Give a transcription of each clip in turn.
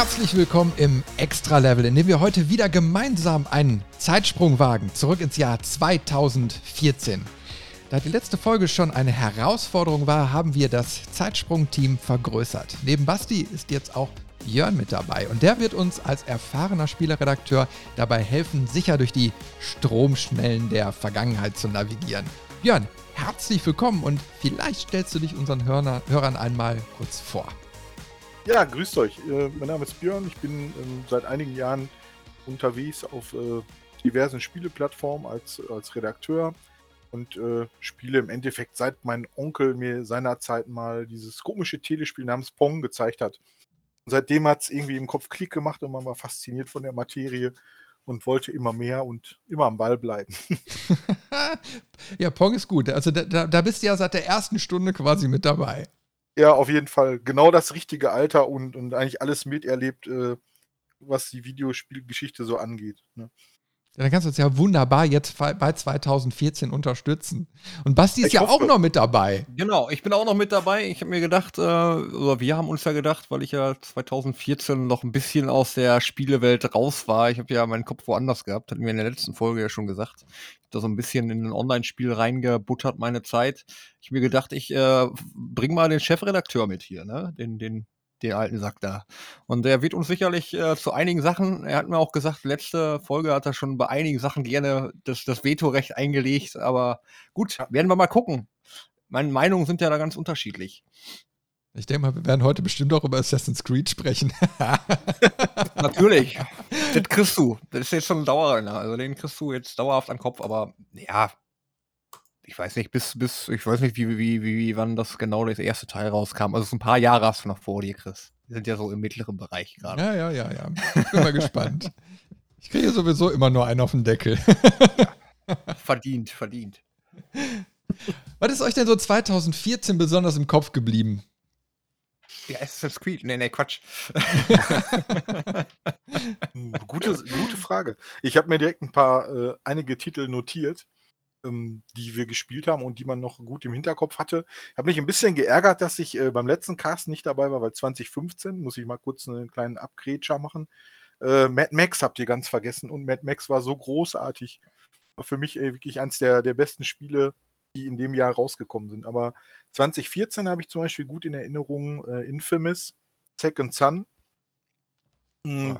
Herzlich willkommen im Extra-Level, in dem wir heute wieder gemeinsam einen Zeitsprung wagen, zurück ins Jahr 2014. Da die letzte Folge schon eine Herausforderung war, haben wir das Zeitsprung-Team vergrößert. Neben Basti ist jetzt auch Björn mit dabei und der wird uns als erfahrener Spielerredakteur dabei helfen, sicher durch die Stromschnellen der Vergangenheit zu navigieren. Björn, herzlich willkommen und vielleicht stellst du dich unseren Hörern einmal kurz vor. Ja, grüßt euch. Äh, mein Name ist Björn. Ich bin ähm, seit einigen Jahren unterwegs auf äh, diversen Spieleplattformen als, als Redakteur und äh, spiele im Endeffekt seit mein Onkel mir seinerzeit mal dieses komische Telespiel namens Pong gezeigt hat. Und seitdem hat es irgendwie im Kopf Klick gemacht und man war fasziniert von der Materie und wollte immer mehr und immer am Ball bleiben. ja, Pong ist gut. Also da, da bist du ja seit der ersten Stunde quasi mit dabei. Ja, auf jeden Fall. Genau das richtige Alter und, und eigentlich alles miterlebt, äh, was die Videospielgeschichte so angeht. Ne? Ja, dann kannst du uns ja wunderbar jetzt bei 2014 unterstützen. Und Basti ist ich ja hoffe. auch noch mit dabei. Genau, ich bin auch noch mit dabei. Ich habe mir gedacht, äh, oder wir haben uns ja gedacht, weil ich ja 2014 noch ein bisschen aus der Spielewelt raus war. Ich habe ja meinen Kopf woanders gehabt, hatten wir in der letzten Folge ja schon gesagt. Ich habe da so ein bisschen in ein Online-Spiel reingebuttert, meine Zeit. Ich habe mir gedacht, ich äh, bring mal den Chefredakteur mit hier, ne? Den, den den alten Sack da. Und er wird uns sicherlich äh, zu einigen Sachen, er hat mir auch gesagt, letzte Folge hat er schon bei einigen Sachen gerne das, das Vetorecht eingelegt, aber gut, werden wir mal gucken. Meine Meinungen sind ja da ganz unterschiedlich. Ich denke mal, wir werden heute bestimmt auch über Assassin's Creed sprechen. Natürlich. Das kriegst du. Das ist jetzt schon ein Dauerrenner. Also den kriegst du jetzt dauerhaft an den Kopf, aber ja, ich weiß nicht, bis, bis, ich weiß nicht, wie, wie, wie, wie, wann das genau das erste Teil rauskam. Also so ein paar Jahre hast du noch vor dir, Chris. Wir sind ja so im mittleren Bereich gerade. Ja, ja, ja, ja. Ich bin mal gespannt. Ich kriege sowieso immer nur einen auf den Deckel. ja. Verdient, verdient. Was ist euch denn so 2014 besonders im Kopf geblieben? Ja, Assassin's Creed. Nee, nee, Quatsch. gute, gute Frage. Ich habe mir direkt ein paar, äh, einige Titel notiert ähm, die wir gespielt haben und die man noch gut im Hinterkopf hatte. Ich habe mich ein bisschen geärgert, dass ich äh, beim letzten Cast nicht dabei war, weil 2015, muss ich mal kurz einen kleinen Abgrätscher machen. Äh, Mad Max habt ihr ganz vergessen und Mad Max war so großartig. War für mich äh, wirklich eins der, der besten Spiele, die in dem Jahr rausgekommen sind. Aber 2014 habe ich zum Beispiel gut in Erinnerung Infamous, Second Son,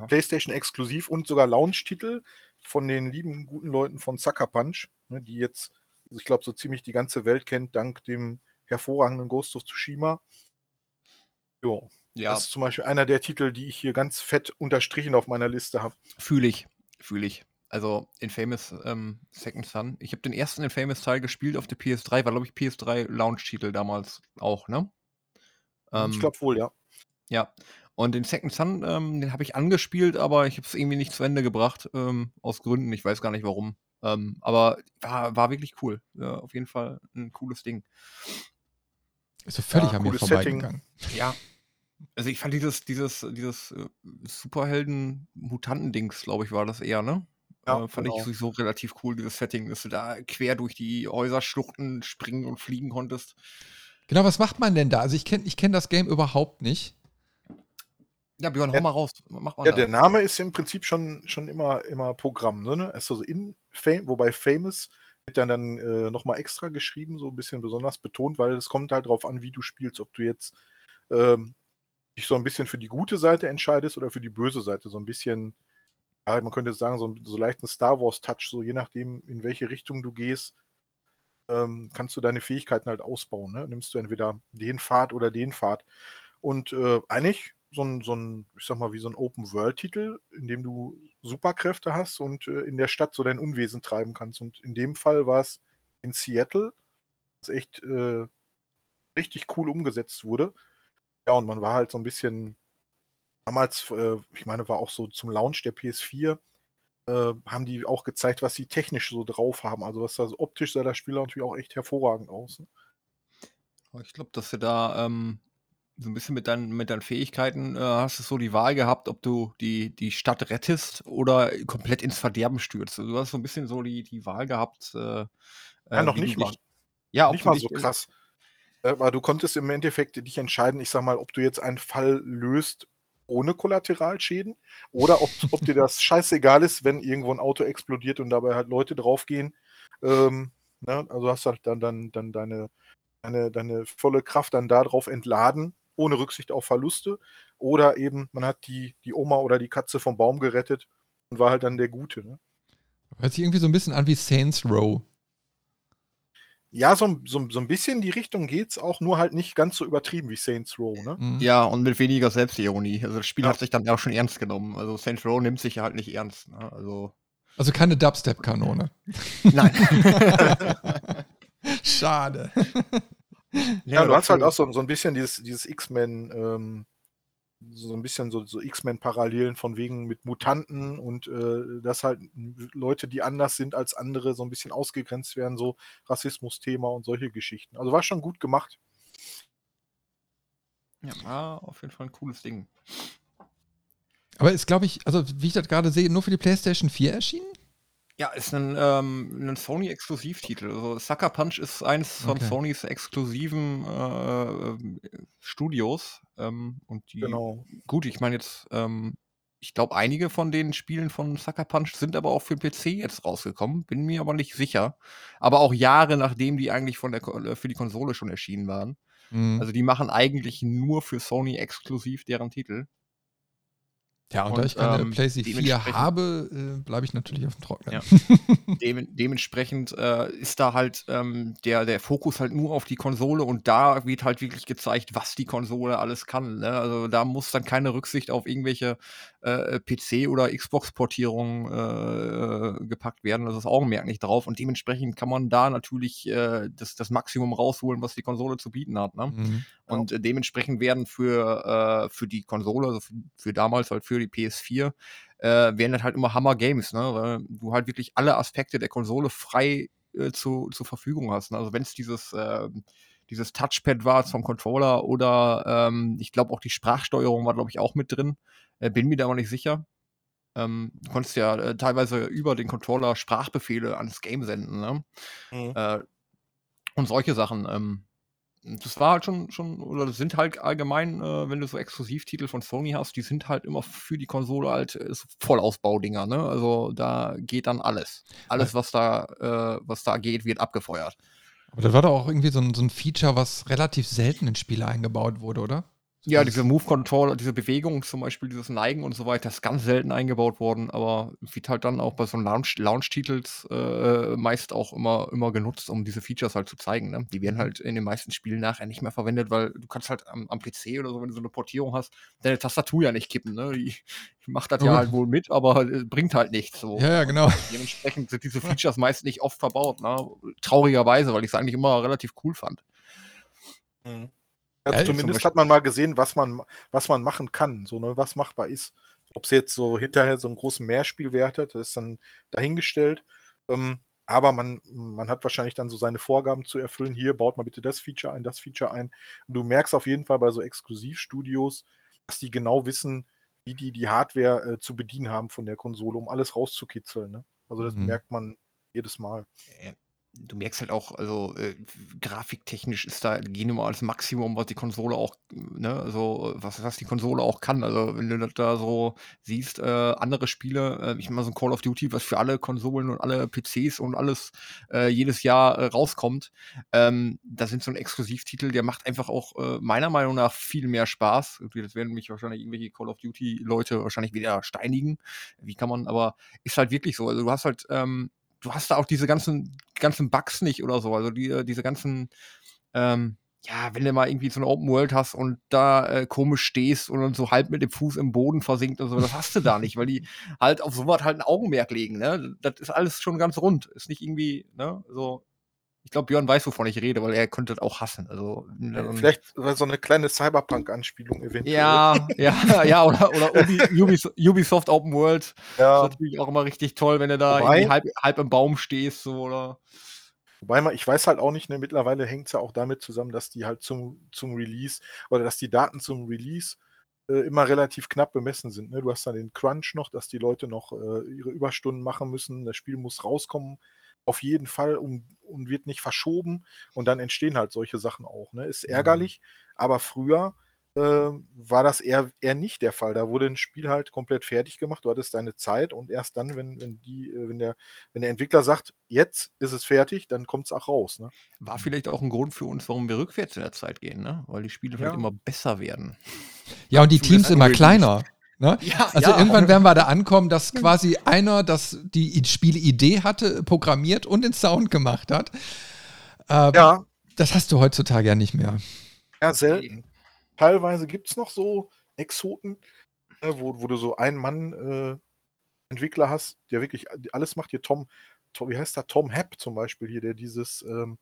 PlayStation exklusiv und sogar Launch-Titel von den lieben guten Leuten von Sucker Punch, ne, die jetzt, also ich glaube, so ziemlich die ganze Welt kennt, dank dem hervorragenden Ghost of Tsushima. Jo. Ja. Das ist zum Beispiel einer der Titel, die ich hier ganz fett unterstrichen auf meiner Liste habe. Fühle ich, fühle ich. Also Infamous ähm, Second Son. Ich habe den ersten Infamous Teil gespielt auf der PS3, war glaube ich PS3 Launch-Titel damals auch, ne? Ähm, ich glaube wohl, ja. Ja, und den Second Son, ähm, den habe ich angespielt, aber ich habe es irgendwie nicht zu Ende gebracht, ähm, aus Gründen, ich weiß gar nicht warum. Ähm, aber war, war wirklich cool. Ja, auf jeden Fall ein cooles Ding. Ist so völlig ja, an mir vorbeigegangen. Ja. Also ich fand dieses, dieses, dieses äh, Superhelden-Mutanten-Dings, glaube ich, war das eher, ne? Ja, äh, fand genau. ich sowieso relativ cool, dieses Setting, dass du da quer durch die Häuserschluchten springen und fliegen konntest. Genau, was macht man denn da? Also ich kenne ich kenn das Game überhaupt nicht. Ja, Björn, hau mal raus. Mach mal ja, der Name ist im Prinzip schon, schon immer, immer Programm. Ne? Also in Fame, wobei Famous wird dann, dann äh, nochmal extra geschrieben, so ein bisschen besonders betont, weil es kommt halt darauf an, wie du spielst. Ob du jetzt ähm, dich so ein bisschen für die gute Seite entscheidest oder für die böse Seite. So ein bisschen, ja, man könnte sagen, so, so leicht ein Star Wars-Touch, so je nachdem, in welche Richtung du gehst, ähm, kannst du deine Fähigkeiten halt ausbauen. Ne? Nimmst du entweder den Pfad oder den Pfad. Und äh, eigentlich so ein, so ein, ich sag mal, wie so ein Open-World-Titel, in dem du Superkräfte hast und äh, in der Stadt so dein Unwesen treiben kannst. Und in dem Fall war es in Seattle. Ist echt äh, richtig cool umgesetzt wurde. Ja, und man war halt so ein bisschen damals, äh, ich meine, war auch so zum Launch der PS4, äh, haben die auch gezeigt, was sie technisch so drauf haben. Also was das optisch sah das Spiel natürlich auch echt hervorragend aus. Ne? Ich glaube, dass du da ähm, so ein bisschen mit deinen, mit deinen Fähigkeiten äh, hast du so die Wahl gehabt, ob du die, die Stadt rettest oder komplett ins Verderben stürzt. Also, du hast so ein bisschen so die, die Wahl gehabt. Äh, ja, noch nicht mal. Ja, nicht mal so krass. Äh, aber du konntest im Endeffekt dich entscheiden, ich sag mal, ob du jetzt einen Fall löst ohne Kollateralschäden oder ob, ob dir das scheißegal ist, wenn irgendwo ein Auto explodiert und dabei halt Leute draufgehen. Ähm, ne? Also hast du halt dann, dann, dann deine, deine, deine volle Kraft dann darauf entladen ohne Rücksicht auf Verluste. Oder eben, man hat die, die Oma oder die Katze vom Baum gerettet und war halt dann der Gute. Ne? Hört sich irgendwie so ein bisschen an wie Saints Row. Ja, so, so, so ein bisschen die Richtung geht's auch, nur halt nicht ganz so übertrieben wie Saints Row, ne? Mhm. Ja, und mit weniger Selbstironie. Also das Spiel ja. hat sich dann auch schon ernst genommen. Also Saints Row nimmt sich ja halt nicht ernst. Ne? Also, also keine Dubstep-Kanone. Nein. Schade. Ja, du hast halt auch so, so ein bisschen dieses, dieses X-Men, ähm, so ein bisschen so, so X-Men-Parallelen von wegen mit Mutanten und äh, dass halt Leute, die anders sind als andere, so ein bisschen ausgegrenzt werden, so Rassismus-Thema und solche Geschichten. Also war schon gut gemacht. Ja, war auf jeden Fall ein cooles Ding. Aber ist, glaube ich, also wie ich das gerade sehe, nur für die PlayStation 4 erschienen? Ja, ist ein, ähm, 'n Sony-Exklusivtitel. Also, Sucker Punch ist eins von Sonys exklusiven, äh, Studios. Ähm, und die Genau. gut, ich meine jetzt, ähm, ich glaube, einige von den Spielen von Sucker Punch sind aber auch für PC jetzt rausgekommen, bin mir aber nicht sicher. Aber auch Jahre, nachdem die eigentlich von der äh, für die Konsole schon erschienen waren. Mhm. Also, die machen eigentlich nur für Sony exklusiv deren Titel. Ja, und, und da ich keine ähm, PlayStation 4 habe, äh, bleibe ich natürlich auf dem Trocknen. Ja. Dem, dementsprechend äh, ist da halt ähm, der, der Fokus halt nur auf die Konsole und da wird halt wirklich gezeigt, was die Konsole alles kann. Ne? Also da muss dann keine Rücksicht auf irgendwelche äh, PC- oder Xbox-Portierungen äh, gepackt werden. Das ist Augenmerk nicht drauf und dementsprechend kann man da natürlich äh, das, das Maximum rausholen, was die Konsole zu bieten hat. Ne? Mhm. Und äh, dementsprechend werden für, für die Konsole, also für, für damals halt für die PS4, äh, wären das halt immer Hammer Games, ne? Weil du halt wirklich alle Aspekte der Konsole frei äh, zu, zur Verfügung hast. Ne? Also wenn es dieses, äh, dieses Touchpad war vom Controller oder ähm, ich glaube auch die Sprachsteuerung war, glaube ich, auch mit drin. Äh, bin mir da aber nicht sicher. Ähm, du konntest ja äh, teilweise über den Controller Sprachbefehle ans Game senden, ne? Mhm. Äh, und solche Sachen. Ähm, das war halt schon, schon, oder das sind halt allgemein, äh, wenn du so Exklusivtitel von Sony hast, die sind halt immer für die Konsole halt äh, Vollausbaudinger, ne? Also da geht dann alles. Alles, was da, äh, was da geht, wird abgefeuert. Aber das war doch auch irgendwie so ein, so ein Feature, was relativ selten in Spiele eingebaut wurde, oder? Ja, diese Move-Control, diese Bewegung zum Beispiel, dieses Neigen und so weiter, ist ganz selten eingebaut worden, aber wird halt dann auch bei so Launch-Titels äh, meist auch immer, immer genutzt, um diese Features halt zu zeigen. Ne? Die werden halt in den meisten Spielen nachher nicht mehr verwendet, weil du kannst halt am, am PC oder so, wenn du so eine Portierung hast, deine Tastatur ja nicht kippen. Ne? Die, die macht das oh. ja halt wohl mit, aber äh, bringt halt nichts. So. Ja, ja, genau. Dementsprechend sind diese Features meist nicht oft verbaut. Ne? Traurigerweise, weil ich es eigentlich immer relativ cool fand. Mhm. Ja, zumindest hat man mal gesehen, was man, was man machen kann, so, ne, was machbar ist. Ob es jetzt so hinterher so einen großen Mehrspielwert hat, das ist dann dahingestellt. Ähm, aber man, man hat wahrscheinlich dann so seine Vorgaben zu erfüllen. Hier baut mal bitte das Feature ein, das Feature ein. Und du merkst auf jeden Fall bei so Exklusivstudios, dass die genau wissen, wie die die Hardware äh, zu bedienen haben von der Konsole, um alles rauszukitzeln. Ne? Also das mhm. merkt man jedes Mal du merkst halt auch, also äh, grafiktechnisch ist da gehen immer als Maximum, was die Konsole auch, ne, also was, was die Konsole auch kann. Also wenn du das da so siehst, äh, andere Spiele, äh, ich meine so ein Call of Duty, was für alle Konsolen und alle PCs und alles äh, jedes Jahr äh, rauskommt, ähm, da sind so ein Exklusivtitel, der macht einfach auch äh, meiner Meinung nach viel mehr Spaß. Das werden mich wahrscheinlich irgendwelche Call of Duty Leute wahrscheinlich wieder steinigen. Wie kann man, aber ist halt wirklich so. Also du hast halt ähm, du hast da auch diese ganzen, ganzen Bugs nicht oder so. Also die, diese ganzen, ähm, ja, wenn du mal irgendwie so eine Open World hast und da äh, komisch stehst und dann so halb mit dem Fuß im Boden versinkt und so, das hast du da nicht, weil die halt auf sowas halt ein Augenmerk legen, ne? Das ist alles schon ganz rund. Ist nicht irgendwie, ne, so. Ich glaube, Björn weiß, wovon ich rede, weil er könnte das auch hassen. Also, ja, vielleicht so eine kleine Cyberpunk-Anspielung eventuell. Ja, ja, ja, oder, oder Ubisoft Open World. Ja. Das ist natürlich auch immer richtig toll, wenn du da Wobei, halb, halb im Baum stehst, so, oder. Wobei man, ich weiß halt auch nicht, ne, mittlerweile hängt es ja auch damit zusammen, dass die halt zum, zum Release oder dass die Daten zum Release äh, immer relativ knapp bemessen sind. Ne? Du hast dann den Crunch noch, dass die Leute noch äh, ihre Überstunden machen müssen. Das Spiel muss rauskommen, auf jeden Fall und, und wird nicht verschoben. Und dann entstehen halt solche Sachen auch. Ne? Ist mhm. ärgerlich, mhm. aber früher äh, war das eher, eher nicht der Fall. Da wurde ein Spiel halt komplett fertig gemacht, du hattest deine Zeit und erst dann, wenn, wenn, die, äh, wenn, der, wenn der Entwickler sagt, jetzt ist es fertig, dann kommt es auch raus. Ne? War vielleicht auch ein Grund für uns, warum wir rückwärts in der Zeit gehen, ne? weil die Spiele ja. vielleicht immer besser werden. Ja, und die Teams immer kleiner. Ne? Ja, also ja, irgendwann werden wir da ankommen, dass quasi einer das die Spielidee hatte, programmiert und den Sound gemacht hat. Ähm, ja. Das hast du heutzutage ja nicht mehr. Ja, selten teilweise gibt es noch so Exoten, ne, wo, wo du so einen Mann äh, Entwickler hast, der wirklich alles macht. Hier Tom, Tom wie heißt der? Tom Happ zum Beispiel hier, der dieses, ähm,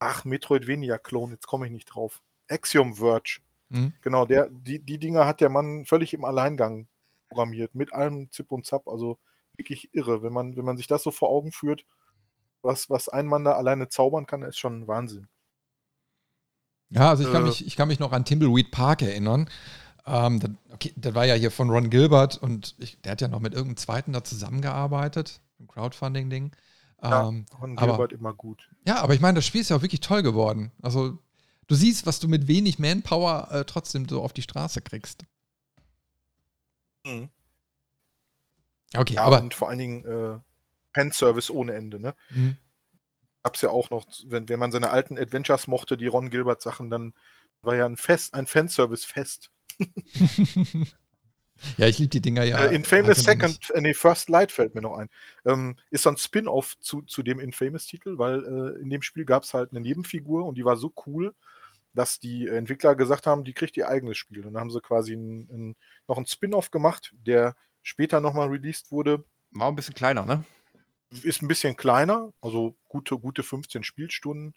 ach, Metroidvania-Klon, jetzt komme ich nicht drauf. Axiom Verge. Mhm. Genau, der, die, die Dinger hat der Mann völlig im Alleingang programmiert, mit allem Zip und Zap, also wirklich irre. Wenn man, wenn man sich das so vor Augen führt, was, was ein Mann da alleine zaubern kann, ist schon Wahnsinn. Ja, also ich kann, äh, mich, ich kann mich noch an Timbleweed Park erinnern. Ähm, das, okay, der war ja hier von Ron Gilbert und ich, der hat ja noch mit irgendeinem zweiten da zusammengearbeitet, ein Crowdfunding-Ding. Ja, ähm, Ron Gilbert aber, immer gut. Ja, aber ich meine, das Spiel ist ja auch wirklich toll geworden. Also du siehst, was du mit wenig Manpower äh, trotzdem so auf die Straße kriegst. Mhm. Okay, ja, aber. Und vor allen Dingen äh, Fanservice ohne Ende, ne? Mhm gab es ja auch noch, wenn, wenn man seine alten Adventures mochte, die Ron Gilbert-Sachen, dann war ja ein Fest, ein Fanservice-Fest. ja, ich liebe die Dinger ja. Äh, Infamous Second, äh, nee, First Light fällt mir noch ein. Ähm, ist so ein Spin-off zu, zu dem Infamous-Titel, weil äh, in dem Spiel gab es halt eine Nebenfigur und die war so cool, dass die Entwickler gesagt haben, die kriegt ihr eigenes Spiel. Und dann haben sie quasi ein, ein, noch einen Spin-off gemacht, der später nochmal released wurde. War ein bisschen kleiner, ne? ist ein bisschen kleiner, also gute, gute 15 Spielstunden.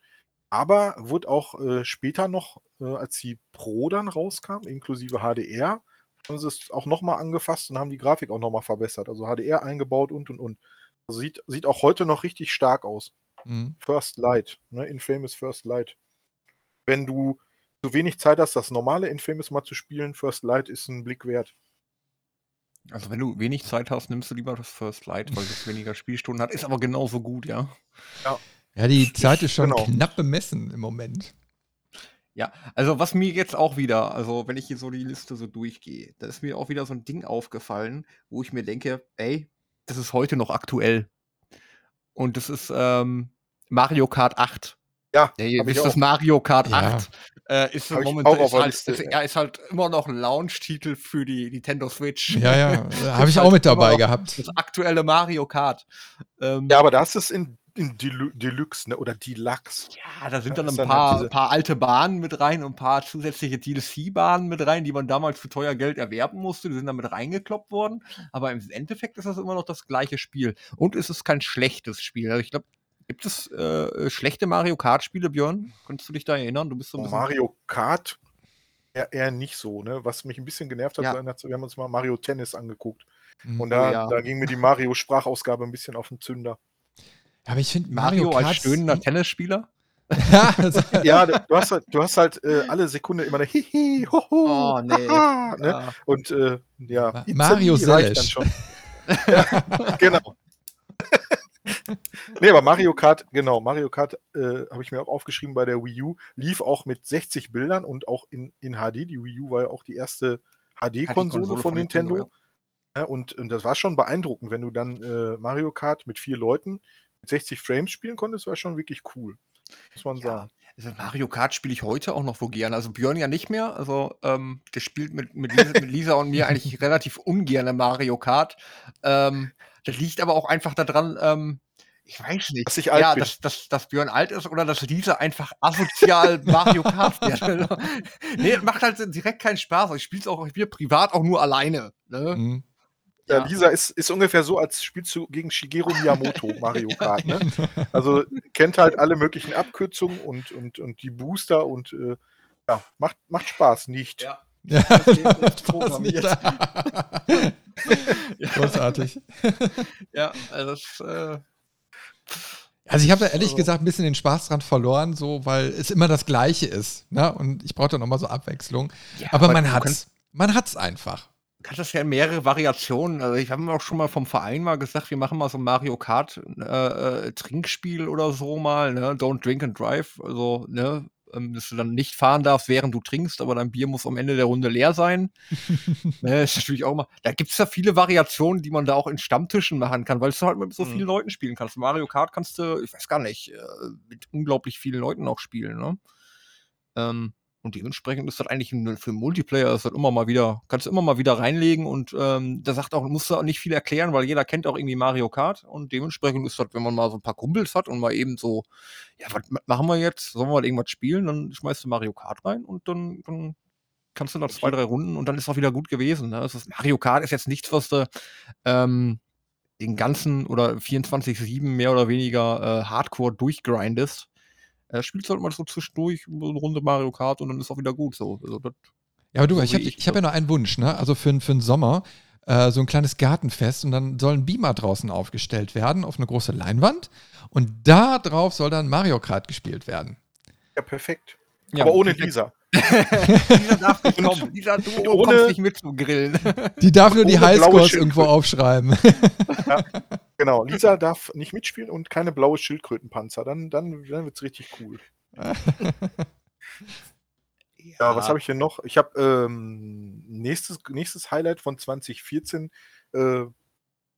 Aber wurde auch äh, später noch, äh, als die Pro dann rauskam, inklusive HDR, haben sie es auch nochmal angefasst und haben die Grafik auch nochmal verbessert. Also HDR eingebaut und und und. Also sieht, sieht auch heute noch richtig stark aus. Mhm. First Light, ne? Infamous First Light. Wenn du so wenig Zeit hast, das normale Infamous mal zu spielen, First Light ist ein Blick wert. Also wenn du wenig Zeit hast, nimmst du lieber das First Light, weil es weniger Spielstunden hat. Ist aber genauso gut, ja. Ja, ja die Zeit ist schon genau. knapp bemessen im Moment. Ja, also was mir jetzt auch wieder, also wenn ich hier so die Liste so durchgehe, da ist mir auch wieder so ein Ding aufgefallen, wo ich mir denke, ey, das ist heute noch aktuell. Und das ist ähm, Mario Kart 8. Ja, ja wisst das Mario Kart ja. 8 äh, ist momentan ist halt, ist, ja, ist halt immer noch ein Launch-Titel für die Nintendo Switch. Ja, ja, habe ich auch mit dabei gehabt. Das aktuelle Mario Kart. Ähm, ja, aber das ist in, in Deluxe ne? oder Deluxe. Ja, da sind dann ein paar, halt paar alte Bahnen mit rein und ein paar zusätzliche DLC-Bahnen mit rein, die man damals für teuer Geld erwerben musste. Die sind damit reingekloppt worden. Aber im Endeffekt ist das immer noch das gleiche Spiel. Und es ist kein schlechtes Spiel. Also ich glaube, Gibt es äh, schlechte Mario Kart-Spiele, Björn? Könntest du dich da erinnern? Du bist so ein Mario Kart eher, eher, nicht so, ne? Was mich ein bisschen genervt hat, ja. wir haben uns mal Mario Tennis angeguckt. Mhm. Und da, ja. da ging mir die Mario-Sprachausgabe ein bisschen auf den Zünder. Aber ich finde Mario, Mario als stöhnender Tennisspieler. ja, du hast halt, du hast halt äh, alle Sekunde immer eine Hihi, hoho, oh, nee. Haha, ne? ja. Und äh, ja, Mario ja, genau nee, aber Mario Kart, genau, Mario Kart äh, habe ich mir auch aufgeschrieben bei der Wii U, lief auch mit 60 Bildern und auch in, in HD. Die Wii U war ja auch die erste HD-Konsole von, von, Nintendo. Nintendo ja. Ja, und, und, das war schon beeindruckend, wenn du dann äh, Mario Kart mit vier Leuten mit 60 Frames spielen konntest, war schon wirklich cool. Muss man ja. sagen. Also Mario Kart spiele ich heute auch noch wo gern. Also Björn ja nicht mehr. Also ähm, der spielt mit, mit, Lisa, mit Lisa und mir eigentlich relativ ungern Mario Kart. Ähm, das liegt aber auch einfach daran, ähm, ich weiß nicht. Dass ich alt ja, bin. Dass, dass, dass Björn alt ist oder dass Lisa einfach asozial Mario Kart spielt. nee, macht halt direkt keinen Spaß. Ich spiele es auch, ich spiele privat auch nur alleine. Ne? Mhm. Ja, Ja. Lisa ist, ist ungefähr so, als spielst du gegen Shigeru Miyamoto Mario Kart. Ne? Also kennt halt alle möglichen Abkürzungen und, und, und die Booster und äh, ja, macht, macht Spaß, nicht. Ja. Ja, das jetzt passt programmiert. nicht. Großartig. Ja, also das, äh, Also ich habe da ehrlich Also- gesagt ein bisschen den Spaß dran verloren, so weil es immer das Gleiche ist. Ne? Und ich brauche da nochmal so Abwechslung. ja, aber, man du hat's. kannst- Man hat's einfach. kannst das ja in mehrere Variationen. Also ich habe auch schon mal vom Verein mal gesagt, wir machen mal so ein Mario Kart äh, äh, Trinkspiel oder so mal, ne? Don't drink and drive. Also, ne, ähm, dass du dann nicht fahren darfst, während du trinkst, aber dein Bier muss am Ende der Runde leer sein. ne, ist natürlich auch mal. Da gibt es ja viele Variationen, die man da auch in Stammtischen machen kann, weil du halt mit so Mhm. vielen Leuten spielen kannst. Mario Kart kannst du, ich weiß gar nicht, äh, mit unglaublich vielen Leuten auch spielen, ne? Ähm, und dementsprechend ist das eigentlich ein, für Multiplayer ist das immer mal wieder, kannst du immer mal wieder reinlegen und ähm, da sagt auch, musst du auch nicht viel erklären, weil jeder kennt auch irgendwie Mario Kart und dementsprechend ist das, wenn man mal so ein paar Kumpels hat und mal eben so, ja, was ma- machen wir jetzt? Sollen wir mal irgendwas spielen? Dann schmeißt du Mario Kart rein und dann, dann kannst du da zwei, drei Runden und dann ist auch wieder gut gewesen. Ne? Ist, Mario Kart ist jetzt nichts, was du ähm, den ganzen oder 24-7 mehr oder weniger äh, Hardcore durchgrindest. Äh, spielst halt mal so zwischendurch so eine Runde Mario Kart und dann ist auch wieder gut so. Also das, Ja, aber du, So ich habe ich ich hab ja noch einen Wunsch, ne? Also für, für den Sommer äh, so ein kleines Gartenfest und dann soll ein Beamer draußen aufgestellt werden auf eine große Leinwand und da drauf soll dann Mario Kart gespielt werden. Ja, perfekt. Ja, Aber ohne Lisa. Lisa. Darf nicht kommen. Lisa, du ohne- kommst nicht mit zum Grillen. Die darf nur die Highscores irgendwo aufschreiben. Genau, Lisa darf nicht mitspielen und keine blaue Schildkrötenpanzer. Dann, dann, dann wird es richtig cool. Ja, was habe ich denn noch? Ich habe ähm, nächstes, nächstes Highlight von 2014, äh,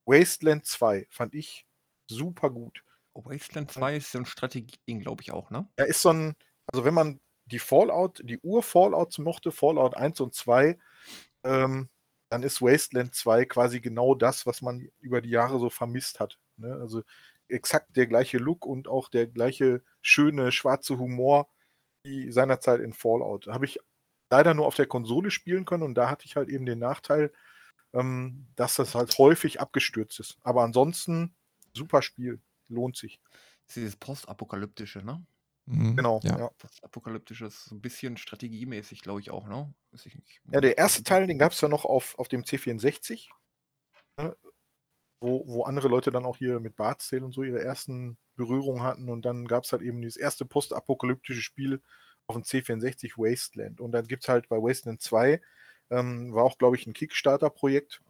Wasteland 2. Fand ich super gut. Wasteland 2 ist so ein Strategie-Ding, glaube ich auch, ne? Er ist so ein, also wenn man die Fallout, die Ur-Fallouts mochte, Fallout 1 und 2, ähm, dann ist Wasteland 2 quasi genau das, was man über die Jahre so vermisst hat. Ne? Also exakt der gleiche Look und auch der gleiche schöne schwarze Humor wie seinerzeit in Fallout. Habe ich leider nur auf der Konsole spielen können und da hatte ich halt eben den Nachteil, ähm, dass das halt häufig abgestürzt ist. Aber ansonsten super Spiel, lohnt sich. Das ist dieses Postapokalyptische, ne? Mhm, Genau. Ja. ja. Postapokalyptisches, so ein bisschen strategiemäßig, glaube ich auch, ne? Ich nicht. Ja, der erste Teil, den gab es ja noch auf, auf dem C64, ne, wo, wo andere Leute dann auch hier mit Tale und so ihre ersten Berührungen hatten. Und dann gab es halt eben dieses erste postapokalyptische Spiel auf dem C64 Wasteland. Und dann gibt es halt bei Wasteland 2, ähm, war auch, glaube ich, ein Kickstarter-Projekt.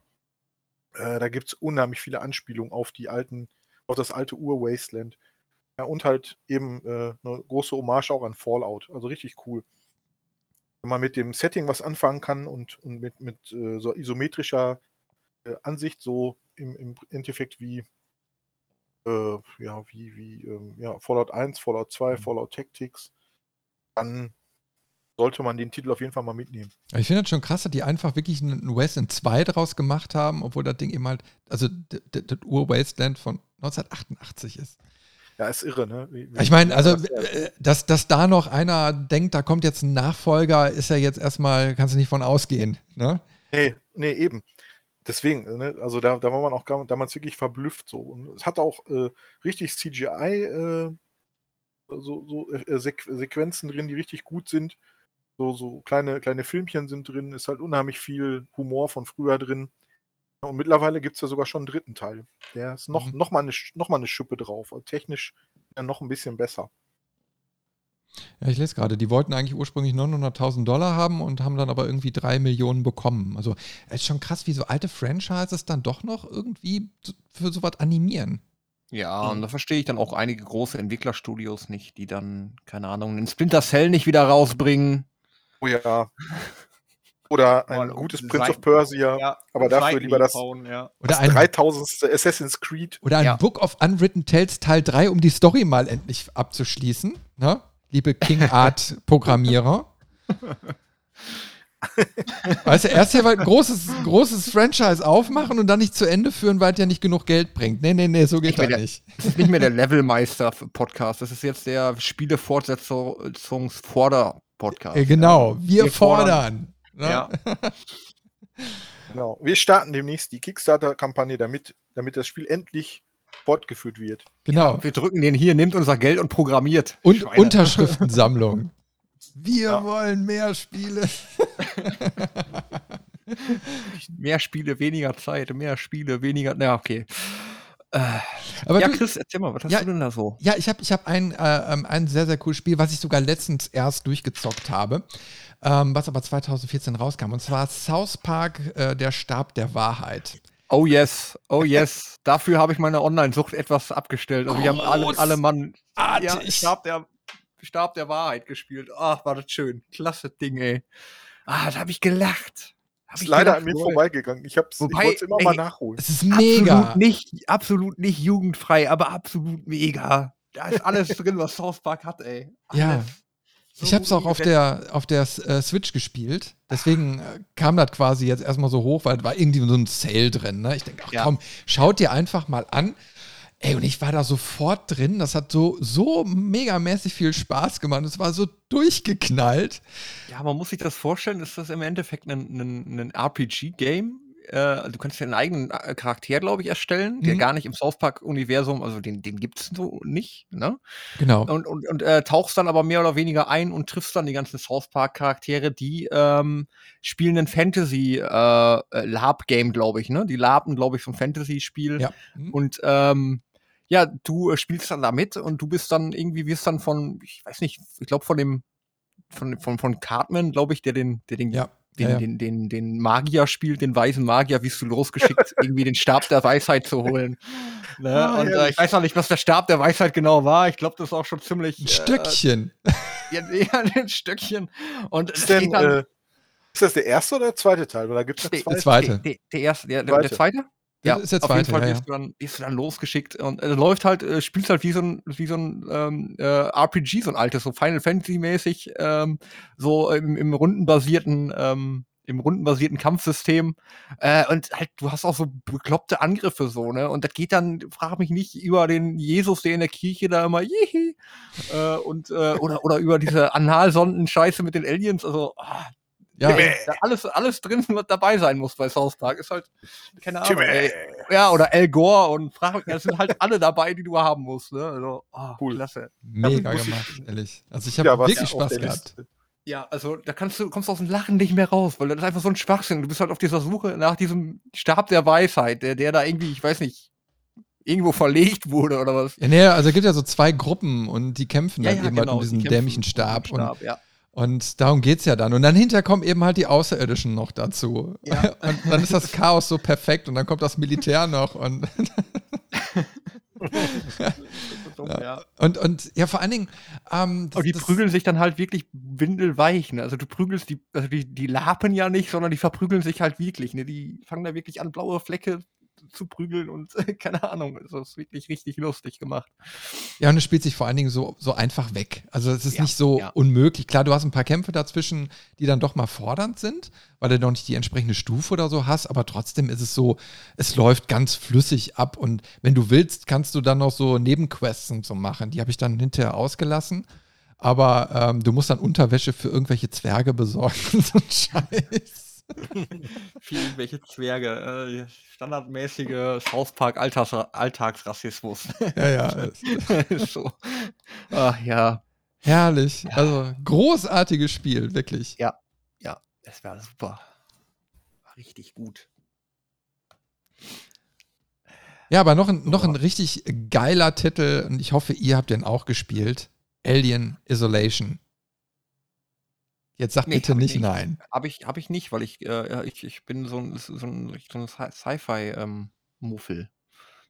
Äh, da gibt es unheimlich viele Anspielungen auf die alten, auf das alte Ur-Wasteland. Ja, und halt eben äh, eine große Hommage auch an Fallout. Also richtig cool wenn man mit dem Setting was anfangen kann und, und mit, mit äh, so isometrischer äh, Ansicht, so im, im Endeffekt wie, äh, ja, wie, wie ähm, ja, Fallout 1, Fallout 2, Mhm. Fallout Tactics, dann sollte man den Titel auf jeden Fall mal mitnehmen. Ich finde das schon krass, dass die einfach wirklich ein Wasteland 2 draus gemacht haben, obwohl das Ding eben halt, also das Ur-Wasteland von 1988 ist. Ja, ist irre, ne? Wie- wie- Ich meine, also, äh, dass, dass da noch einer denkt, da kommt jetzt ein Nachfolger, ist ja jetzt erstmal, kannst du nicht von ausgehen. Ne? Nee, nee, eben. Deswegen, ne, also da, da war man auch gar, damals wirklich verblüfft so. Und es hat auch äh, richtig CGI, äh, so, so äh, Sequ Sequenzen drin, die richtig gut sind. So, so kleine, kleine Filmchen sind drin, ist halt unheimlich viel Humor von früher drin. Und mittlerweile gibt es ja sogar schon einen dritten Teil. Der ist noch, Mhm. noch, mal eine, noch mal eine Schippe drauf. Also technisch ja noch ein bisschen besser. Ja, ich lese gerade, die wollten eigentlich ursprünglich 900.000 Dollar haben und haben dann aber irgendwie drei Millionen bekommen. Also es ist schon krass, wie so alte Franchises dann doch noch irgendwie so- für sowas animieren. Ja, Mhm. und da verstehe ich dann auch einige große Entwicklerstudios nicht, die dann, keine Ahnung, den Splinter Cell nicht wieder rausbringen. Oh ja. Oder ein um gutes Prince of Seiten- Persia. Ja, aber dafür Seiten lieber das- bauen, ja. Oder Das ein, 3000. Assassin's Creed. oder ein Ja. Book of Unwritten Tales Teil 3, um die Story mal endlich abzuschließen. Ne? Liebe King Art Programmierer. Weißt du, erst hier ein großes, großes Franchise aufmachen und dann nicht zu Ende führen, weil es ja nicht genug Geld bringt. Nee, nee, nee, so geht das nicht. Das ist nicht mehr der Levelmeister-Podcast, das ist jetzt der Spielefortsetzungsforder-Podcast. Äh, genau, wir, Wir fordern. fordern. Ne? Ja. Genau. Wir starten demnächst die Kickstarter-Kampagne, damit, damit das Spiel endlich fortgeführt wird. Genau. Wir drücken den hier, nimmt unser Geld und programmiert. Und Schweine. Unterschriftensammlung. Wir Ja. wollen mehr Spiele. Mehr Spiele, weniger Zeit, mehr Spiele, weniger. Na, okay. Äh, Aber ja, du, Chris, erzähl mal, was hast Ja, du denn da so? Ja, ich habe ich hab ein, äh, ähm, ein sehr, sehr cooles Spiel, was ich sogar letztens erst durchgezockt habe, ähm, was aber 2014 rauskam. Und zwar South Park, äh, der Stab der Wahrheit. Oh yes, oh yes. Dafür habe ich meine Online-Sucht etwas abgestellt. Also wir haben alle, alle Mann ja. Stab der, Stab der Wahrheit gespielt. Ach, war das schön. Klasse Ding, ey. Ah, da habe ich gelacht. Hab Ist ich leider gelacht, an mir vorbeigegangen. Ich, hab's- ich Wobei, wollte es immer ey, mal nachholen. Es ist mega. Absolut nicht, absolut nicht jugendfrei, aber absolut mega. Da ist alles drin, was South Park hat, ey. Alles. Ja. So Ich habe es auch auf der, auf der äh, Switch gespielt. Deswegen äh, kam das quasi jetzt erstmal so hoch, weil da war irgendwie so ein Sale drin. Ne? Ich denke, ach Ja. komm, schaut dir einfach mal an. Ey, und ich war da sofort drin. Das hat so, so megamäßig viel Spaß gemacht. Es war so durchgeknallt. Ja, man muss sich das vorstellen, ist das im Endeffekt ein, ein, ein RPG-Game. Äh, du kannst ja einen eigenen äh, Charakter, glaube ich, erstellen, der Mhm. gar nicht im South Park-Universum, also den, den gibt es so nicht, ne? Genau. Und, und, und äh, tauchst dann aber mehr oder weniger ein und triffst dann die ganzen South Park-Charaktere, die ähm, spielen ein Fantasy-Lab-Game, glaube ich, ne? Die laben, glaube ich, ein Fantasy-Spiel. Ja. Mhm. Und ähm, ja, du äh, spielst dann da mit und du bist dann irgendwie, wirst dann von, ich weiß nicht, ich glaube von dem, von, von, von Cartman, glaube ich, der den, der den, Ja. Den, ja. Den, den, den Magier spielt, den weisen Magier, wirst du losgeschickt, irgendwie den Stab der Weisheit zu holen. Ne? Ah, und äh, ich weiß noch nicht, was der Stab der Weisheit genau war. Ich glaube, das ist auch schon ziemlich. Ein Stückchen. Äh, ja, ja, ein Stückchen. Und Ist, denn, dann- äh, ist das der erste oder der zweite Teil? Weil da gibt es ja Der- zwei. der zweite. Der, der, der erste, der, der, der Zweite. Das ist der auf jeden zweite, Fall ja, ja. wirst, du dann, wirst du dann losgeschickt und äh, läuft halt, äh, spielst halt wie so ein, wie so ein ähm, äh, RPG, so ein altes, so Final Fantasy-mäßig, ähm, so im, im rundenbasierten, ähm, im rundenbasierten Kampfsystem. Äh, und halt, du hast auch so bekloppte Angriffe so, ne? Und das geht dann, frag mich nicht, über den Jesus, der in der Kirche da immer jihi, äh, und äh, oder, oder über diese Analsonden-Scheiße mit den Aliens, also ah, Ja, alles, alles drin, was dabei sein muss bei South Park. Ist halt, keine Ahnung. Ey. Ja, oder Al Gore und frag mich, da sind halt alle dabei, die du haben musst. Ne? Also, oh, Cool. klasse. mega muss ich- gemacht, ehrlich. Also ich habe Ja, wirklich Spaß gehabt. Liste. Ja, also da kannst du, kommst aus dem Lachen nicht mehr raus, weil das ist einfach so ein Schwachsinn. Du bist halt auf dieser Suche nach diesem Stab der Weisheit, der, der da irgendwie, ich weiß nicht, irgendwo verlegt wurde oder was. Ja, nee, also es gibt ja so zwei Gruppen und die kämpfen dann eben halt um die diesen dämlichen den Stab. Und, Stab, ja. Und darum geht's ja dann. Und dann hinterher kommen eben halt die Außerirdischen noch dazu. Ja. Und dann ist das Chaos so perfekt und dann kommt das Militär noch und ja. Und, und ja, vor allen Dingen, ähm, das, Und die das- prügeln sich dann halt wirklich windelweich. Ne? Also du prügelst die, also die, die lapen ja nicht, sondern die verprügeln sich halt wirklich. Ne? Die fangen da wirklich an, blaue Flecke zu prügeln und keine Ahnung. Das ist wirklich richtig lustig gemacht. Ja, und es spielt sich vor allen Dingen so, so einfach weg. Also es ist Ja, nicht so ja. unmöglich. Klar, du hast ein paar Kämpfe dazwischen, die dann doch mal fordernd sind, weil du noch nicht die entsprechende Stufe oder so hast, aber trotzdem ist es so, es läuft ganz flüssig ab und wenn du willst, kannst du dann noch so Nebenquests und so machen. Die habe ich dann hinterher ausgelassen. Aber ähm, du musst dann Unterwäsche für irgendwelche Zwerge besorgen und so ein Scheiß. Für irgendwelche Zwerge. Äh, standardmäßige South Park Alltags Alltagsrassismus. Ja, ja. So. Ach ja. Herrlich. Also großartiges Spiel, wirklich. Ja, das war super. War richtig gut. Ja, aber noch ein, noch ein richtig geiler Titel und ich hoffe, ihr habt den auch gespielt. Alien Isolation. Jetzt sagt Nee, bitte nicht nicht. nein. Habe ich, hab ich nicht, weil ich, äh, ich, ich bin so ein, so ein, so ein Sci- Sci-Fi-Muffel.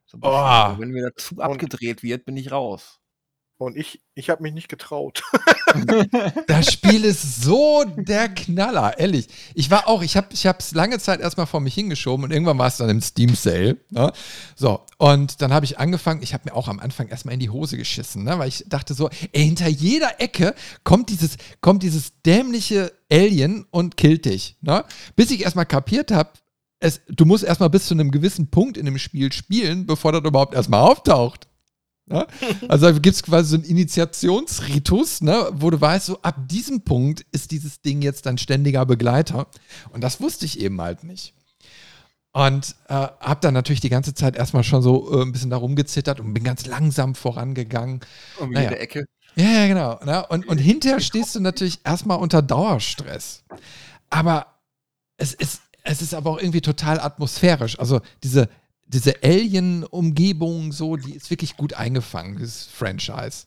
so ein bisschen. Oh. Wenn mir dazu abgedreht wird, bin ich raus. Und ich, ich habe mich nicht getraut. Das Spiel ist so der Knaller, ehrlich. Ich war auch, ich habe es lange Zeit erstmal vor mich hingeschoben und irgendwann war es dann im Steam Sale. Ne? So, und dann habe ich angefangen, ich habe mir auch am Anfang erstmal in die Hose geschissen, ne? weil ich dachte so, ey, hinter jeder Ecke kommt dieses, kommt dieses dämliche Alien und killt dich. Ne? Bis ich erstmal kapiert habe, es, du musst erstmal bis zu einem gewissen Punkt in dem Spiel spielen, bevor das überhaupt erstmal auftaucht. Ne? Also gibt es quasi so einen Initiationsritus, ne, wo du weißt, so ab diesem Punkt ist dieses Ding jetzt dein ständiger Begleiter. Und das wusste ich eben halt nicht. Und äh, habe dann natürlich die ganze Zeit erstmal schon so äh, ein bisschen darum gezittert und bin ganz langsam vorangegangen. Um Naja. jede Ecke. Ja, ja, genau. Ne? Und, und hinterher stehst du natürlich erstmal unter Dauerstress. Aber es ist, es ist aber auch irgendwie total atmosphärisch. Also diese, diese Alien-Umgebung, so, die ist wirklich gut eingefangen, dieses Franchise.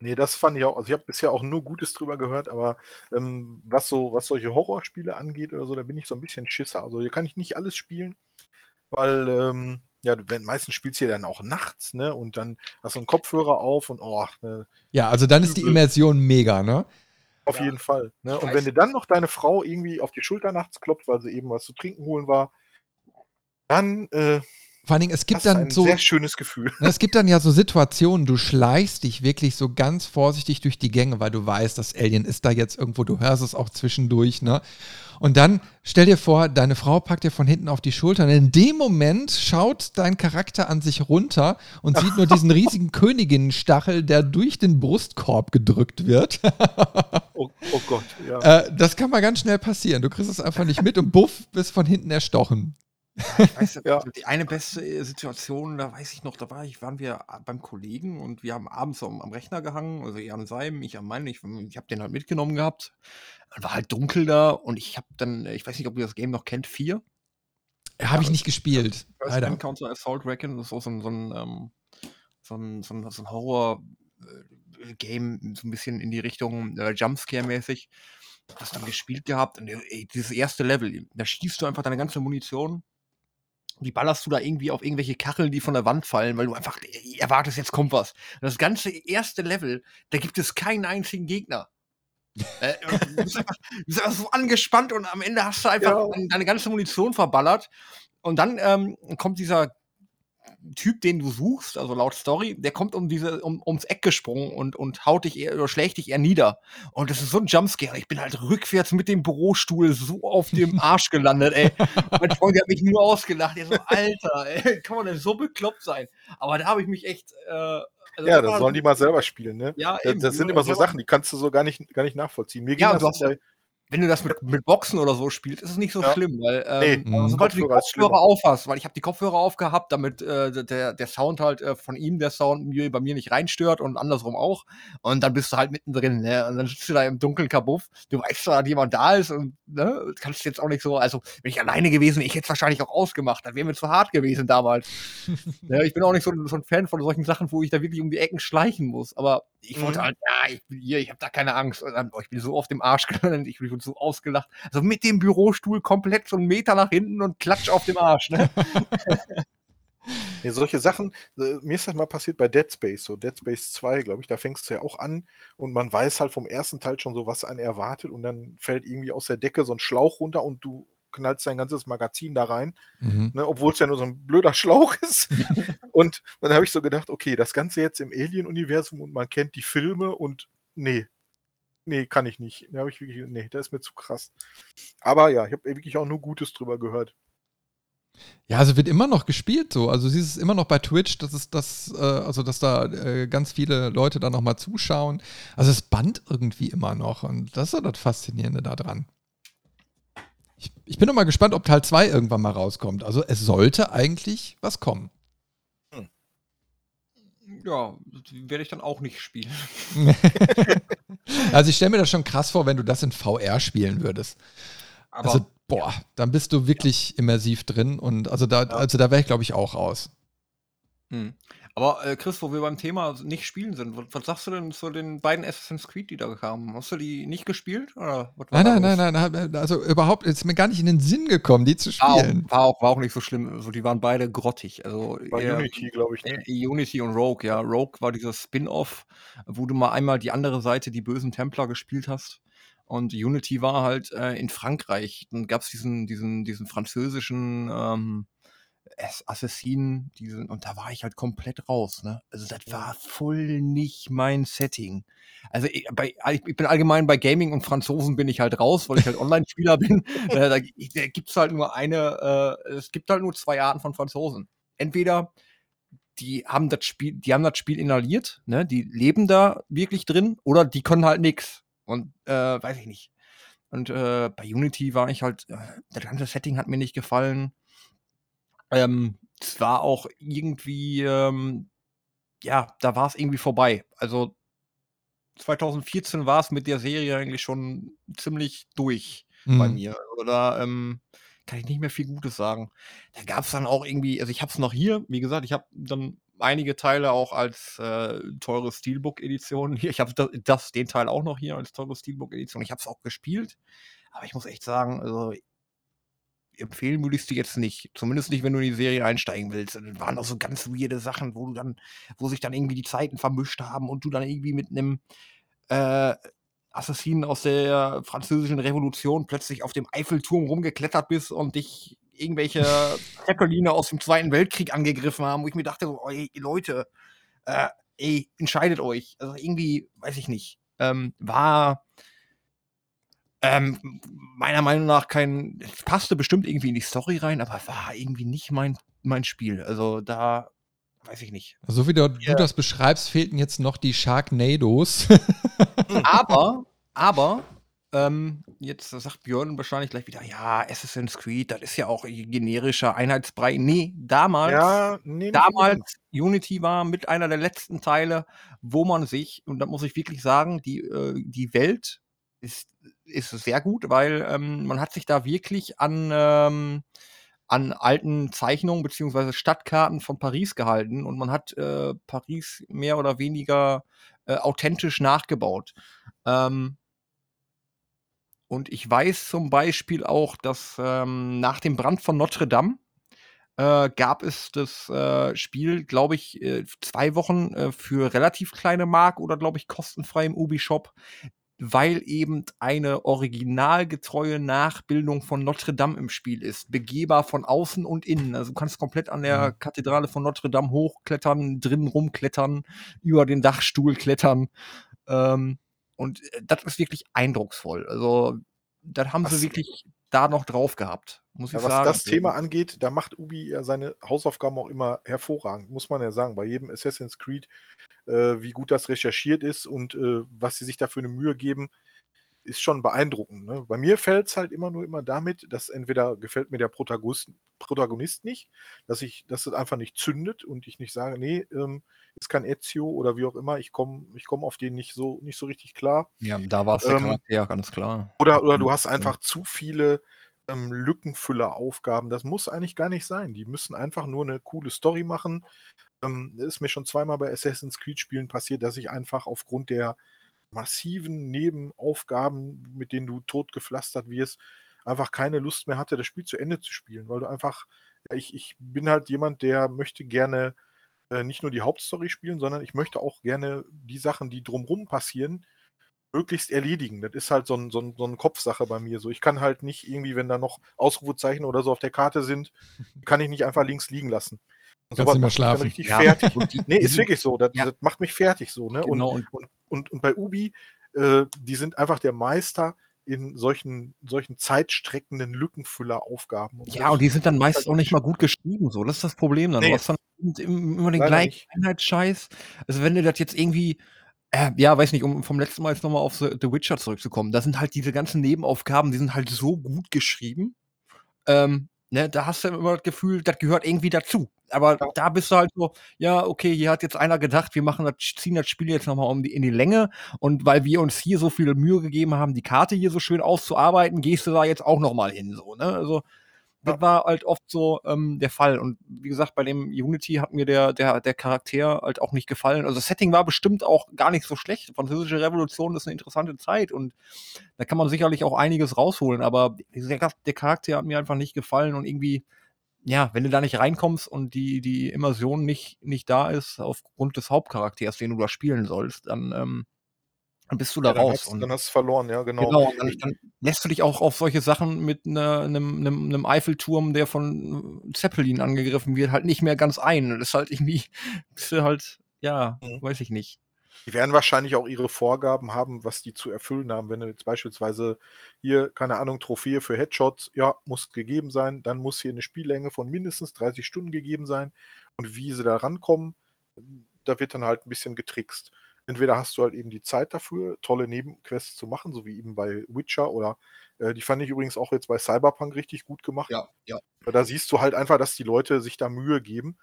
Nee, das fand ich auch. Also ich habe bisher auch nur Gutes drüber gehört, aber ähm, was so, was solche Horrorspiele angeht oder so, da bin ich so ein bisschen Schisser. Also hier kann ich nicht alles spielen, weil ähm, ja, wenn meistens spielst du ja dann auch nachts, ne? Und dann hast du einen Kopfhörer auf und oh, ne, Ja, also dann ist die Immersion mega, ne? Auf Ja. jeden Fall. Ne? Und Scheiße. wenn dir dann noch deine Frau irgendwie auf die Schulter nachts klopft, weil sie eben was zu trinken holen war, dann äh, Vor allen Dingen, es gibt du dann ein so. sehr schönes Gefühl. Es gibt dann ja so Situationen, du schleichst dich wirklich so ganz vorsichtig durch die Gänge, weil du weißt, das Alien ist da jetzt irgendwo, du hörst es auch zwischendurch, ne? Und dann stell dir vor, deine Frau packt dir von hinten auf die Schulter und in dem Moment schaut dein Charakter an sich runter und sieht nur diesen riesigen Königinnenstachel, der durch den Brustkorb gedrückt wird. Oh, oh Gott, ja. äh, das kann mal ganz schnell passieren. Du kriegst es einfach nicht mit und buff, bist von hinten erstochen. Ich weiß, Ja. Die eine beste äh, Situation, da weiß ich noch, da war ich, waren wir beim Kollegen und wir haben abends am, am Rechner gehangen, also er an seinem, ich an meinen, ich, ich habe den halt mitgenommen gehabt. Dann war halt dunkel da und ich habe dann, äh, ich weiß nicht, ob ihr das Game noch kennt, 4. Habe ich nicht gespielt. First Leider. Encounter Assault Recon, das ist auch so ein, so ein, ähm, so ein, so ein, so ein Horror-Game, so ein bisschen in die Richtung äh, Jumpscare-mäßig. Hast dann gespielt gehabt und ey, dieses erste Level, da schießt du einfach deine ganze Munition. Die ballerst du da irgendwie auf irgendwelche Kacheln, die von der Wand fallen, weil du einfach äh, erwartest, jetzt kommt was. Und das ganze erste Level, da gibt es keinen einzigen Gegner. äh, du, bist einfach, du bist einfach so angespannt und am Ende hast du einfach Ja. deine, deine ganze Munition verballert. Und dann ähm, kommt dieser Typ, den du suchst, also laut Story, der kommt um diese, um, ums Eck gesprungen und, und haut dich eher oder schlägt dich eher nieder. Und das ist so ein Jumpscare. Ich bin halt rückwärts mit dem Bürostuhl so auf dem Arsch gelandet, ey. mein Freund hat mich nur ausgelacht. Der so, Alter, ey, kann man denn so bekloppt sein? Aber da habe ich mich echt. Äh, also Ja, das sollen die mal selber spielen, ne? Ja, Das, eben. das sind Die immer so Sachen, die kannst du so gar nicht, gar nicht nachvollziehen. Mir ging Ja, das hast bei, wenn du das mit, mit Boxen oder so spielst, ist es nicht so Ja. schlimm, weil Nee, ähm, Mhm. sobald du die Kopfhörer aufhast, weil ich habe die Kopfhörer aufgehabt, damit äh, der, der Sound halt äh, von ihm, der Sound bei mir nicht reinstört und andersrum auch. Und dann bist du halt mittendrin, ne? Und dann sitzt du da im dunklen Kabuff, du weißt zwar, dass jemand da ist und ne, kannst jetzt auch nicht so, also wenn ich alleine gewesen, ich hätte es wahrscheinlich auch ausgemacht, das wäre mir zu hart gewesen damals. ne, ich bin auch nicht so, so ein Fan von solchen Sachen, wo ich da wirklich um die Ecken schleichen muss. Aber ich wollte Mhm. halt, ja, ich bin hier, ich habe da keine Angst. Und dann, oh, ich bin so auf dem Arsch gelandet, ich bin so ausgelacht. Also mit dem Bürostuhl komplett so einen Meter nach hinten und klatsch auf dem Arsch. Ne? Nee, solche Sachen, äh, mir ist das mal passiert bei Dead Space, so Dead Space 2, glaube ich, da fängst du ja auch an und man weiß halt vom ersten Teil schon so, was einen erwartet und dann fällt irgendwie aus der Decke so ein Schlauch runter und du knallst dein ganzes Magazin da rein, Mhm. ne, obwohl es ja nur so ein blöder Schlauch ist. und dann habe ich so gedacht, okay, das Ganze jetzt im Alien-Universum und man kennt die Filme und nee, nee, kann ich nicht. Da habe ich wirklich, nee, das ist mir zu krass. Aber ja, ich habe wirklich auch nur Gutes drüber gehört. Ja, also wird immer noch gespielt so. Also du siehst es immer noch bei Twitch, dass es das, äh, also dass da äh, ganz viele Leute da nochmal zuschauen. Also es band irgendwie immer noch und das ist so das Faszinierende daran. Ich, ich bin noch mal gespannt, ob Teil 2 irgendwann mal rauskommt. Also es sollte eigentlich was kommen. Ja, werde ich dann auch nicht spielen. also ich stelle mir das schon krass vor, wenn du das in VR spielen würdest. Aber also boah, dann bist du wirklich immersiv drin und also da, also da wäre ich glaube ich auch raus. Hm. Aber äh, Chris, wo wir beim Thema nicht spielen sind, was, was sagst du denn zu den beiden Assassin's Creed, die da kamen? Hast du die nicht gespielt? Oder was war Nein, nein, los? nein, nein, also überhaupt ist mir gar nicht in den Sinn gekommen, die zu War auch, spielen. war, auch, war auch nicht so schlimm. Also die waren beide grottig. Also Bei eher- Unity, glaube ich. Ne? Äh, Unity und Rogue, ja. Rogue war dieser Spin-off, wo du mal einmal die andere Seite, die bösen Templer, gespielt hast. Und Unity war halt äh, in Frankreich. Dann gab es diesen, diesen, diesen französischen ähm, Assassinen, diesen, und da war ich halt komplett raus. Ne? Also das war voll nicht mein Setting. Also ich, bei, ich bin allgemein bei Gaming und Franzosen bin ich halt raus, weil ich halt Online-Spieler bin. Da da gibt es halt nur eine, äh, es gibt halt nur zwei Arten von Franzosen. Entweder die haben das Spiel, die haben das Spiel inhaliert, ne? Die leben da wirklich drin oder die können halt nix. Und äh, weiß ich nicht. Und äh, bei Unity war ich halt, äh, das ganze Setting hat mir nicht gefallen. Ähm, es war auch irgendwie, ähm, ja, da war es irgendwie vorbei. Also 2014 war es mit der Serie eigentlich schon ziemlich durch bei Mhm. mir. Oder ähm, kann ich nicht mehr viel Gutes sagen. Da gab es dann auch irgendwie, also ich habe es noch hier, wie gesagt, ich habe dann einige Teile auch als äh, teure Steelbook-Edition hier. Ich habe das, das, den Teil auch noch hier als teure Steelbook-Edition. Ich habe es auch gespielt, aber ich muss echt sagen, also empfehlen würde ich es dir jetzt nicht. Zumindest nicht, wenn du in die Serie einsteigen willst. Und dann waren auch so ganz weirde Sachen, wo du dann, wo sich dann irgendwie die Zeiten vermischt haben und du dann irgendwie mit einem äh, Assassinen aus der französischen Revolution plötzlich auf dem Eiffelturm rumgeklettert bist und dich irgendwelche Zeppeline aus dem Zweiten Weltkrieg angegriffen haben, wo ich mir dachte, oh, ey, Leute, äh, ey, entscheidet euch. Also irgendwie, weiß ich nicht, ähm, war ähm, meiner Meinung nach kein, es passte bestimmt irgendwie in die Story rein, aber war irgendwie nicht mein, mein Spiel. Also da weiß ich nicht. So wie du, Ja. du das beschreibst, fehlten jetzt noch die Sharknados. aber, aber, ähm, jetzt sagt Björn wahrscheinlich gleich wieder, ja, Assassin's Creed, das ist ja auch generischer Einheitsbrei. Nee, damals, Ja, nee, damals, unbedingt. Unity war mit einer der letzten Teile, wo man sich, und da muss ich wirklich sagen, die, äh, die Welt ist, ist sehr gut, weil ähm, man hat sich da wirklich an, ähm, an alten Zeichnungen beziehungsweise Stadtkarten von Paris gehalten und man hat äh, Paris mehr oder weniger äh, authentisch nachgebaut. Ähm, und ich weiß zum Beispiel auch, dass ähm, nach dem Brand von Notre Dame äh, gab es das äh, Spiel, glaube ich, äh, zwei Wochen äh, für relativ kleine Mark oder, glaube ich, kostenfrei im Ubi-Shop, weil eben eine originalgetreue Nachbildung von Notre Dame im Spiel ist. Begehbar von außen und innen. Also du kannst komplett an der Mhm. Kathedrale von Notre Dame hochklettern, drinnen rumklettern, über den Dachstuhl klettern. Ähm, und äh, das ist wirklich eindrucksvoll. Also, das haben Was- sie wirklich da noch drauf gehabt, muss Ja, ich was sagen. das Thema angeht, da macht Ubi ja seine Hausaufgaben auch immer hervorragend, muss man ja sagen. Bei jedem Assassin's Creed, äh, wie gut das recherchiert ist und äh, was sie sich da für eine Mühe geben, ist schon beeindruckend. Ne? Bei mir fällt es halt immer nur immer damit, dass entweder gefällt mir der Protagonist, Protagonist nicht, dass ich, dass es einfach nicht zündet und ich nicht sage, nee, ähm, ist kein Ezio oder wie auch immer, ich komme ich komm auf den nicht so, nicht so richtig klar. Ja, da war es der Ähm, Charakter, ganz klar. Oder, oder du hast einfach zu viele ähm, Lückenfüller-Aufgaben. Das muss eigentlich gar nicht sein. Die müssen einfach nur eine coole Story machen. Ähm, ist mir schon zweimal bei Assassin's Creed-Spielen passiert, dass ich einfach aufgrund der massiven Nebenaufgaben, mit denen du totgepflastert wirst, einfach keine Lust mehr hatte, das Spiel zu Ende zu spielen, weil du einfach, ich, ich bin halt jemand, der möchte gerne äh, nicht nur die Hauptstory spielen, sondern ich möchte auch gerne die Sachen, die drumrum passieren, möglichst erledigen. Das ist halt so, ein, so, ein, so eine Kopfsache bei mir. So, ich kann halt nicht irgendwie, wenn da noch Ausrufezeichen oder so auf der Karte sind, kann ich nicht einfach links liegen lassen. Und Kannst mehr macht mich dann schlafen. richtig Ja. fertig. Nee, ist wirklich so. Das, Ja. das macht mich fertig so. Ne? Genau, und und, und, und bei Ubi, äh, die sind einfach der Meister in solchen, solchen zeitstreckenden Lückenfüller-Aufgaben. Und ja, und die sind dann ist meist halt auch nicht mal gut geschrieben, so. Das ist das Problem dann. Du Nee. hast dann immer den Leider gleichen. Einheitsscheiß. Also wenn du das jetzt irgendwie, äh, ja, weiß nicht, um vom letzten Mal jetzt nochmal auf The, The Witcher zurückzukommen, da sind halt diese ganzen Nebenaufgaben, die sind halt so gut geschrieben. Ähm, ne, da hast du immer das Gefühl, das gehört irgendwie dazu. Aber Ja. da bist du halt so, ja, okay, hier hat jetzt einer gedacht, wir machen das, ziehen das Spiel jetzt nochmal um die, in die Länge. Und weil wir uns hier so viel Mühe gegeben haben, die Karte hier so schön auszuarbeiten, gehst du da jetzt auch nochmal hin. So, ne? Also, das war halt oft so ähm, der Fall. Und wie gesagt, bei dem Unity hat mir der, der, der Charakter halt auch nicht gefallen. Also das Setting war bestimmt auch gar nicht so schlecht. Französische Revolution ist eine interessante Zeit und da kann man sicherlich auch einiges rausholen. Aber der, der Charakter hat mir einfach nicht gefallen und irgendwie, ja, wenn du da nicht reinkommst und die, die Immersion nicht, nicht da ist, aufgrund des Hauptcharakters, den du da spielen sollst, dann, ähm, dann bist du da ja, raus. hast, Und- dann hast du verloren, ja, genau. Genau, dann, dann lässt du dich auch auf solche Sachen mit ne- einem einem- einem Eiffelturm, der von äh, Zeppelin angegriffen wird, halt nicht mehr ganz ein. Das ist halt irgendwie, bist du halt, ja, Mhm. weiß ich nicht. Die werden wahrscheinlich auch ihre Vorgaben haben, was die zu erfüllen haben. Wenn du jetzt beispielsweise hier, keine Ahnung, Trophäe für Headshots, ja, muss gegeben sein, dann muss hier eine Spiellänge von mindestens 30 Stunden gegeben sein. Und wie sie da rankommen, da wird dann halt ein bisschen getrickst. Entweder hast du halt eben die Zeit dafür, tolle Nebenquests zu machen, so wie eben bei Witcher oder äh, die fand ich übrigens auch jetzt bei Cyberpunk richtig gut gemacht. Ja, ja. Da siehst du halt einfach, dass die Leute sich da Mühe geben.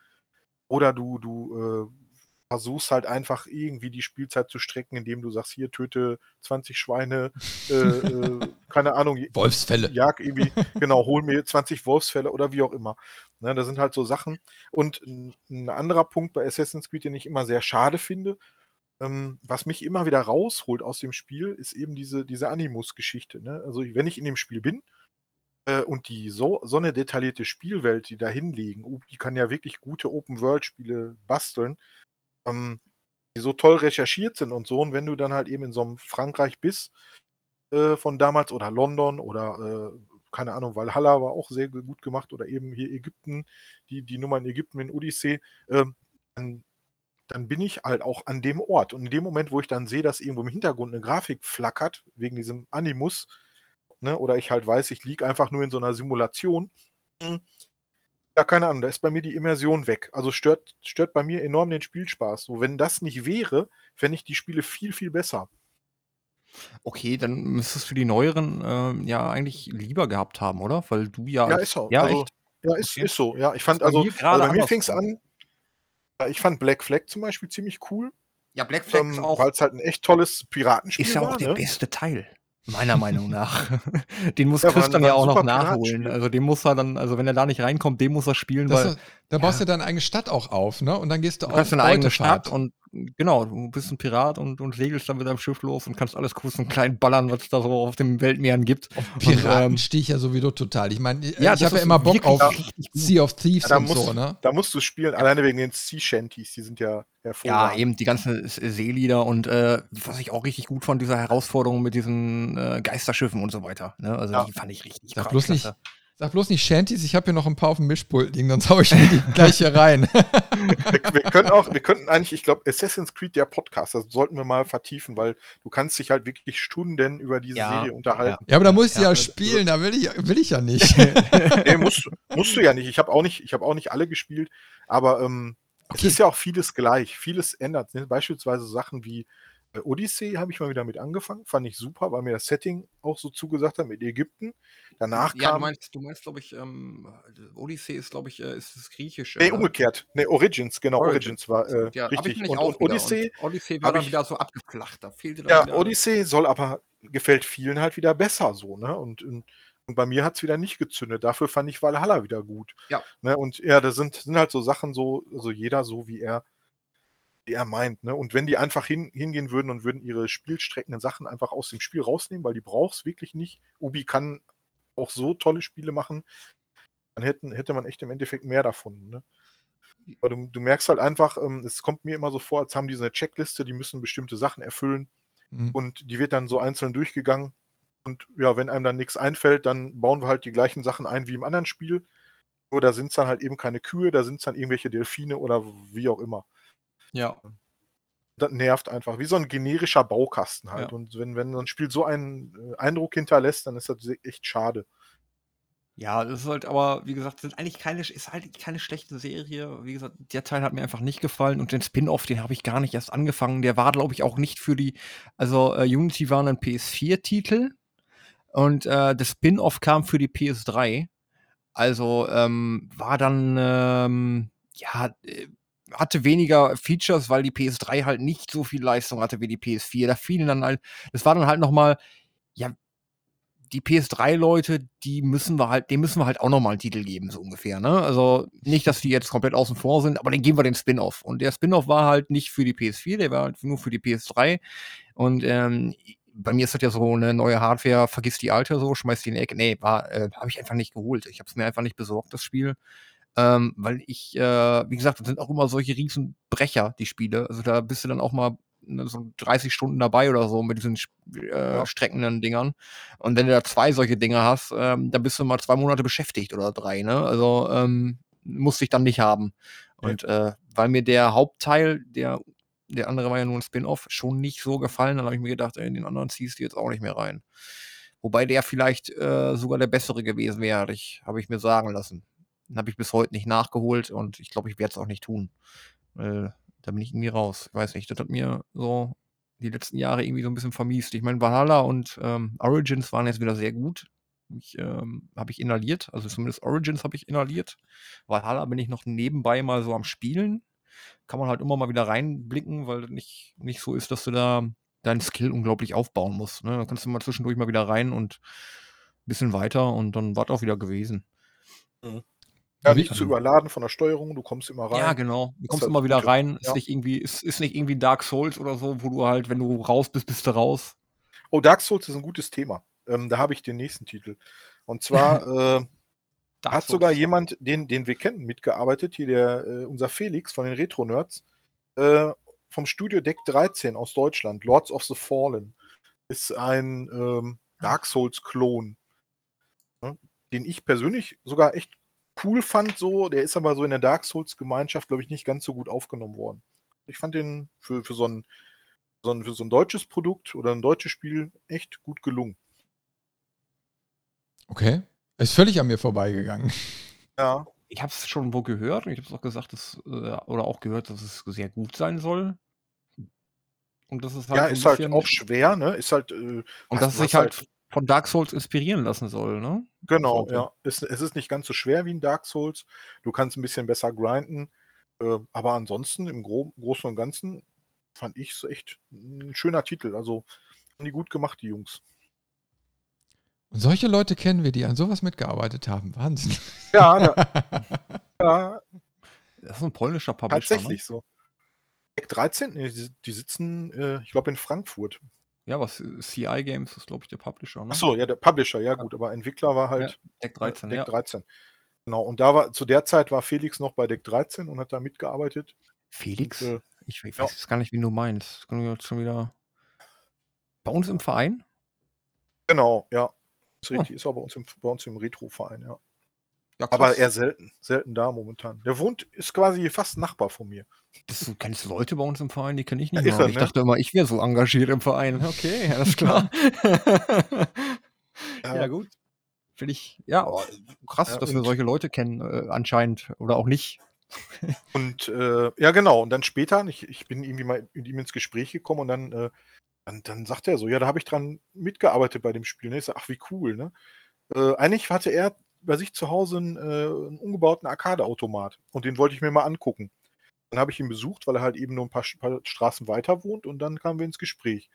Oder du, du äh, versuchst halt einfach irgendwie die Spielzeit zu strecken, indem du sagst, hier töte 20 Schweine, äh, äh, keine Ahnung. Wolfsfälle. Jag irgendwie, genau, hol mir 20 Wolfsfälle oder wie auch immer. Ne, das sind halt so Sachen. Und ein anderer Punkt bei Assassin's Creed, den ich immer sehr schade finde, ähm, was mich immer wieder rausholt aus dem Spiel, ist eben diese, diese Animus-Geschichte. Ne? Also wenn ich in dem Spiel bin äh, und die so, so eine detaillierte Spielwelt, die da hinlegen, die kann ja wirklich gute Open-World-Spiele basteln, ähm, die so toll recherchiert sind und so. Und wenn du dann halt eben in so einem Frankreich bist, äh, von damals oder London oder äh, keine Ahnung, Valhalla war auch sehr gut gemacht oder eben hier Ägypten, die, die Nummer in Ägypten in Odyssee, ähm, dann dann bin ich halt auch an dem Ort. Und in dem Moment, wo ich dann sehe, dass irgendwo im Hintergrund eine Grafik flackert, wegen diesem Animus, ne, oder ich halt weiß, ich liege einfach nur in so einer Simulation, hm, ja, keine Ahnung, da ist bei mir die Immersion weg. Also stört, stört bei mir enorm den Spielspaß. So, wenn das nicht wäre, fände ich die Spiele viel, viel besser. Okay, dann müsstest du die neueren äh, ja eigentlich lieber gehabt haben, oder? Weil du ja. Ja, ist so. Ja, also, echt. Ja, ist, Okay. ist so. Ja, ich fand also, mir also bei mir fing es an. Ja, ich fand Black Flag zum Beispiel ziemlich cool, Ja, Black Flag ist ähm, auch weil es halt ein echt tolles Piratenspiel Ist ja auch war. der Ne? beste Teil, meiner Meinung nach. Den muss Ja, war Chris ein- dann war ja auch noch nachholen. Also den muss er dann, also wenn er da nicht reinkommt, den muss er spielen, Das, weil da baust ja. du deine eigene Stadt auch auf, ne? Und dann gehst du du auf hast eine eigene. Stadt und genau, du bist ein Pirat und, und segelst dann mit deinem Schiff los und kannst alles kurz und klein ballern, was es da so auf den Weltmeeren gibt. Piraten Und, stehe ich ja sowieso total. Ich meine, Ja, ich habe ja immer Bock auf. Sea of Thieves Ja, da und musst, so, ne? da musst du spielen, alleine wegen den Sea Shanties, die sind ja Ja, hervorragend. eben die ganzen S- Seelieder und äh, was ich auch richtig gut fand, diese Herausforderung mit diesen äh, Geisterschiffen und so weiter. Ne? Also Ja. die fand ich richtig krass, bloß nicht, klasse. Sag bloß nicht Shanties, ich habe hier noch ein paar auf dem Mischpult liegen, sonst hau ich mir die gleich hier rein. Wir, können auch, wir könnten eigentlich, ich glaube, Assassin's Creed, der Podcast, das sollten wir mal vertiefen, weil du kannst dich halt wirklich Stunden über diese Ja, Serie unterhalten. Ja, aber da muss ich ja, Ja, also spielen, da will ich, will ich ja nicht. Nee, musst, du- musst du ja nicht. Ich habe auch nicht, ich habe auch nicht alle gespielt, aber ähm, Okay. es ist ja auch vieles gleich. Vieles ändert. Beispielsweise Sachen wie Odyssey habe ich mal wieder mit angefangen. Fand ich super, weil mir das Setting auch so zugesagt hat mit Ägypten. Danach Ja, du kam. meinst, du meinst, glaube ich, ähm, Odyssey ist, glaube ich, äh, ist das Griechische. Nee, oder? umgekehrt. Nee, Origins, genau, Origins, war äh, ja, richtig. Und, und. Odyssey, Und Odyssey war dann ich- wieder so abgeflacht. Da fehlte ja, Odyssey soll aber, gefällt vielen halt wieder besser so, ne? Und, und, und bei mir hat es wieder nicht gezündet. Dafür fand ich Valhalla wieder gut. Ja. Ne? Und ja, das sind, sind halt so Sachen so, also jeder so, wie er, wie er meint, ne? Und wenn die einfach hin, hingehen würden und würden ihre spielstreckenden Sachen einfach aus dem Spiel rausnehmen, weil die brauchst wirklich nicht. Ubi kann auch so tolle Spiele machen, dann hätten, hätte man echt im Endeffekt mehr davon, ne? Aber du, du merkst halt einfach, ähm, es kommt mir immer so vor, als haben die so eine Checkliste, die müssen bestimmte Sachen erfüllen Mhm. und die wird dann so einzeln durchgegangen. Und ja, wenn einem dann nichts einfällt, dann bauen wir halt die gleichen Sachen ein wie im anderen Spiel. Nur da sind es dann halt eben keine Kühe, da sind es dann irgendwelche Delfine oder wie auch immer. Ja. Das nervt einfach, wie so ein generischer Baukasten halt. Ja. Und wenn, wenn so ein Spiel so einen äh, Eindruck hinterlässt, dann ist das echt schade. Ja, das ist halt, aber wie gesagt, sind eigentlich keine, ist halt keine schlechte Serie. Wie gesagt, der Teil hat mir einfach nicht gefallen und den Spin-off, den habe ich gar nicht erst angefangen. Der war, glaube ich, auch nicht für die, also äh, Unity war ein PS4-Titel und äh, das Spin-off kam für die PS3. Also ähm, war dann, ähm, ja, äh, hatte weniger Features, weil die PS3 halt nicht so viel Leistung hatte wie die PS4. Da fielen dann halt, das war dann halt nochmal, ja, die PS3-Leute, die müssen wir halt, dem müssen wir halt auch nochmal einen Titel geben, so ungefähr. Ne? Also nicht, dass die jetzt komplett außen vor sind, aber dann geben wir den Spin-off. Und der Spin-off war halt nicht für die PS4, der war halt nur für die PS3. Und ähm, bei mir ist das ja so eine neue Hardware, vergiss die alte so, schmeiß die in die Ecke. Nee, war, äh, habe ich einfach nicht geholt. Ich habe es mir einfach nicht besorgt, das Spiel. Ähm, weil ich, äh, wie gesagt, das sind auch immer solche riesen Brecher, die Spiele. Also da bist du dann auch mal ne, so 30 Stunden dabei oder so mit diesen äh, Ja. streckenden Dingern. Und wenn du da zwei solche Dinger hast, ähm, dann bist du mal zwei Monate beschäftigt oder drei, ne? Also ähm, musste ich dann nicht haben. Und äh, weil mir der Hauptteil, der, der andere war ja nur ein Spin-off, schon nicht so gefallen, dann habe ich mir gedacht, ey, den anderen ziehst du jetzt auch nicht mehr rein. Wobei der vielleicht äh, sogar der bessere gewesen wäre, habe ich, hab ich mir sagen lassen. Habe ich bis heute nicht nachgeholt und ich glaube, ich werde es auch nicht tun. Weil Da bin ich irgendwie raus. Ich weiß nicht, das hat mir so die letzten Jahre irgendwie so ein bisschen vermiest. Ich meine, Valhalla und ähm, Origins waren jetzt wieder sehr gut. Ich, ähm, habe ich inhaliert, also zumindest Origins habe ich inhaliert. Valhalla bin ich noch nebenbei mal so am Spielen. Kann man halt immer mal wieder reinblicken, weil das nicht, nicht so ist, dass du da deinen Skill unglaublich aufbauen musst. Ne? Da kannst du mal zwischendurch mal wieder rein und ein bisschen weiter und dann war es auch wieder gewesen. Mhm. Ja, nicht zu überladen von der Steuerung, du kommst immer rein. Ja, genau. Du kommst halt immer wieder rein. Ja. Ist nicht irgendwie, ist, ist nicht irgendwie Dark Souls oder so, wo du halt, wenn du raus bist, bist du raus. Oh, Dark Souls ist ein gutes Thema. Ähm, da habe ich den nächsten Titel. Und zwar äh, hat sogar jemand, den, den wir kennen, mitgearbeitet, hier der, äh, unser Felix von den Retro-Nerds, äh, vom Studio Deck 13 aus Deutschland, Lords of the Fallen, ist ein ähm, Dark Souls-Klon, ne, den ich persönlich sogar echt cool fand, so, der ist aber so in der Dark Souls-Gemeinschaft, glaube ich, nicht ganz so gut aufgenommen worden. Ich fand den für, für, so ein, so ein, für so ein deutsches Produkt oder ein deutsches Spiel echt gut gelungen. Okay. Ist völlig an mir vorbeigegangen. Ja. Ich habe es schon wo gehört und ich habe es auch gesagt, dass, äh, oder auch gehört, dass es sehr gut sein soll. Und das ist halt ja, ist halt auch schwer, ne? Ist halt. Äh, und dass es sich halt, halt von Dark Souls inspirieren lassen soll, ne? Genau, ja. Es, es, ist nicht ganz so schwer wie in Dark Souls. Du kannst ein bisschen besser grinden. Äh, aber ansonsten, im Gro Großen und Ganzen, fand ich es echt ein schöner Titel. Also, haben die gut gemacht, die Jungs. Und solche Leute kennen wir, die an sowas mitgearbeitet haben. Wahnsinn. Ja, ja. ja. Das ist ein polnischer Publisher. Ne? Tatsächlich ne? so. Deck 13, die, die sitzen, äh, ich glaube, in Frankfurt. Ja, was CI Games ist, glaube ich, der Publisher. Ne? Achso, ja, der Publisher, ja, gut, aber Entwickler war halt ja, Deck 13. Deck 13. Genau, und da war zu der Zeit war Felix noch bei Deck 13 und hat da mitgearbeitet. Felix? Und, äh, ich, ich, weiß ja. gar nicht, wie du meinst. Das können wir jetzt schon wieder. Bei uns im Verein? Genau, ja. Ist richtig, oh. ist auch bei uns im, bei uns im Retro-Verein, ja. Ja aber eher selten, selten da momentan. Der wohnt, ist quasi fast Nachbar von mir. Das, du kennst Leute bei uns im Verein, die kenne ich nicht. Ja, er, ich ne? dachte immer, ich wäre so engagiert im Verein. Okay, alles klar. ja. ja, gut. Finde ich, ja, krass, ja, dass wir solche Leute kennen, äh, anscheinend. Oder auch nicht. und äh, ja, genau. Und dann später, ich, ich bin irgendwie mal mit ihm ins Gespräch gekommen und dann, äh, dann, dann sagt er so, ja, da habe ich dran mitgearbeitet bei dem Spiel. Ne? Ich sage, ach, wie cool, ne? Äh, eigentlich hatte er bei sich zu Hause einen, äh, einen umgebauten Arcade-Automat und den wollte ich mir mal angucken. Dann habe ich ihn besucht, weil er halt eben nur ein paar, paar Straßen weiter wohnt und dann kamen wir ins Gespräch.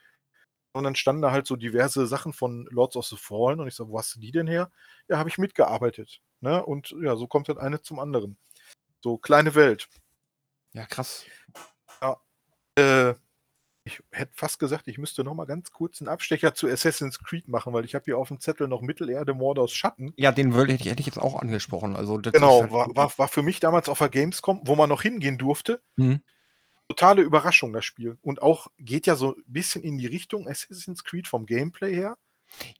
Und dann standen da halt so diverse Sachen von Lords of the Fallen und ich so, wo hast du die denn her? Ja, habe ich mitgearbeitet. Ne? Und ja, so kommt halt eine zum anderen. So, kleine Welt. Ja, krass. Ja. Äh, ich hätte fast gesagt, ich müsste noch mal ganz kurz einen Abstecher zu Assassin's Creed machen, weil ich habe hier auf dem Zettel noch Mittelerde Mordors Schatten. Ja, den hätte ich, hätte ich jetzt auch angesprochen. Also genau, halt war, war, war, für mich damals auf der Gamescom, wo man noch hingehen durfte. Mhm. Totale Überraschung, das Spiel. Und auch geht ja so ein bisschen in die Richtung Assassin's Creed vom Gameplay her.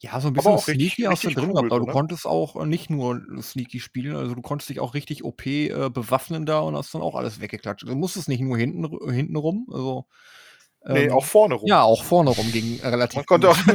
Ja, so ein bisschen sneaky hast du drin gehabt, aber du konntest auch nicht nur sneaky spielen, also du konntest dich auch richtig OP äh, bewaffnen da und hast dann auch alles weggeklatscht. Du musstest nicht nur hinten, hinten rum, also Nee, ähm, auch vorne rum. Ja, auch vorne rum ging relativ Man konnte auch.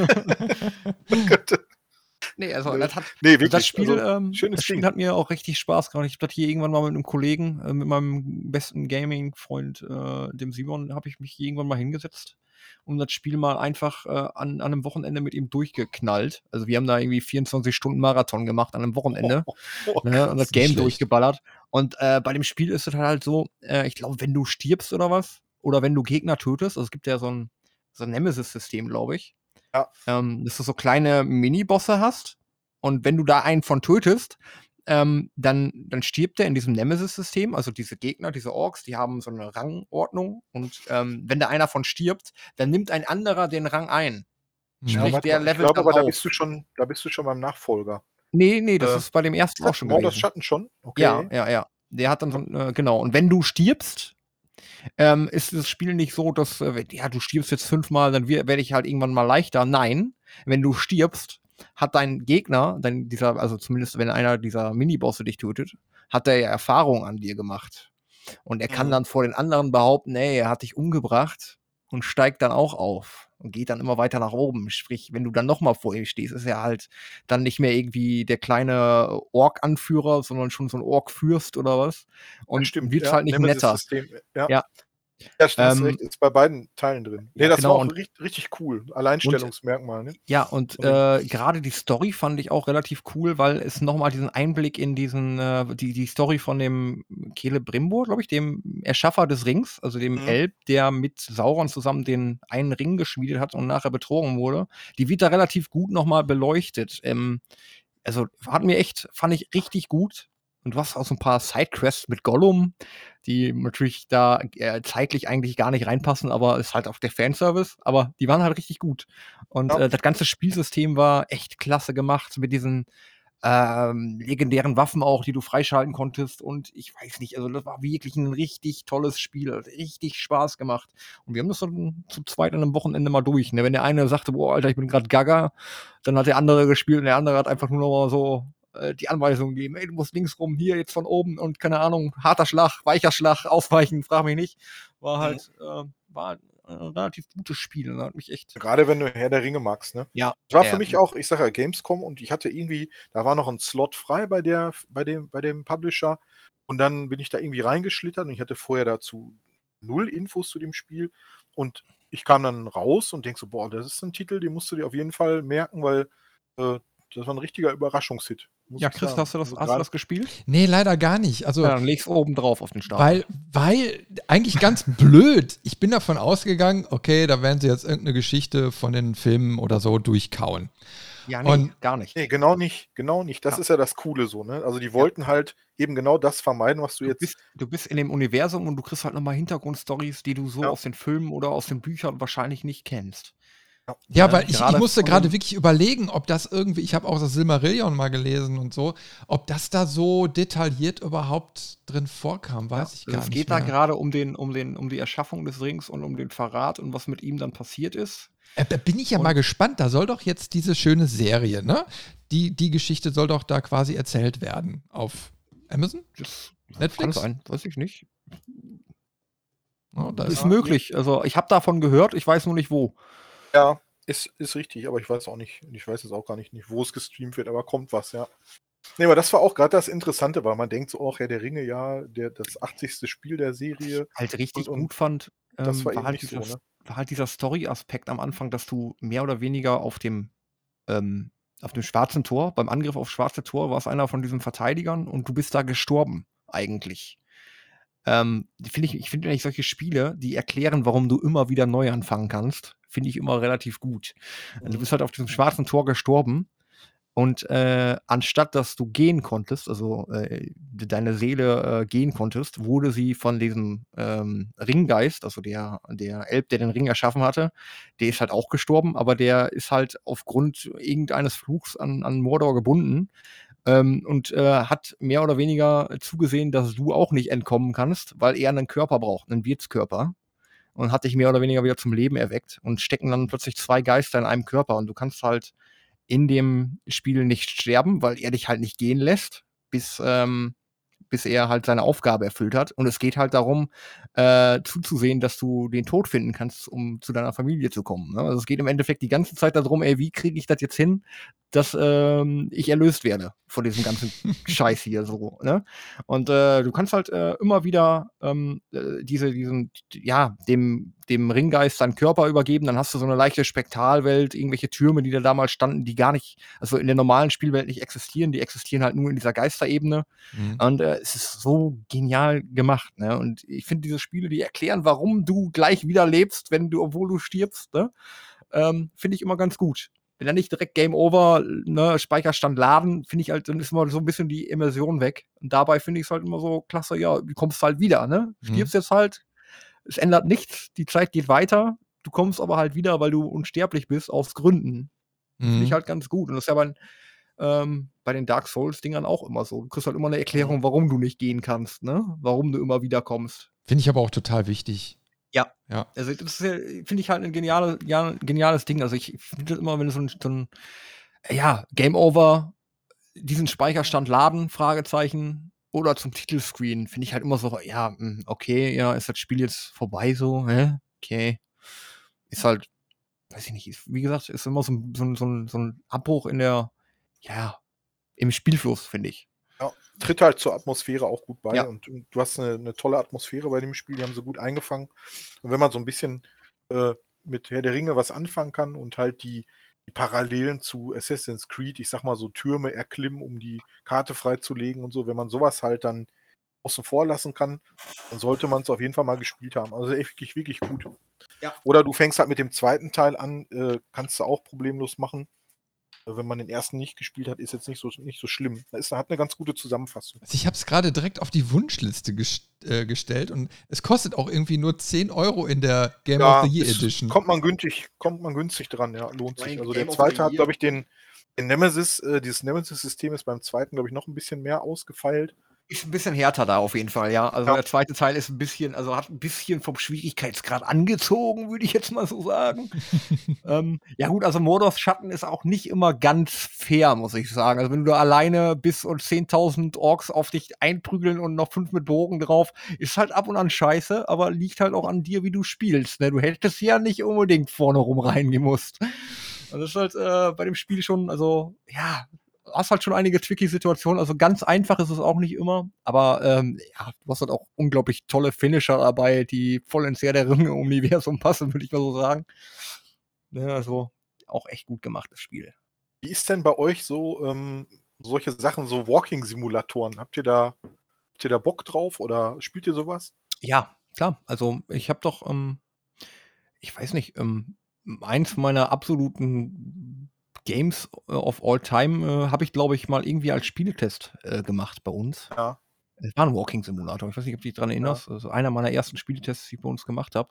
nee, also das, hat, nee, wirklich, das Spiel, also, ähm, das Spiel hat mir auch richtig Spaß gemacht. Ich habe das hier irgendwann mal mit einem Kollegen, äh, mit meinem besten Gaming-Freund, äh, dem Simon, habe ich mich irgendwann mal hingesetzt und das Spiel mal einfach äh, an, an einem Wochenende mit ihm durchgeknallt. Also wir haben da irgendwie 24 Stunden Marathon gemacht an einem Wochenende oh, oh, ne, und das Game schlecht. durchgeballert. Und äh, bei dem Spiel ist es halt so, äh, ich glaube, wenn du stirbst oder was, oder wenn du Gegner tötest, also es gibt ja so ein, so ein Nemesis-System, glaube ich. Ja. Ähm, dass du so kleine Mini-Bosse hast und wenn du da einen von tötest, ähm, dann, dann stirbt er in diesem Nemesis-System. Also diese Gegner, diese Orks, die haben so eine Rangordnung. Und ähm, wenn da einer von stirbt, dann nimmt ein anderer den Rang ein. Ja, Sprich, der Level ich glaube, aber da bist, du schon, da bist du schon beim Nachfolger. Nee, nee, das äh, ist bei dem ersten auch schon gewesen. das Schatten schon? Okay. Ja, ja, ja. Der hat dann so, äh, genau. Und wenn du stirbst, ähm, ist das Spiel nicht so, dass, äh, ja, du stirbst jetzt fünfmal, dann werde ich halt irgendwann mal leichter. Nein, wenn du stirbst, hat dein Gegner, dein, dieser, also zumindest wenn einer dieser Minibosse dich tötet, hat er ja Erfahrung an dir gemacht. Und er kann mhm. dann vor den anderen behaupten, ey, er hat dich umgebracht und steigt dann auch auf und geht dann immer weiter nach oben. Sprich, wenn du dann nochmal vor ihm stehst, ist er halt dann nicht mehr irgendwie der kleine Ork-Anführer, sondern schon so ein Ork-Fürst oder was. Und stimmt, wird ja, halt nicht netter. Ja. ja. Ja, stimmt, ähm. Ist bei beiden Teilen drin. Nee, das genau, war auch richtig, richtig cool. Alleinstellungsmerkmal. Und, ne? Ja, und äh, gerade die Story fand ich auch relativ cool, weil es nochmal diesen Einblick in diesen, äh, die, die Story von dem Kele Brimbo, glaube ich, dem Erschaffer des Rings, also dem mhm. Elb, der mit Sauron zusammen den einen Ring geschmiedet hat und nachher betrogen wurde, die wird da relativ gut nochmal beleuchtet. Ähm, also hat mir echt, fand ich richtig gut. Und hast auch so ein paar Sidequests mit Gollum, die natürlich da äh, zeitlich eigentlich gar nicht reinpassen, aber ist halt auch der Fanservice. Aber die waren halt richtig gut. Und ja. äh, das ganze Spielsystem war echt klasse gemacht mit diesen ähm, legendären Waffen auch, die du freischalten konntest. Und ich weiß nicht, also das war wirklich ein richtig tolles Spiel. Richtig Spaß gemacht. Und wir haben das dann zu zweit an einem Wochenende mal durch. Ne? Wenn der eine sagte, boah, Alter, ich bin gerade gaga, dann hat der andere gespielt und der andere hat einfach nur noch mal so äh, die Anweisungen geben, ey, du musst links rum, hier jetzt von oben und keine Ahnung, harter Schlag, weicher Schlag, ausweichen, frag mich nicht. War mhm. halt, äh, war ein relativ gutes Spiel. Ne? Hat mich echt. Gerade wenn du Herr der Ringe magst, ne? Ja. Das war für mich auch, ich sage ja, Gamescom und ich hatte irgendwie, da war noch ein Slot frei bei der, bei dem, bei dem Publisher und dann bin ich da irgendwie reingeschlittert und ich hatte vorher dazu null Infos zu dem Spiel und ich kam dann raus und denk so, boah, das ist ein Titel, den musst du dir auf jeden Fall merken, weil äh, das war ein richtiger Überraschungshit. Ja, Chris, sagen. hast du, das, also hast du das gespielt? Nee, leider gar nicht. Also, ja, dann legst oben drauf auf den Start. Weil, weil, eigentlich ganz blöd. Ich bin davon ausgegangen, okay, da werden sie jetzt irgendeine Geschichte von den Filmen oder so durchkauen. Ja, nee, und, gar nicht. Nee, genau nicht. Genau nicht. Das ja. ist ja das Coole so, ne? Also die wollten ja. halt eben genau das vermeiden, was du, du jetzt. Bist, du bist in dem Universum und du kriegst halt nochmal Hintergrundstories, die du so ja. aus den Filmen oder aus den Büchern wahrscheinlich nicht kennst. Ja, weil ich, ich musste gerade wirklich überlegen, ob das irgendwie, ich habe auch das Silmarillion mal gelesen und so, ob das da so detailliert überhaupt drin vorkam, weiß ja, ich gar nicht. Es geht mehr. da gerade um den, um den, um die Erschaffung des Rings und um den Verrat und was mit ihm dann passiert ist. Äh, da bin ich ja und mal gespannt. Da soll doch jetzt diese schöne Serie, ne? Die, die Geschichte soll doch da quasi erzählt werden auf Amazon? Das Netflix? Kann sein, weiß ich nicht. Oh, ist möglich. Also ich habe davon gehört, ich weiß nur nicht wo. Ja, ist, ist richtig, aber ich weiß auch nicht, ich weiß jetzt auch gar nicht, nicht, wo es gestreamt wird, aber kommt was, ja. Nee, aber das war auch gerade das Interessante, weil man denkt so, auch oh, Herr der Ringe, ja, der, das 80. Spiel der Serie. Halt richtig und, gut fand, ähm, das war, war, halt dieser, so, ne? war halt dieser Story-Aspekt am Anfang, dass du mehr oder weniger auf dem, ähm, auf dem schwarzen Tor, beim Angriff auf schwarze Tor, war es einer von diesen Verteidigern und du bist da gestorben, eigentlich. Ähm, find ich ich finde eigentlich solche Spiele, die erklären, warum du immer wieder neu anfangen kannst, finde ich immer relativ gut. Mhm. Du bist halt auf diesem schwarzen Tor gestorben und äh, anstatt dass du gehen konntest, also äh, deine Seele äh, gehen konntest, wurde sie von diesem ähm, Ringgeist, also der, der Elb, der den Ring erschaffen hatte, der ist halt auch gestorben, aber der ist halt aufgrund irgendeines Fluchs an, an Mordor gebunden ähm, und äh, hat mehr oder weniger zugesehen, dass du auch nicht entkommen kannst, weil er einen Körper braucht, einen Wirtskörper. Und hat dich mehr oder weniger wieder zum Leben erweckt und stecken dann plötzlich zwei Geister in einem Körper und du kannst halt in dem Spiel nicht sterben, weil er dich halt nicht gehen lässt, bis ähm, bis er halt seine Aufgabe erfüllt hat. Und es geht halt darum, äh, zuzusehen, dass du den Tod finden kannst, um zu deiner Familie zu kommen. Ne? Also es geht im Endeffekt die ganze Zeit darum, ey, wie kriege ich das jetzt hin, dass ähm, ich erlöst werde von diesem ganzen Scheiß hier so. Ne? Und äh, du kannst halt äh, immer wieder ähm, äh, diese, diesen, ja, dem, dem Ringgeist seinen Körper übergeben, dann hast du so eine leichte Spektralwelt, irgendwelche Türme, die da damals standen, die gar nicht, also in der normalen Spielwelt nicht existieren, die existieren halt nur in dieser Geisterebene. Mhm. Und äh, es ist so genial gemacht. Ne? Und ich finde diese Spiele, die erklären, warum du gleich wieder lebst, wenn du, obwohl du stirbst, ne? ähm, finde ich immer ganz gut wenn dann nicht direkt Game Over, ne, Speicherstand laden, finde ich halt, dann ist mal so ein bisschen die Immersion weg. Und dabei finde ich es halt immer so klasse, ja, du kommst halt wieder, ne? Du stirbst mhm. jetzt halt, es ändert nichts, die Zeit geht weiter, du kommst aber halt wieder, weil du unsterblich bist, aus Gründen. Mhm. Finde ich halt ganz gut. Und das ist ja bei, ähm, bei den Dark Souls-Dingern auch immer so. Du kriegst halt immer eine Erklärung, warum du nicht gehen kannst, ne? Warum du immer wieder kommst. Finde ich aber auch total wichtig. Ja. ja. Also das ja, finde ich halt ein geniale, ja, geniales Ding. Also ich finde das immer, wenn so ein, so ein, ja, Game Over, diesen Speicherstand laden, Fragezeichen, oder zum Titelscreen, finde ich halt immer so, ja, hm, okay, ja, ist das Spiel jetzt vorbei so, hä? Okay. Ist halt, weiß ich nicht, wie gesagt, ist immer so, so, so, so ein Abbruch in der, ja, im Spielfluss, finde ich. Ja, tritt halt zur Atmosphäre auch gut bei Ja. und, und du hast eine, eine tolle Atmosphäre bei dem Spiel, die haben sie gut eingefangen. Und wenn man so ein bisschen äh, mit Herr der Ringe was anfangen kann und halt die, die Parallelen zu Assassin's Creed, ich sag mal so Türme erklimmen, um die Karte freizulegen und so, wenn man sowas halt dann außen vor lassen kann, dann sollte man es auf jeden Fall mal gespielt haben. Also echt wirklich, wirklich gut. Ja. Oder du fängst halt mit dem zweiten Teil an, äh, kannst du auch problemlos machen. Wenn man den ersten nicht gespielt hat, ist jetzt nicht so, nicht so schlimm. Ist, hat eine ganz gute Zusammenfassung. Also ich habe es gerade direkt auf die Wunschliste gest äh, gestellt und es kostet auch irgendwie nur 10 Euro in der Game of the Year Edition. Kommt man günstig, kommt man günstig dran, ja, lohnt sich. Also Game der zweite hat, glaube ich, den, den Nemesis, äh, dieses Nemesis-System ist beim zweiten, glaube ich, noch ein bisschen mehr ausgefeilt. Ist ein bisschen härter da auf jeden Fall, ja. Also Ja. der zweite Teil ist ein bisschen, also hat ein bisschen vom Schwierigkeitsgrad angezogen, würde ich jetzt mal so sagen. ähm, ja gut, also Mordors Schatten ist auch nicht immer ganz fair, muss ich sagen. Also wenn du da alleine bist und 10.000 Orks auf dich einprügeln und noch fünf mit Bogen drauf, ist halt ab und an scheiße, aber liegt halt auch an dir, wie du spielst. Ne? Du hättest ja nicht unbedingt vorne rum reingemusst. Also das ist halt äh, bei dem Spiel schon, also ja, hast halt schon einige tricky Situationen. Also ganz einfach ist es auch nicht immer. Aber ähm, ja, du hast halt auch unglaublich tolle Finisher dabei, die voll ins Herr der Ringe-Universum passen, würde ich mal so sagen. Ja, also auch echt gut gemacht, das Spiel. Wie ist denn bei euch so ähm, solche Sachen, so Walking-Simulatoren? Habt ihr da, habt ihr da Bock drauf oder spielt ihr sowas? Ja, klar. Also ich habe doch, ähm, ich weiß nicht, ähm, eins meiner absoluten Games of all time äh, habe ich, glaube ich, mal irgendwie als Spieletest äh, gemacht bei uns. Ja. Es war ein Walking Simulator. Ich weiß nicht, ob du dich daran erinnerst. Also einer meiner ersten Spieletests, die ich bei uns gemacht habe.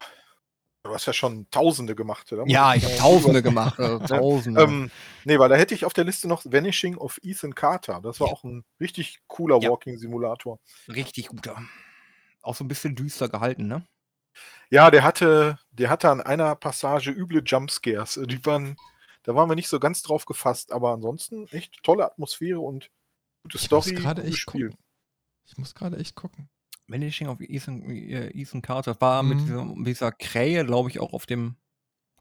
Du hast ja schon Tausende gemacht, oder? Ja, ich habe Tausende gemacht. Also Tausende. Ähm, nee, weil da hätte ich auf der Liste noch Vanishing of Ethan Carter. Das war Ja. auch ein richtig cooler Ja. Walking-Simulator. Richtig guter. Auch so ein bisschen düster gehalten, ne? Ja, der hatte, der hatte an einer Passage üble Jumpscares. Die waren, da waren wir nicht so ganz drauf gefasst, aber ansonsten echt tolle Atmosphäre und gute Ich muss Story. gerade gutes echt Spiel. gucken. Ich muss gerade echt gucken. Vanishing of Ethan, äh, Ethan Carter war mit Mhm. dieser, mit dieser Krähe, glaube ich, auch auf dem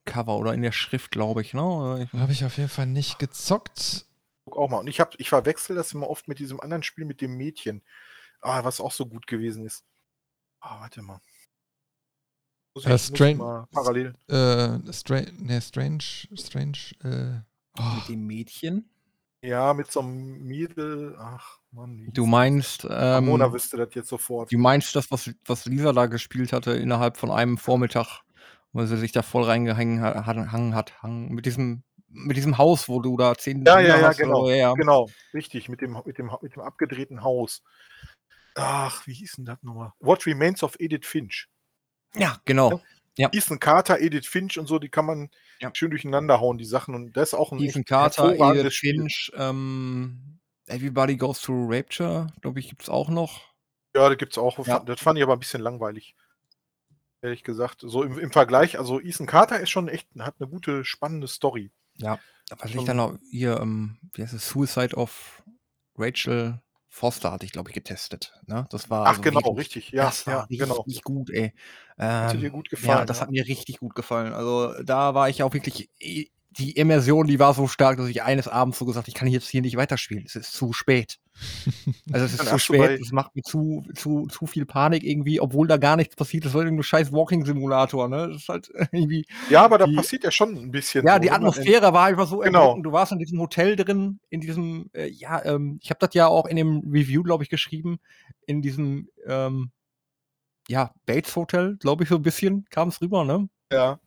Cover oder in der Schrift, glaube ich, ne? Habe ich auf jeden Fall nicht gezockt. Guck auch mal. Und ich, hab, ich verwechsel das immer oft mit diesem anderen Spiel mit dem Mädchen. Ah, was auch so gut gewesen ist. Ah, warte mal. Muss Äh, muss Strain- mal parallel. Äh, Strange, ne, Strange, Strange, äh, oh, Mit dem Mädchen. Ja, mit so einem Mädel. Ach, Mann. wie Du meinst, ähm, wüsste das jetzt sofort. du meinst das, was, was Lisa da gespielt hatte innerhalb von einem Vormittag, wo sie sich da voll reingehangen hat, hangen hat, hang, mit diesem, mit diesem Haus, wo du da zehn Ja, Brüder ja, ja, hast, genau. oder? ja. Genau, richtig, mit dem, mit dem, mit dem abgedrehten Haus. Ach, wie hieß denn das nochmal? What Remains of Edith Finch. Ja, genau. Ja. Ethan Carter, Edith Finch und so, die kann man Ja. schön durcheinander hauen, die Sachen. Und das ist auch ein Ethan Carter, Edith. Finch, ähm, Everybody Goes to Rapture, glaube ich, gibt's auch noch. Ja, da gibt's auch. Ja. Das fand ich aber ein bisschen langweilig. Ehrlich gesagt. So im, im Vergleich, also Ethan Carter ist schon echt, hat eine gute, spannende Story. Was Schon- ich dann noch hier, ähm, wie heißt es, Suicide of Rachel Foster hatte ich, glaube ich, getestet. Ne? Das war Ach, also genau, richtig. Ja, das war ja, richtig genau. gut, ey. Hat Ähm, dir gut gefallen. ja, das hat mir richtig gut gefallen. Also da war ich auch wirklich, die Immersion, die war so stark, dass ich eines Abends so gesagt, ich kann jetzt hier nicht weiterspielen. Es ist zu spät. Also es ist zu spät, es macht mir zu, zu, zu viel Panik irgendwie, obwohl da gar nichts passiert. Das war irgendein scheiß Walking-Simulator, ne? Das ist halt irgendwie. ja, aber da die- passiert ja schon ein bisschen. Ja, so, die Atmosphäre war einfach so Genau. Du warst in diesem Hotel drin, in diesem, äh, ja, ähm, ich habe das ja auch in dem Review, glaube ich, geschrieben, in diesem, ähm, ja, Bates Hotel, glaube ich, so ein bisschen kam es rüber, ne? Ja,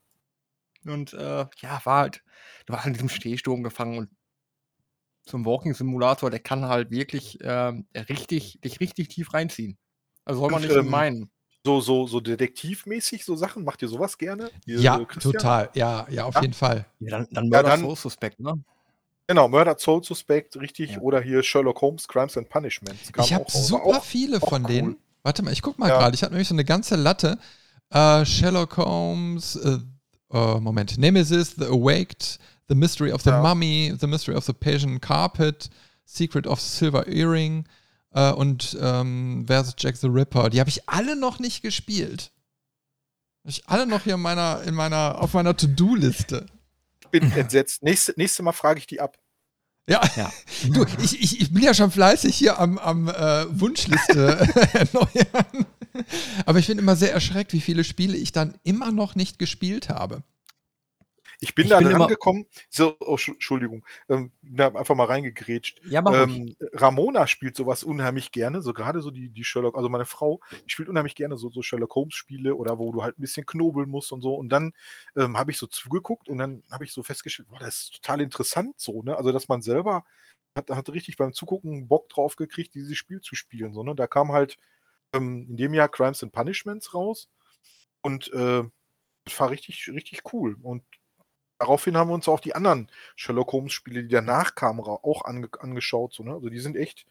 Und äh, ja, war halt, du warst in diesem Stehsturm gefangen und so ein Walking-Simulator, der kann halt wirklich ähm, richtig, dich richtig tief reinziehen. Also soll man nicht so ähm, meinen. so, so, so detektivmäßig so Sachen. Macht ihr sowas gerne? Ihr, ja, äh, Christian? total. Ja, ja, auf Ja? jeden Fall. Ja, dann, dann ja, Murder dann- Soul Suspect, ne? Genau, Murder Soul Suspect, richtig. Ja. Oder hier Sherlock Holmes, Crimes and Punishments. Ich habe super auch, viele auch von cool. denen. Warte mal, ich guck mal Ja. gerade. Ich habe nämlich so eine ganze Latte. Äh, Sherlock Holmes, äh, äh, Moment, Nemesis, The Awaked, The Mystery of the Ja. Mummy, The Mystery of the Persian Carpet, Secret of Silver Earring äh, und ähm, versus Jack the Ripper. Die habe ich alle noch nicht gespielt. Hab Ich alle noch hier in meiner, in meiner, auf meiner To-Do-Liste. bin entsetzt. Nächste, nächste Mal frage ich die ab. Ja, ja. du, ich, ich, ich bin ja schon fleißig hier am, am äh, Wunschliste erneuern. Aber ich bin immer sehr erschreckt, wie viele Spiele ich dann immer noch nicht gespielt habe. Ich bin ich da bin angekommen, so, oh, Entschuldigung, ähm, einfach mal reingegrätscht. Ja, ähm, Ramona spielt sowas unheimlich gerne, so gerade so die, die Sherlock, also meine Frau, die spielt unheimlich gerne so, so Sherlock Holmes-Spiele oder wo du halt ein bisschen knobeln musst und so. Und dann ähm, habe ich so zugeguckt und dann habe ich so festgestellt, boah, das ist total interessant so, ne? Also, dass man selber hat, hat richtig beim Zugucken Bock drauf gekriegt, dieses Spiel zu spielen. So, ne? Da kam halt ähm, in dem Jahr Crimes and Punishments raus und äh, das war richtig, richtig cool. Und daraufhin haben wir uns auch die anderen Sherlock Holmes-Spiele, die danach kamen, auch ange angeschaut. So, ne? Also die sind echt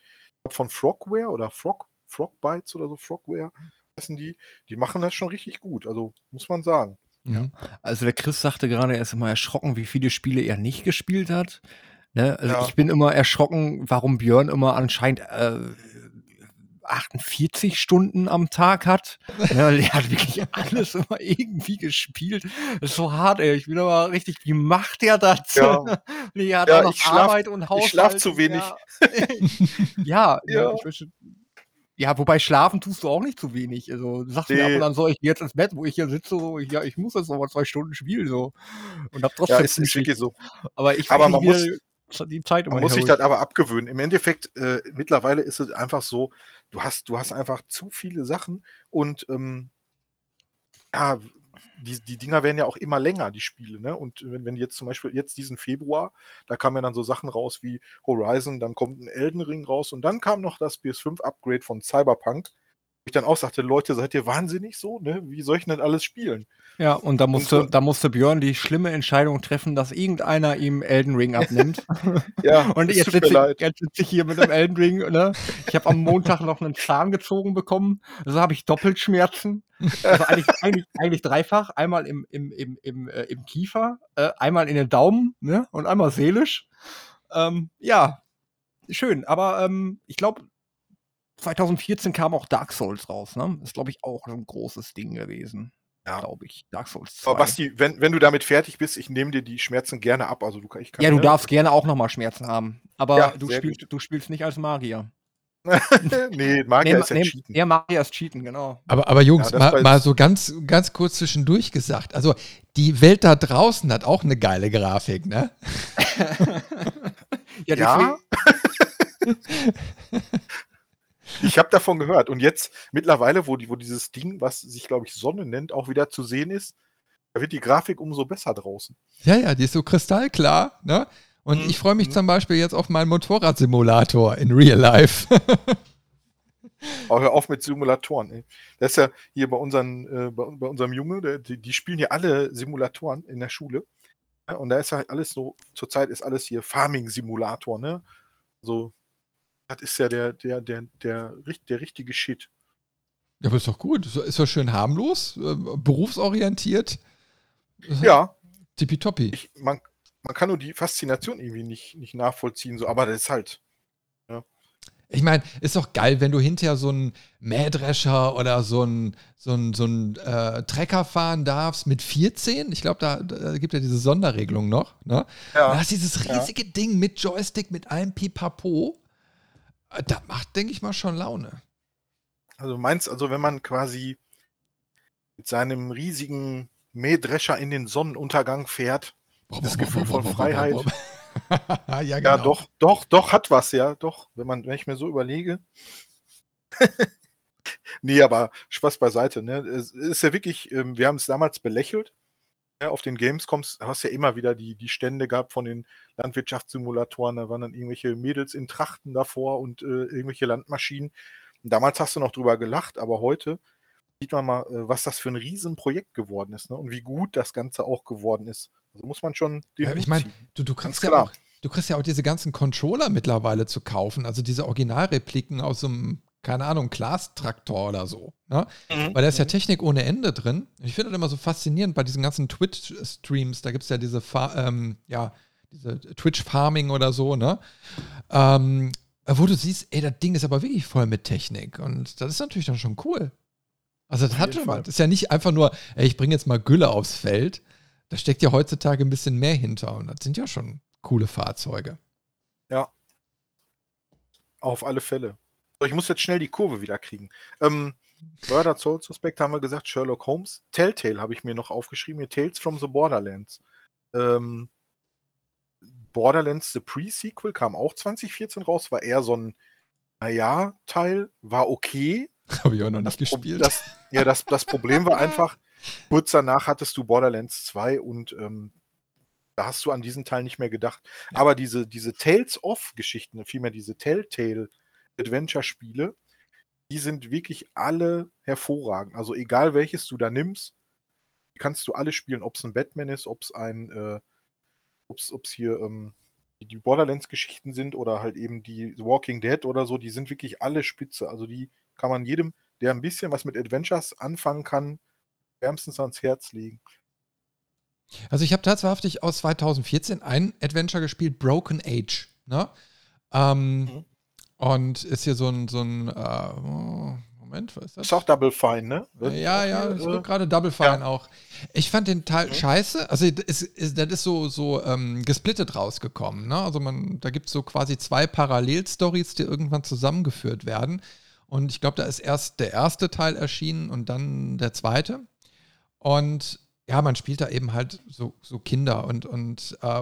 von Frogware oder Frog, Frogbites oder so, Frogware heißen die, die machen das schon richtig gut. Also muss man sagen. Ja. Also der Chris sagte gerade, er ist immer erschrocken, wie viele Spiele er nicht gespielt hat. Ne? Also ja. ich bin immer erschrocken, warum Björn immer anscheinend äh, 48 Stunden am Tag hat. Ja, der hat wirklich alles immer irgendwie gespielt. Das ist so hart, ey. Ich bin aber richtig, wie macht der das? Ja, nee, hat ja, auch noch schlaf, Arbeit und Haushalt. Ich schlaf zu wenig. Ja, ja, ja. Ich ja, wobei schlafen tust du auch nicht zu wenig. Also du sagst nee. mir ab und dann so, ich jetzt ins Bett, wo ich hier sitze, so, ich, ja, ich muss jetzt noch mal zwei Stunden spielen so und hab trotzdem ja, ist, ist wirklich so. Aber ich aber man muss die Zeit man muss sich das aber abgewöhnen. Im Endeffekt äh, mittlerweile ist es einfach so, du hast, du hast einfach zu viele Sachen und ähm, ja, die, die Dinger werden ja auch immer länger, die Spiele, ne? Und wenn, wenn jetzt zum Beispiel jetzt diesen Februar, da kamen ja dann so Sachen raus wie Horizon, dann kommt ein Elden Ring raus und dann kam noch das PS5-Upgrade von Cyberpunk, ich dann auch sagte, Leute, seid ihr wahnsinnig so, ne? Wie soll ich denn alles spielen? Ja, und da musste, und, da musste Björn die schlimme Entscheidung treffen, dass irgendeiner ihm Elden Ring abnimmt. ja, und jetzt sitze, ich, jetzt sitze ich hier mit dem Elden Ring. Ne? Ich habe am Montag noch einen Zahn gezogen bekommen. Also habe ich Doppelschmerzen. Also eigentlich, eigentlich, eigentlich dreifach. Einmal im, im, im, im, äh, im Kiefer, äh, einmal in den Daumen ne? und einmal seelisch. Ähm, ja, schön. Aber ähm, ich glaube, 2014 kam auch Dark Souls raus. Ne? Ist, glaube ich, auch ein großes Ding gewesen ja. glaube ich. Dark Souls 2. Aber Basti, wenn, wenn du damit fertig bist, ich nehme dir die Schmerzen gerne ab. Also du, ich kann, ja, du darfst gerne auch nochmal Schmerzen haben. Aber ja, du, spielst, du spielst nicht als Magier. nee, Magier nee, ist ja nee, Cheaten. Ja, Magier ist Cheaten, genau. Aber, aber Jungs, ja, mal, mal, so ganz, ganz kurz zwischendurch gesagt. Also, die Welt da draußen hat auch eine geile Grafik, ne? ja, ja. Ich habe davon gehört. Und jetzt mittlerweile, wo, die, wo dieses Ding, was sich, glaube ich, Sonne nennt, auch wieder zu sehen ist, da wird die Grafik umso besser draußen. Ja, ja, die ist so kristallklar. Ne? Und mhm. ich freue mich mhm. zum Beispiel jetzt auf meinen Motorradsimulator in Real Life. Aber hör auf mit Simulatoren. Ey. Das ist ja hier bei, unseren, äh, bei, bei, unserem Junge, der, die, die, spielen hier alle Simulatoren in der Schule. Ja, und da ist halt alles so, zurzeit ist alles hier Farming-Simulator, ne? So das ist ja der, der, der, der, der richtige Shit. Ja, aber ist doch gut. Ist doch schön harmlos, äh, berufsorientiert. Ja. Tippitoppi. Ich, man, man kann nur die Faszination irgendwie nicht, nicht nachvollziehen, so, aber das ist halt. Ja. Ich meine, ist doch geil, wenn du hinterher so einen Mähdrescher oder so einen so einen, so einen äh, Trecker fahren darfst mit 14. Ich glaube, da, da, gibt ja diese Sonderregelung noch. Ne? Ja. Da hast dieses riesige ja. Ding mit Joystick, mit allem Pipapo. Äh, das macht, denke ich mal, schon Laune. Also meinst also, wenn man quasi mit seinem riesigen Mähdrescher in den Sonnenuntergang fährt, das Gefühl von Freiheit. ja, genau. ja, doch, doch, doch, hat was, ja, doch. Wenn man, wenn ich mir so überlege. nee, aber Spaß beiseite. Ne? Es ist ja wirklich, ähm, wir haben es damals belächelt, ja, auf den Gamescoms hast du ja immer wieder die, die Stände gehabt von den Landwirtschaftssimulatoren, da waren dann irgendwelche Mädels in Trachten davor und äh, irgendwelche Landmaschinen. Und damals hast du noch drüber gelacht, aber heute sieht man mal, äh, was das für ein Riesenprojekt geworden ist ne? und wie gut das Ganze auch geworden ist. Also muss man schon den ja, Ich meine, du, du kannst ja auch, du kriegst ja auch diese ganzen Controller mittlerweile zu kaufen, also diese Originalrepliken aus so einem keine Ahnung, Glas-Traktor oder so. Ne? Mhm. Weil da ist ja mhm. Technik ohne Ende drin. Ich finde das immer so faszinierend bei diesen ganzen Twitch-Streams. Da gibt es ja diese, ähm, ja, diese Twitch-Farming oder so, ne? Ähm, wo du siehst, ey, das Ding ist aber wirklich voll mit Technik. Und das ist natürlich dann schon cool. Also, das hat schon mal. Das ist ja nicht einfach nur, ey, ich bringe jetzt mal Gülle aufs Feld. Da steckt ja heutzutage ein bisschen mehr hinter. Und das sind ja schon coole Fahrzeuge. Ja. Auf alle Fälle. So, ich muss jetzt schnell die Kurve wieder kriegen. Ähm, Murder Soul Suspect haben wir gesagt, Sherlock Holmes. Telltale habe ich mir noch aufgeschrieben, hier Tales from the Borderlands. Ähm, Borderlands The Pre-Sequel kam auch 2014 raus, war eher so ein, naja, Teil, war okay. Habe ich auch noch Das nicht Pro- gespielt. Das, ja, das, das Problem war einfach, kurz danach hattest du Borderlands 2 und ähm, da hast du an diesen Teil nicht mehr gedacht. Ja. Aber diese, diese Tales-of-Geschichten, vielmehr diese Telltale-Adventure-Spiele, die sind wirklich alle hervorragend. Also egal welches du da nimmst, kannst du alle spielen, ob es ein Batman ist, ob es ein, äh, ob es hier ähm, die- die Borderlands-Geschichten sind oder halt eben die Walking Dead oder so, die sind wirklich alle spitze. Also die kann man jedem, der ein bisschen was mit Adventures anfangen kann, wärmstens ans Herz legen. Also ich habe tatsächlich aus 2014 ein Adventure gespielt, Broken Age. Ne? Ähm, Mhm. Und ist hier so ein, so ein äh, oh, Moment, was ist das? Ist auch Double Fine, ne? Ja, ja, ich äh, guck gerade Double Fine auch. Ich fand den Teil Mhm. scheiße. Also das ist, das ist so, so ähm, gesplittet rausgekommen. Ne? Also man, da gibt es so quasi zwei Parallelstories, die irgendwann zusammengeführt werden. Und ich glaube, da ist erst der erste Teil erschienen und dann der zweite. Und ja, man spielt da eben halt so, so Kinder und, und äh,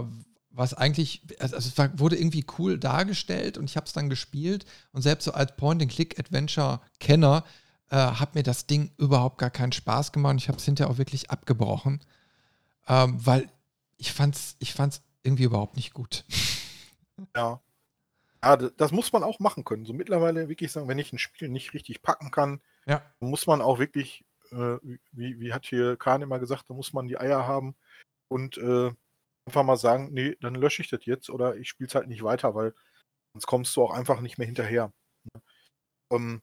was eigentlich, also es war, wurde irgendwie cool dargestellt und ich habe es dann gespielt und selbst so als Point-and-Click-Adventure-Kenner äh, hat mir das Ding überhaupt gar keinen Spaß gemacht und ich habe es hinterher auch wirklich abgebrochen, ähm, weil ich fand's, ich fand's irgendwie überhaupt nicht gut. Ja. Ja, das muss man auch machen können. So mittlerweile wirklich sagen, wenn ich ein Spiel nicht richtig packen kann, Ja. muss man auch wirklich, äh, wie, wie hat hier Kahn immer gesagt, da muss man die Eier haben und äh, einfach mal sagen, nee, dann lösche ich das jetzt oder ich spiele es halt nicht weiter, weil sonst kommst du auch einfach nicht mehr hinterher. ne? Ähm,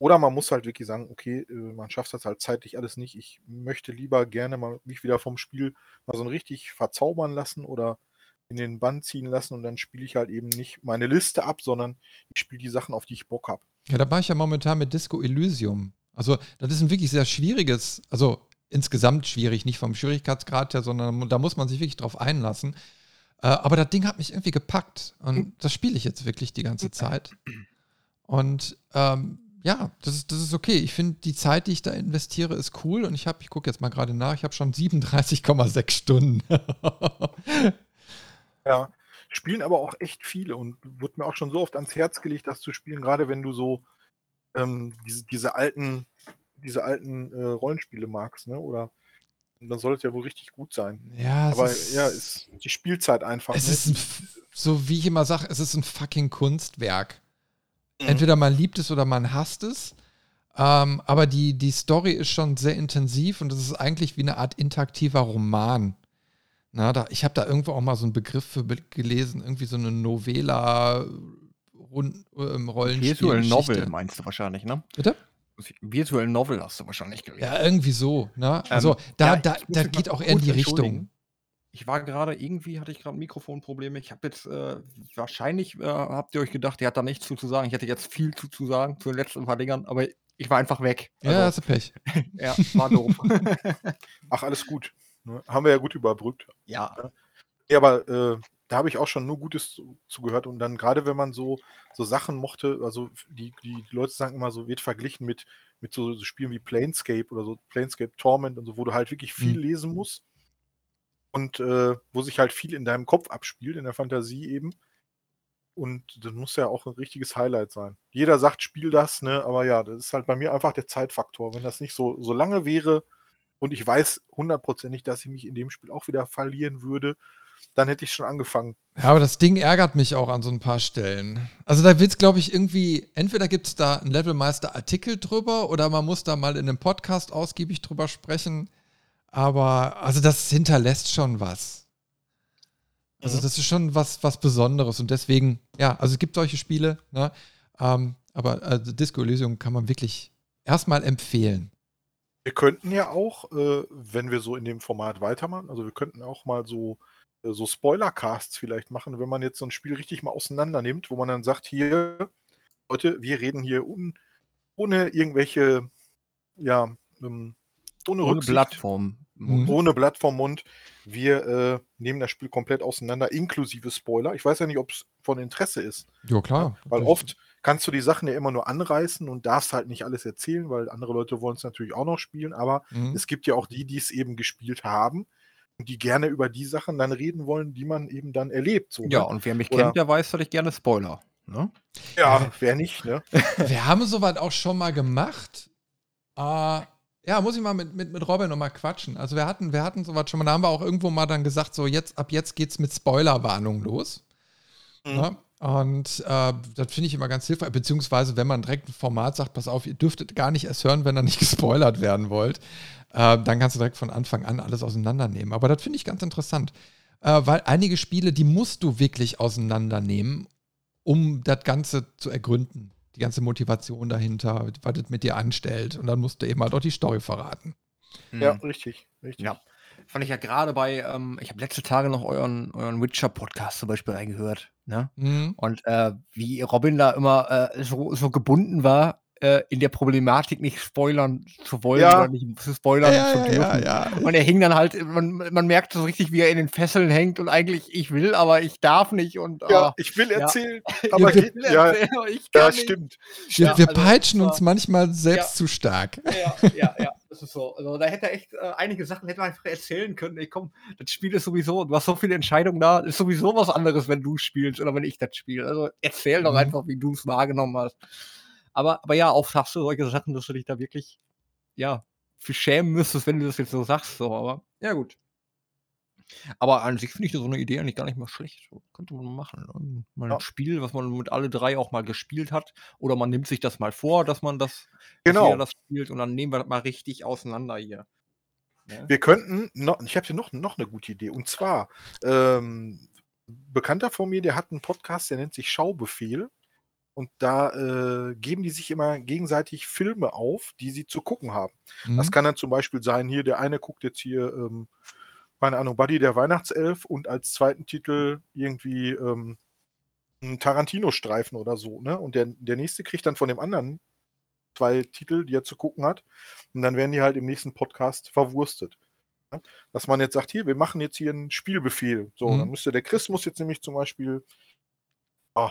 oder man muss halt wirklich sagen, okay, äh, man schafft das halt zeitlich alles nicht. Ich möchte lieber gerne mal mich wieder vom Spiel mal so richtig verzaubern lassen oder in den Bann ziehen lassen und dann spiele ich halt eben nicht meine Liste ab, sondern ich spiele die Sachen, auf die ich Bock habe. Ja, da war ich ja momentan mit Disco Elysium. Also, das ist ein wirklich sehr schwieriges, also insgesamt schwierig, nicht vom Schwierigkeitsgrad her, sondern da muss man sich wirklich drauf einlassen. Äh, aber das Ding hat mich irgendwie gepackt und das spiele ich jetzt wirklich die ganze Zeit. Und ähm, ja, das ist, das ist okay. Ich finde, die Zeit, die ich da investiere, ist cool und ich habe, ich gucke jetzt mal gerade nach, ich habe schon 37,6 Stunden. Ja. Spielen aber auch echt viele und wurde mir auch schon so oft ans Herz gelegt, das zu spielen, gerade wenn du so ähm, diese, diese alten, diese alten äh, Rollenspiele magst, ne? Oder dann soll es ja wohl richtig gut sein. ja, es aber ist, ja, ist die Spielzeit einfach. es ne? ist ein, so wie ich immer sage, es ist ein fucking Kunstwerk. Mhm. Entweder man liebt es oder man hasst es. Ähm, aber die, die Story ist schon sehr intensiv und es ist eigentlich wie eine Art interaktiver Roman. Na, da, ich habe da irgendwo auch mal so einen Begriff für be- gelesen, irgendwie so eine Novela Rund, ähm, Rollenspiel. Visual Novel meinst du wahrscheinlich, ne? Bitte? Visual Novel hast du wahrscheinlich gelesen. Ja, irgendwie so. Ne? Also da, ja, da, da geht auch eher in die Richtung. Ich war gerade, irgendwie hatte ich gerade Mikrofonprobleme. Ich habe jetzt, äh, wahrscheinlich äh, habt ihr euch gedacht, der hat da nichts zu, zu sagen. Ich hätte jetzt viel zu, zu sagen zu den letzten paar Dingern, aber ich war einfach weg. Ja, hast du Pech. ja, war doof. Ach, alles gut. Ne? Haben wir ja gut überbrückt. ja, Ja, aber äh, da habe ich auch schon nur Gutes zu, zu gehört. Und dann gerade wenn man so, so Sachen mochte, also die, die, Leute sagen immer so, wird verglichen mit, mit so, so Spielen wie Planescape oder so, Planescape Torment und so, wo du halt wirklich viel Hm. lesen musst. Und äh, wo sich halt viel in deinem Kopf abspielt, in der Fantasie eben. Und das muss ja auch ein richtiges Highlight sein. Jeder sagt, spiel das, ne? Aber ja, das ist halt bei mir einfach der Zeitfaktor. Wenn das nicht so, so lange wäre und ich weiß hundertprozentig, dass ich mich in dem Spiel auch wieder verlieren würde, dann hätte ich schon angefangen. Ja, aber das Ding ärgert mich auch an so ein paar Stellen. Also da wird es, glaube ich, irgendwie, entweder gibt es da einen Levelmeister-Artikel drüber oder man muss da mal in einem Podcast ausgiebig drüber sprechen. Aber also das hinterlässt schon was. Also Mhm. das ist schon was, was Besonderes und deswegen, ja, also es gibt solche Spiele, ne? Ähm, aber also Disco Elysium kann man wirklich erstmal empfehlen. Wir könnten ja auch, äh, wenn wir so in dem Format weitermachen, also wir könnten auch mal so, äh, so Spoiler-Casts vielleicht machen, wenn man jetzt so ein Spiel richtig mal auseinander nimmt, wo man dann sagt, hier, Leute, wir reden hier un, ohne irgendwelche, ja, ähm, ohne, ohne Rücksicht, Plattform. Mhm. ohne Blatt vom Mund. Wir äh, nehmen das Spiel komplett auseinander, inklusive Spoiler. Ich weiß ja nicht, ob es von Interesse ist. Ja, klar. Weil oft kannst du die Sachen ja immer nur anreißen und darfst halt nicht alles erzählen, weil andere Leute wollen es natürlich auch noch spielen. Aber Mhm. es gibt ja auch die, die es eben gespielt haben die gerne über die Sachen dann reden wollen, die man eben dann erlebt. So, Ja, ne? und wer mich Oder- kennt, der weiß, dass ich gerne Spoiler. Ne? ja wer nicht, ne? Wir haben sowas auch schon mal gemacht. Äh, ja, muss ich mal mit, mit, mit Robin nochmal quatschen. Also wir hatten, wir hatten sowas schon mal, da haben wir auch irgendwo mal dann gesagt, so jetzt, ab jetzt geht's mit Spoilerwarnung los. Mhm. Ja, und äh, das finde ich immer ganz hilfreich, beziehungsweise wenn man direkt ein Format sagt, pass auf, ihr dürftet gar nicht erst hören, wenn ihr nicht gespoilert werden wollt, äh, dann kannst du direkt von Anfang an alles auseinandernehmen. Aber das finde ich ganz interessant, äh, weil einige Spiele, die musst du wirklich auseinandernehmen, um das Ganze zu ergründen. Die ganze Motivation dahinter, was das mit dir anstellt. Und dann musst du eben halt auch die Story verraten. Ja, Mhm. richtig, richtig. Ja. Fand ich ja gerade bei, ähm, ich habe letzte Tage noch euren, euren Witcher-Podcast zum Beispiel reingehört. Ne? Mhm. Und äh, wie Robin da immer äh, so, so gebunden war, äh, in der Problematik nicht spoilern zu wollen Ja. oder nicht zu spoilern zu dürfen. ja. Und er hing dann halt, man, man merkt so richtig, wie er in den Fesseln hängt und eigentlich, ich will, aber ich darf nicht und Ja, ah, ich will Ja. erzählen, Ja, aber geht, will ja, erzählen, aber ich kann ja, nicht. stimmt. Wir, Ja, also, peitschen uns manchmal selbst zu stark. Ja, ja, ja, das ist so. Also da hätte er echt äh, einige Sachen hätte er einfach erzählen können. Ey, komm, das Spiel ist sowieso, du hast so viele Entscheidungen da, ist sowieso was anderes, wenn du spielst oder wenn ich das spiele. Also erzähl doch Mhm. einfach, wie du es wahrgenommen hast. Aber, aber ja, oft hast du solche Sachen, dass du dich da wirklich, ja, für schämen müsstest, wenn du das jetzt so sagst. So, aber ja, gut. Aber an sich finde ich so eine Idee eigentlich gar nicht mal schlecht. Könnte man machen. ne? Mal Ja. ein Spiel, was man mit alle drei auch mal gespielt hat. Oder man nimmt sich das mal vor, dass man das Genau. das spielt und dann nehmen wir das mal richtig auseinander hier. Ne? Wir könnten, noch, ich habe hier noch, noch eine gute Idee. Und zwar, ähm, Bekannter von mir, der hat einen Podcast, der nennt sich Schaubefehl. Und da äh, geben die sich immer gegenseitig Filme auf, die sie zu gucken haben. Das Mhm. kann dann zum Beispiel sein, hier, der eine guckt jetzt hier, ähm, keine Ahnung, Buddy der Weihnachtself und als zweiten Titel irgendwie ähm, einen Tarantino-Streifen oder so, ne? Und der, der nächste kriegt dann von dem anderen zwei Titel, die er zu gucken hat. Und dann werden die halt im nächsten Podcast verwurstet. ne? Dass man jetzt sagt, hier, wir machen jetzt hier einen Spielbefehl. So, Mhm. dann müsste der Chris muss jetzt nämlich zum Beispiel Der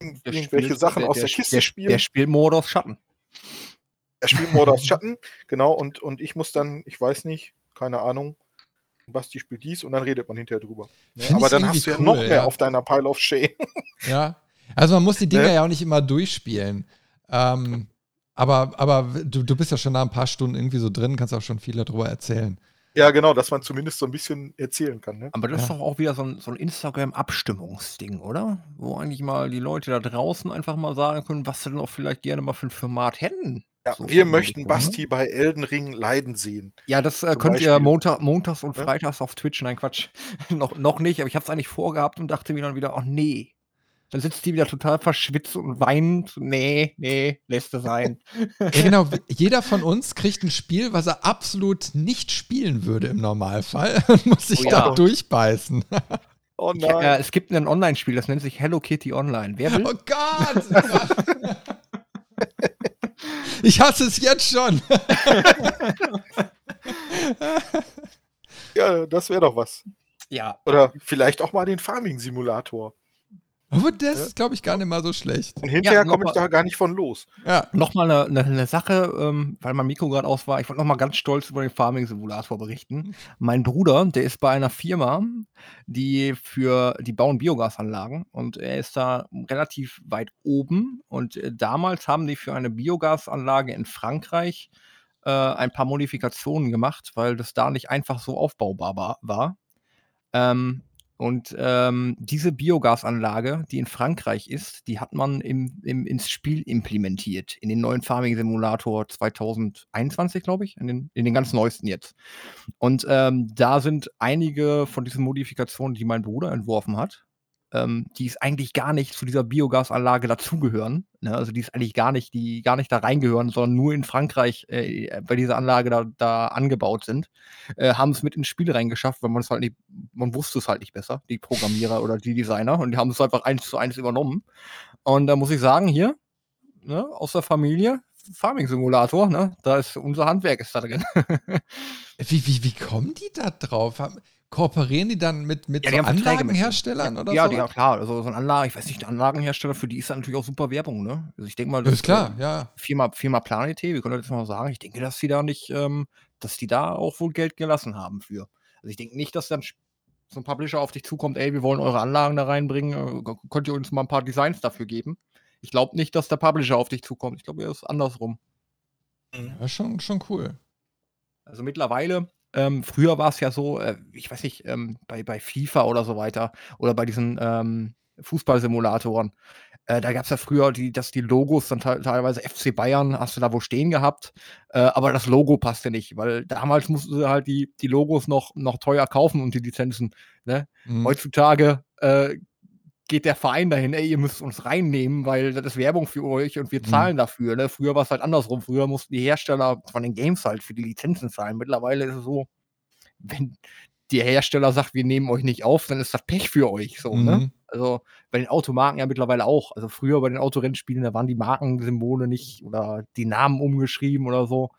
irgendwelche spielt- Sachen der, aus der, der Kiste der, spielen. Der spielt Modus Schatten. Er spielt Mord aus Schatten, genau, und, und ich muss dann, ich weiß nicht, keine Ahnung, Basti spielt dies und dann redet man hinterher drüber. Ne? Aber dann hast du ja cool, noch mehr ja. auf deiner Pile of Shame. Ja. Also man muss die Dinger Ne? ja auch nicht immer durchspielen. Ähm, aber aber du, du bist ja schon nach ein paar Stunden irgendwie so drin, kannst auch schon viel darüber erzählen. ja, genau, dass man zumindest so ein bisschen erzählen kann. Ne? Aber das ist Ja. doch auch wieder so ein, so ein Instagram-Abstimmungsding, oder? Wo eigentlich mal die Leute da draußen einfach mal sagen können, was sie denn auch vielleicht gerne mal für ein Format hätten. Ja, So wir möchten ne? Basti bei Elden Ring leiden sehen. Ja, das äh, könnt ihr Beispiel. Montag, montags und Ja. freitags auf Twitch. Nein, Quatsch. noch, noch nicht, aber ich habe es eigentlich vorgehabt und dachte mir dann wieder, ach nee. Dann sitzt die wieder total verschwitzt und weint. Nee, nee, lässt es sein. Ja, genau. Jeder von uns kriegt ein Spiel, was er absolut nicht spielen würde im Normalfall und muss sich Oh da ja. durchbeißen. Oh Ich, äh, es gibt ein Online-Spiel, das nennt sich Hello Kitty Online. Wer will? Oh Gott! Ich hasse es jetzt schon. Ja, das wäre doch was. Ja, Oder vielleicht auch mal den Farming-Simulator. Aber das ist, glaube ich, gar nicht mal so schlecht. Und hinterher noch komme ich mal- da gar nicht von los. Ja. Nochmal eine, eine, eine Sache, ähm, weil mein Mikro gerade aus war. Ich wollte nochmal ganz stolz über den Farming-Simulator berichten. Mein Bruder, der ist bei einer Firma, die für, die bauen Biogasanlagen und er ist da relativ weit oben. Und äh, damals haben die für eine Biogasanlage in Frankreich äh, ein paar Modifikationen gemacht, weil das da nicht einfach so aufbaubar war. war. Ähm, und ähm, diese Biogasanlage, die in Frankreich ist, die hat man im, im, ins Spiel implementiert. In den neuen Farming Simulator 2021, glaube ich. In den, in den ganz neuesten jetzt. Und ähm, da sind einige von diesen Modifikationen, die mein Bruder entworfen hat, ähm, die es eigentlich gar nicht zu dieser Biogasanlage dazugehören. Ne? Also die ist eigentlich gar nicht, die gar nicht da reingehören, sondern nur in Frankreich äh, bei dieser Anlage da, da angebaut sind, äh, haben es mit ins Spiel reingeschafft, weil man es halt nicht, man wusste es halt nicht besser, die Programmierer oder die Designer, und die haben es einfach eins zu eins übernommen. Und da muss ich sagen, hier, ne, aus der Familie, Farming-Simulator, ne? Da ist unser Handwerk ist da drin. Wie, wie, wie kommen die da drauf? Haben, kooperieren die dann mit, mit Ja, so Verträge mit- Anlagenherstellern oder ja, so? ja, klar. Also so ein Anlagen, ich weiß nicht, Anlagenhersteller, für die ist natürlich auch super Werbung, ne? Also ich denke mal, Das ist klar, äh, ja. Firma, Firma Planete, wir können das jetzt mal sagen, ich denke, dass die da nicht, ähm, dass die da auch wohl Geld gelassen haben für. Also ich denke nicht, dass dann so ein Publisher auf dich zukommt, ey, wir wollen eure Anlagen da reinbringen, äh, könnt ihr uns mal ein paar Designs dafür geben? Ich glaube nicht, dass der Publisher auf dich zukommt. Ich glaube, er ist andersrum. Ja, schon, schon cool. Also mittlerweile, ähm, früher war es ja so, äh, ich weiß nicht, ähm, bei, bei FIFA oder so weiter oder bei diesen ähm, Fußballsimulatoren, äh, da gab es ja früher, die, dass die Logos dann te teilweise FC Bayern hast du da wo stehen gehabt, äh, aber das Logo passte nicht, weil damals mussten sie halt die, die Logos noch, noch teuer kaufen und die Lizenzen. Ne? Mhm. Heutzutage äh, geht der Verein dahin, ey, ihr müsst uns reinnehmen, weil das ist Werbung für euch und wir Mhm. zahlen dafür. Ne? Früher war es halt andersrum. Früher mussten die Hersteller von den Games halt für die Lizenzen zahlen. Mittlerweile ist es so, wenn der Hersteller sagt, wir nehmen euch nicht auf, dann ist das Pech für euch. So, ne? Mhm. Also bei den Automarken ja mittlerweile auch. Also früher bei den Autorennspielen, da waren die Markensymbole nicht oder die Namen umgeschrieben oder so.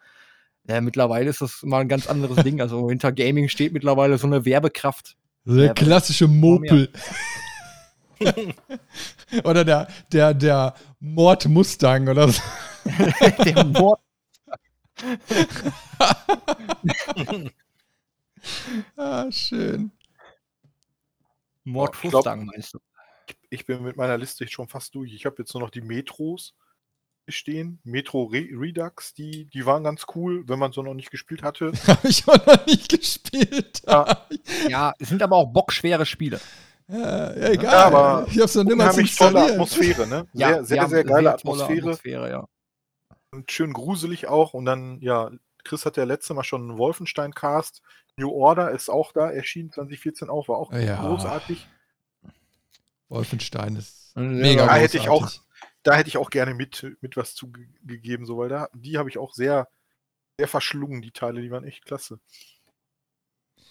Ja, mittlerweile ist das mal ein ganz anderes Ding. Also hinter Gaming steht mittlerweile so eine Werbekraft. Der klassische Mopel. oder der, der, der Mord Mustang oder so. Der Mord Ah, schön. Mord Mustang, meinst du? Ich bin mit meiner Liste schon fast durch. Ich habe jetzt nur noch die Metros stehen. Metro Re Redux, die, die waren ganz cool, wenn man so noch nicht gespielt hatte. Habe ich auch noch nicht gespielt. Ja. Ja, es sind aber auch bockschwere Spiele. Ja, ja, egal. Ja, aber ich hab's noch niemals Unheimlich tolle installiert. Atmosphäre, ne? Ja, Sehr, die sehr, sehr geile tolle Atmosphäre. ja. Und schön gruselig auch. Und dann, ja, Chris hat ja letzte Mal schon einen Wolfenstein-Cast. New Order ist auch da, erschien 2014 auch, war auch Ja. großartig. Wolfenstein ist Ja, mega da hätte ich großartig. Da hätte ich auch gerne mit, mit was zugegeben, so, weil da, die habe ich auch sehr, sehr verschlungen, die Teile, die waren echt klasse.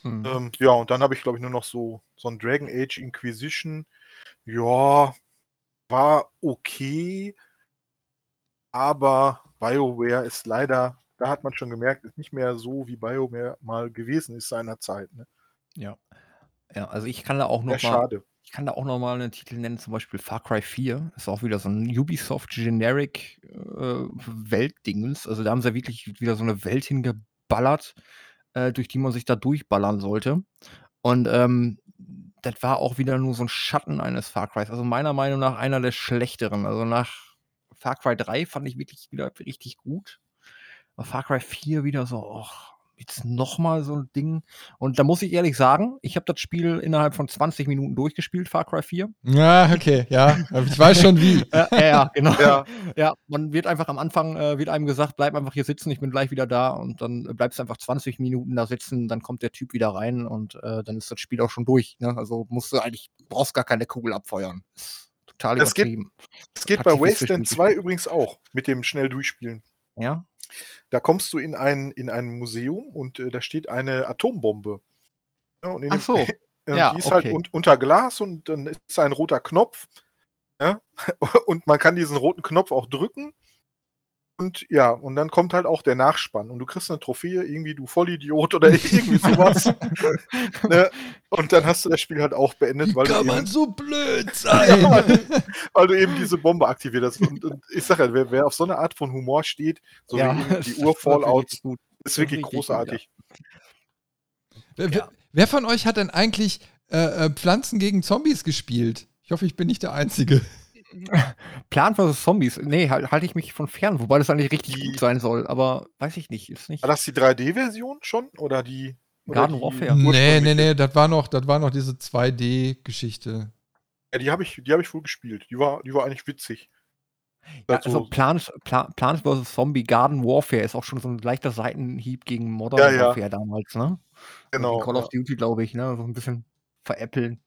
Hm. Ähm, ja, und dann habe ich, glaube ich, nur noch so, so ein Dragon Age Inquisition. Ja, war okay, aber BioWare ist leider, da hat man schon gemerkt, ist nicht mehr so, wie BioWare mal gewesen ist seinerzeit. Ne? Ja. Ja, also ich kann da auch Sehr noch mal, schade. ich kann da auch noch mal einen Titel nennen, zum Beispiel Far Cry 4. Ist auch wieder so ein Ubisoft Generic äh, Weltdingens. Also da haben sie ja wirklich wieder so eine Welt hingeballert, äh, durch die man sich da durchballern sollte. Und ähm, das war auch wieder nur so ein Schatten eines Far Crys. Also meiner Meinung nach einer der schlechteren. Also nach Far Cry 3 fand ich wirklich wieder richtig gut. Aber Far Cry 4 wieder so, och, jetzt nochmal so ein Ding. Und da muss ich ehrlich sagen, ich habe das Spiel innerhalb von 20 Minuten durchgespielt, Far Cry 4. Ja, okay, ja. Ich weiß schon wie. Ja, ja, genau. Ja. Ja, man wird einfach am Anfang, äh, wird einem gesagt, bleib einfach hier sitzen, ich bin gleich wieder da und dann äh, bleibst du einfach 20 Minuten da sitzen, dann kommt der Typ wieder rein und äh, dann ist das Spiel auch schon durch. Ne? Also musst du eigentlich, brauchst gar keine Kugel abfeuern. Total Das geht- übertrieben. Es geht bei Wasteland nicht 2 übrigens auch, mit dem schnell durchspielen. Ja? Da kommst du in ein, in ein Museum und äh, da steht eine Atombombe. Ja, und Ach dem- so. äh, Ja, die ist halt okay. un unter Glas und dann ist ein roter Knopf. Ja? Und man kann diesen roten Knopf auch drücken. Und ja, und dann kommt halt auch der Nachspann und du kriegst eine Trophäe, irgendwie du Vollidiot oder irgendwie sowas. ne? Und dann hast du das Spiel halt auch beendet, Wie weil du, kann man eben, so blöd sein? weil du eben diese Bombe aktiviert hast. Und, und ich sage ja, wer, wer auf so eine Art von Humor steht, so ja, wie die ist Ur-Fallouts, wirklich gut. ist wirklich gut, großartig. wer, Ja. wer, wer von euch hat denn eigentlich äh, äh, Pflanzen gegen Zombies gespielt? Ich hoffe, ich bin nicht der Einzige. Plan vs. Zombies. Nee, halt, halte ich mich von fern, wobei das eigentlich richtig Die- gut sein soll, aber weiß ich nicht. Ist nicht. War das die 3D-Version schon? Oder die. Oder Garden die Warfare. Nee, nee, nee, das war noch, das war noch diese 2D-Geschichte. Ja, die habe ich, die hab ich wohl gespielt. Die war, die war eigentlich witzig. Ja, Also- also Plants, Pla Plants vs. Zombie Garden Warfare ist auch schon so ein leichter Seitenhieb gegen Modern Ja, ja. Warfare damals, ne? Genau. Wie Call ja. of Duty, glaube ich, ne? So ein bisschen veräppeln.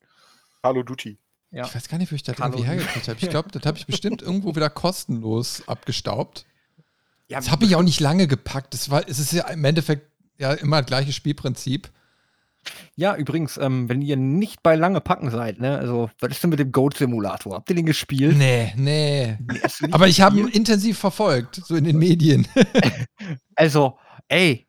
Call of Duty. Ja. Ich weiß gar nicht, wo ich das Hallo. irgendwie hergekriegt habe. Ich glaube, das habe ich bestimmt irgendwo wieder kostenlos abgestaubt. Ja, Das habe ich auch nicht lange gepackt. Das war, es ist ja im Endeffekt ja immer das gleiche Spielprinzip. Ja, übrigens, ähm, wenn ihr nicht bei lange packen seid, ne, also, was ist denn mit dem Goat-Simulator? Habt ihr den gespielt? Nee, nee. Nee, Aber ich habe ihn intensiv verfolgt, so in den Medien. Also, ey.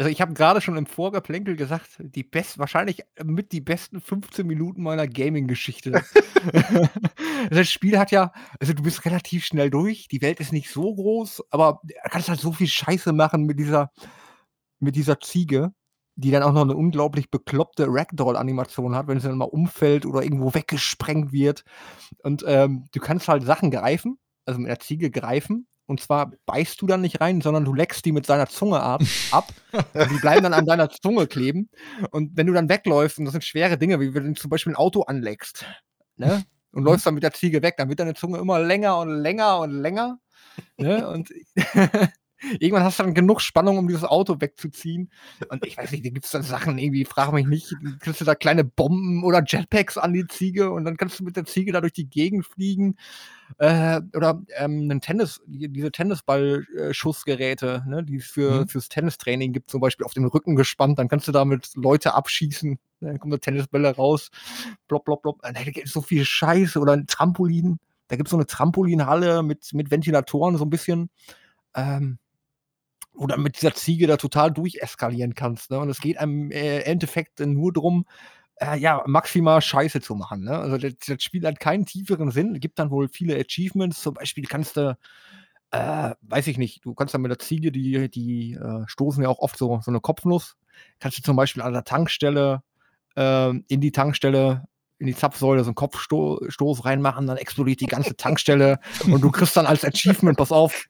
Also, ich habe gerade schon im Vorgeplänkel gesagt, die best wahrscheinlich mit die besten 15 Minuten meiner Gaming-Geschichte. das Spiel hat ja also, du bist relativ schnell durch, die Welt ist nicht so groß, aber du kannst halt so viel Scheiße machen mit dieser mit dieser Ziege, die dann auch noch 'ne unglaublich bekloppte Ragdoll-Animation hat, wenn sie dann mal umfällt oder irgendwo weggesprengt wird. Und, ähm, du kannst halt Sachen greifen, also, mit der Ziege greifen. Und zwar beißt du dann nicht rein, sondern du leckst die mit seiner Zunge ab ab. Die bleiben dann an deiner Zunge kleben. Und wenn du dann wegläufst, und das sind schwere Dinge, wie wenn du zum Beispiel 'n Auto anleckst, ne, und läufst dann mit der Ziege weg, dann wird deine Zunge immer länger und länger und länger, ne? Und irgendwann hast du dann genug Spannung, um dieses Auto wegzuziehen. Und ich weiß nicht, da gibt's dann Sachen irgendwie, frage mich nicht, kriegst du da kleine Bomben oder Jetpacks an die Ziege und dann kannst du mit der Ziege da durch die Gegend fliegen. Äh, oder, ähm, 'nen Tennis die diese Tennisball äh, Schussgeräte, ne, die es für Mhm. fürs Tennistraining gibt, zum Beispiel auf den Rücken gespannt, dann kannst du damit Leute abschießen, dann kommen da Tennisbälle raus, plopp, plopp. Äh, da gibt's so viel Scheiße oder 'n Trampolin. Da gibt's so 'ne Trampolinhalle mit mit Ventilatoren so 'n bisschen, ähm, du mit dieser Ziege da total durcheskalieren kannst, ne? Und es geht einem, äh, im Endeffekt nur drum, äh, ja, maximal Scheiße zu machen, ne? Also, das das Spiel hat keinen tieferen Sinn. Gibt dann wohl viele Achievements. Zum Beispiel kannst du, äh, weiß ich nicht, du kannst dann mit der Ziege, die die, äh, stoßen ja auch oft so so 'ne Kopfnuss kannst du zum Beispiel an der Tankstelle, ähm, in die Tankstelle in die Zapfsäule so 'n Kopfsto Stoß reinmachen, dann explodiert die ganze Tankstelle und du kriegst dann als Achievement, pass auf,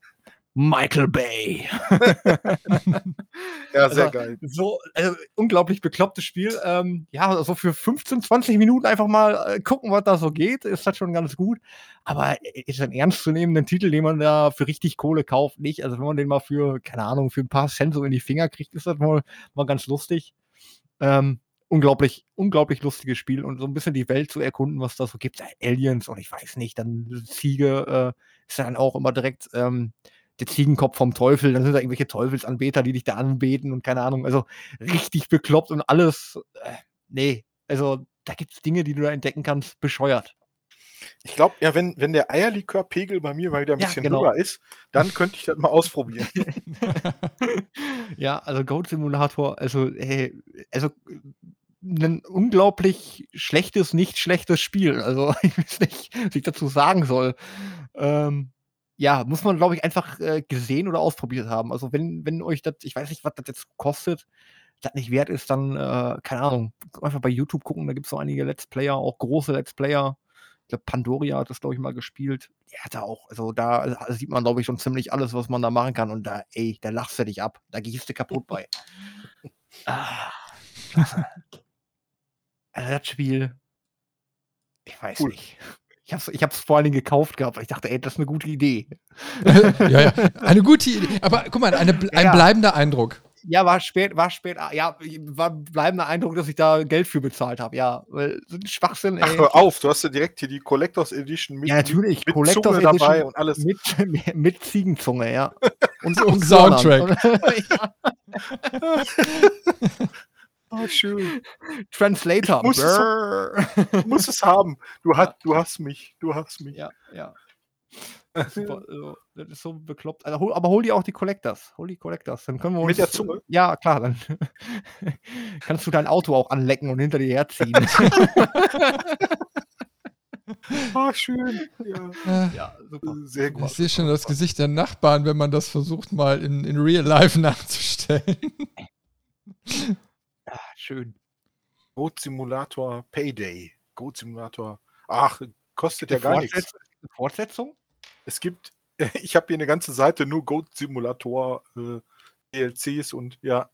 Michael Bay. Ja, sehr Also, geil. so also, unglaublich beklopptes Spiel. Ähm, ja, so für 15, 20 Minuten einfach mal, äh, gucken, was da so geht, ist das schon ganz gut. Aber i ist ein ernstzunehmenden Titel, den man da für richtig Kohle kauft, nicht. Also, wenn man den mal für, keine Ahnung, für 'n paar Cent so in die Finger kriegt, ist das wohl mal ganz lustig. Ähm, unglaublich unglaublich lustiges Spiel und so 'n bisschen die Welt zu erkunden, was da so gibt. Aliens und ich weiß nicht, dann Ziege, äh, ist dann auch immer direkt, ähm, der Ziegenkopf vom Teufel. Dann sind da irgendwelche Teufelsanbeter, die dich da anbeten und keine Ahnung. Also, richtig bekloppt und alles äh, ne, also, da gibt's Dinge, die du da entdecken kannst, bescheuert. Ich glaube, ja, wenn wenn der Eierlikörpegel bei mir mal wieder 'n Ja, bisschen genau. höher ist, dann könnte ich das mal ausprobieren. Ja, also, Goat Simulator, also, ey, also, 'nen unglaublich schlechtes, nicht schlechtes Spiel. Also, ich weiß nicht, was ich dazu sagen soll. Ähm, ja, muss man, glaube ich, einfach, äh, gesehen oder ausprobiert haben. Also, wenn wenn euch das ich weiß nicht, was das jetzt kostet, das nicht wert ist, dann, äh, keine Ahnung, einfach bei YouTube gucken, da gibt's so einige Let's Player, auch große Let's Player. Ich glaube, Pandoria hat das, glaube ich, mal gespielt. Der hat da auch also, da äh, sieht man, glaube ich, schon ziemlich alles, was man da machen kann und da ey, da lachst du dich ab. Da gehst du kaputt bei. Ah. Also, das Spiel ich weiß Cool. nicht. Ich habe es ich habe es vor allen Dingen gekauft gehabt, weil ich dachte: „Ey, das ist 'ne gute Idee.“ Ja, ja, eine gute Idee. Aber guck mal, eine ein Ja. bleibender Eindruck. Ja, war spät war spät ah, ja, war bleibender Eindruck, dass ich da Geld für bezahlt habe, ja. Weil so 'n Schwachsinn, ey. Ach, hör auf, du hast ja direkt hier die Collectors Edition mit Ja, natürlich, mit Collectors Zunge dabei Edition und alles. mit mit Ziegenzunge, ja. Und Und Hörnern. Soundtrack. Ja. Oh, schön. Translator. Ich muss es musst es haben. Du Ja. hat du hast mich. Du hast mich. Ja, ja. Super, also, das ist so bekloppt. Also, hol aber hol dir auch die Collectors. Hol die Collectors, dann können wir uns Mit der Zunge? Ja, klar, dann kannst du dein Auto auch anlecken und hinter dir herziehen. Ah, schön. Ja, Äh, ja, super. sehr gut. Ich sehe schon das Gesicht der Nachbarn, wenn man das versucht, mal in, in Real Life nachzustellen. Schön. Goat Simulator Payday. Goat Simulator. Ach, kostet ja gar nichts. Fortsetz Fortsetzung? Es gibt, ich habe hier eine ganze Seite nur Goat Simulator äh, DLCs und ja,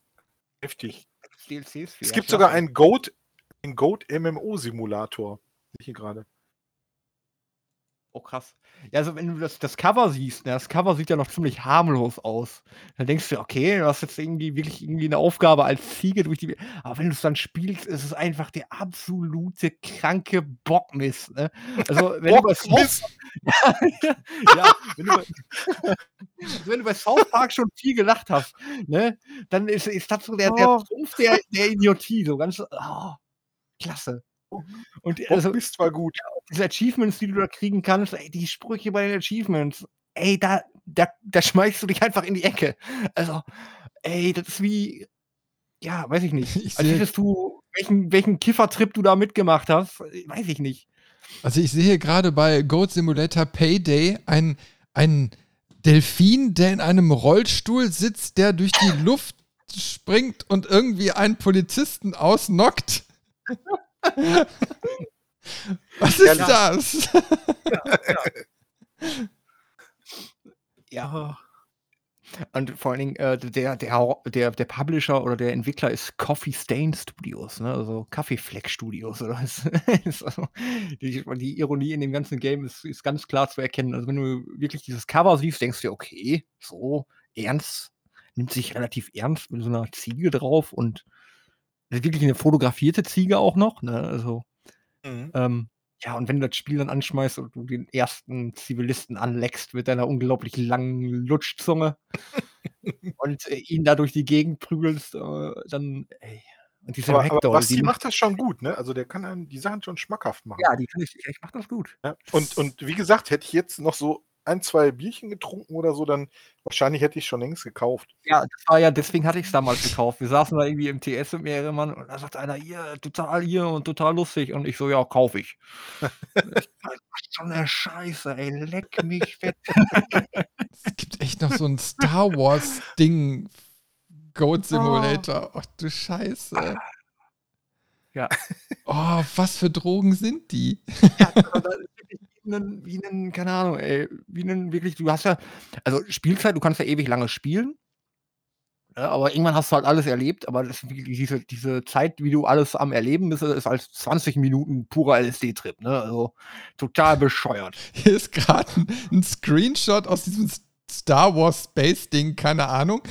heftig. DLCs Es gibt sogar einen Goat, einen Goat MMO Simulator. Sehe ich hier gerade. Oh, krass. Ja, also wenn du das, das Cover siehst, ne, das Cover sieht ja noch ziemlich harmlos aus. Dann denkst du, okay, du hast jetzt irgendwie wirklich irgendwie eine Aufgabe als Ziege durch die. Aber wenn du es dann spielst, ist es einfach der absolute kranke Bockmist. Ne? Also wenn du bei South, ja, wenn, du bei, wenn du bei South Park schon viel gelacht hast, ne, dann ist, ist das so der, der Oh. Trumpf der, der Idiotie, so ganz, oh, klasse. Und also, Bockmist war gut. diese Achievements, die du da kriegen kannst, ey, die Sprüche bei den Achievements, ey, da, da, da schmeißt du dich einfach in die Ecke. Also, ey, das ist wie, ja, weiß ich nicht. Ich Als sehe- hättest du, welchen, welchen Kiffertrip du da mitgemacht hast, weiß ich nicht. Also ich sehe gerade bei Goat Simulator Payday einen, einen Delfin, der in einem Rollstuhl sitzt, der durch die Luft springt und irgendwie einen Polizisten ausnockt. Was ist Ja. das? Ja. Und vor allen Dingen, äh, der, der, der, der Publisher oder der Entwickler ist Coffee Stain Studios, ne? also Kaffeefleck Studios. Oder? ist also, die, die Ironie in dem ganzen Game ist, ist ganz klar zu erkennen. Also, wenn du wirklich dieses Cover siehst, denkst du okay, so ernst, nimmt sich relativ ernst mit so einer Ziege drauf und das ist wirklich eine fotografierte Ziege auch noch. Ne? Also, Mhm. ähm, ja, und wenn du das Spiel dann anschmeißt und du den ersten Zivilisten anleckst mit deiner unglaublich langen Lutschzunge und äh, ihn da durch die Gegend prügelst, äh, dann, ey. Und diese Aber, aber Ragdoll, Basti die macht das schon gut, ne? Also der kann einem die Sachen schon schmackhaft machen. ja, die kann ich, ich mach das gut. Ja. Und, und wie gesagt, hätte ich jetzt noch so ein, zwei Bierchen getrunken oder so, dann wahrscheinlich hätte ich schon längst gekauft. Ja, das war ja, deswegen hatte ich es damals gekauft. Wir saßen da irgendwie im TS mit mehreren Mann und da sagt einer, hier, total hier und total lustig. Und ich so, ja, kaufe ich. ich so eine Scheiße, ey, leck mich fett. Es gibt echt noch so ein Star Wars Ding. Goat Simulator. Ach du Scheiße. Ja. Oh, was für Drogen sind die? Ja, wirklich wie ein, wie ein, keine Ahnung, ey, wie ein wirklich, du hast ja, also Spielzeit, du kannst ja ewig lange spielen, ja, aber irgendwann hast du halt alles erlebt, aber das, diese, diese Zeit, wie du alles am Erleben bist, ist als 20 Minuten purer LSD-Trip, ne? Also total bescheuert. Hier ist gerade ein, ein Screenshot aus diesem Star Wars Space Ding, keine Ahnung.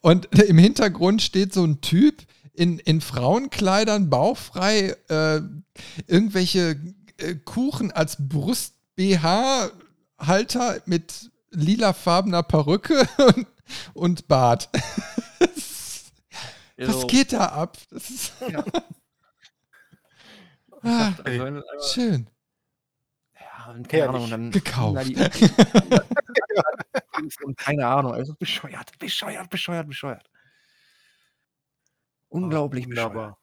Und im Hintergrund steht so ein Typ in, in Frauenkleidern, bauchfrei, äh, irgendwelche äh, Kuchen als Brust-BH-Halter mit lilafarbener Perücke und, und Bart. Was Also, geht da ab? Das ist Ja. ah, also, schön. ja, und keine Herrlich. Ahnung, dann Gekauft. Na, die- und keine Ahnung, also bescheuert, bescheuert, bescheuert, bescheuert. Unglaublich bescheuert. Wunderbar.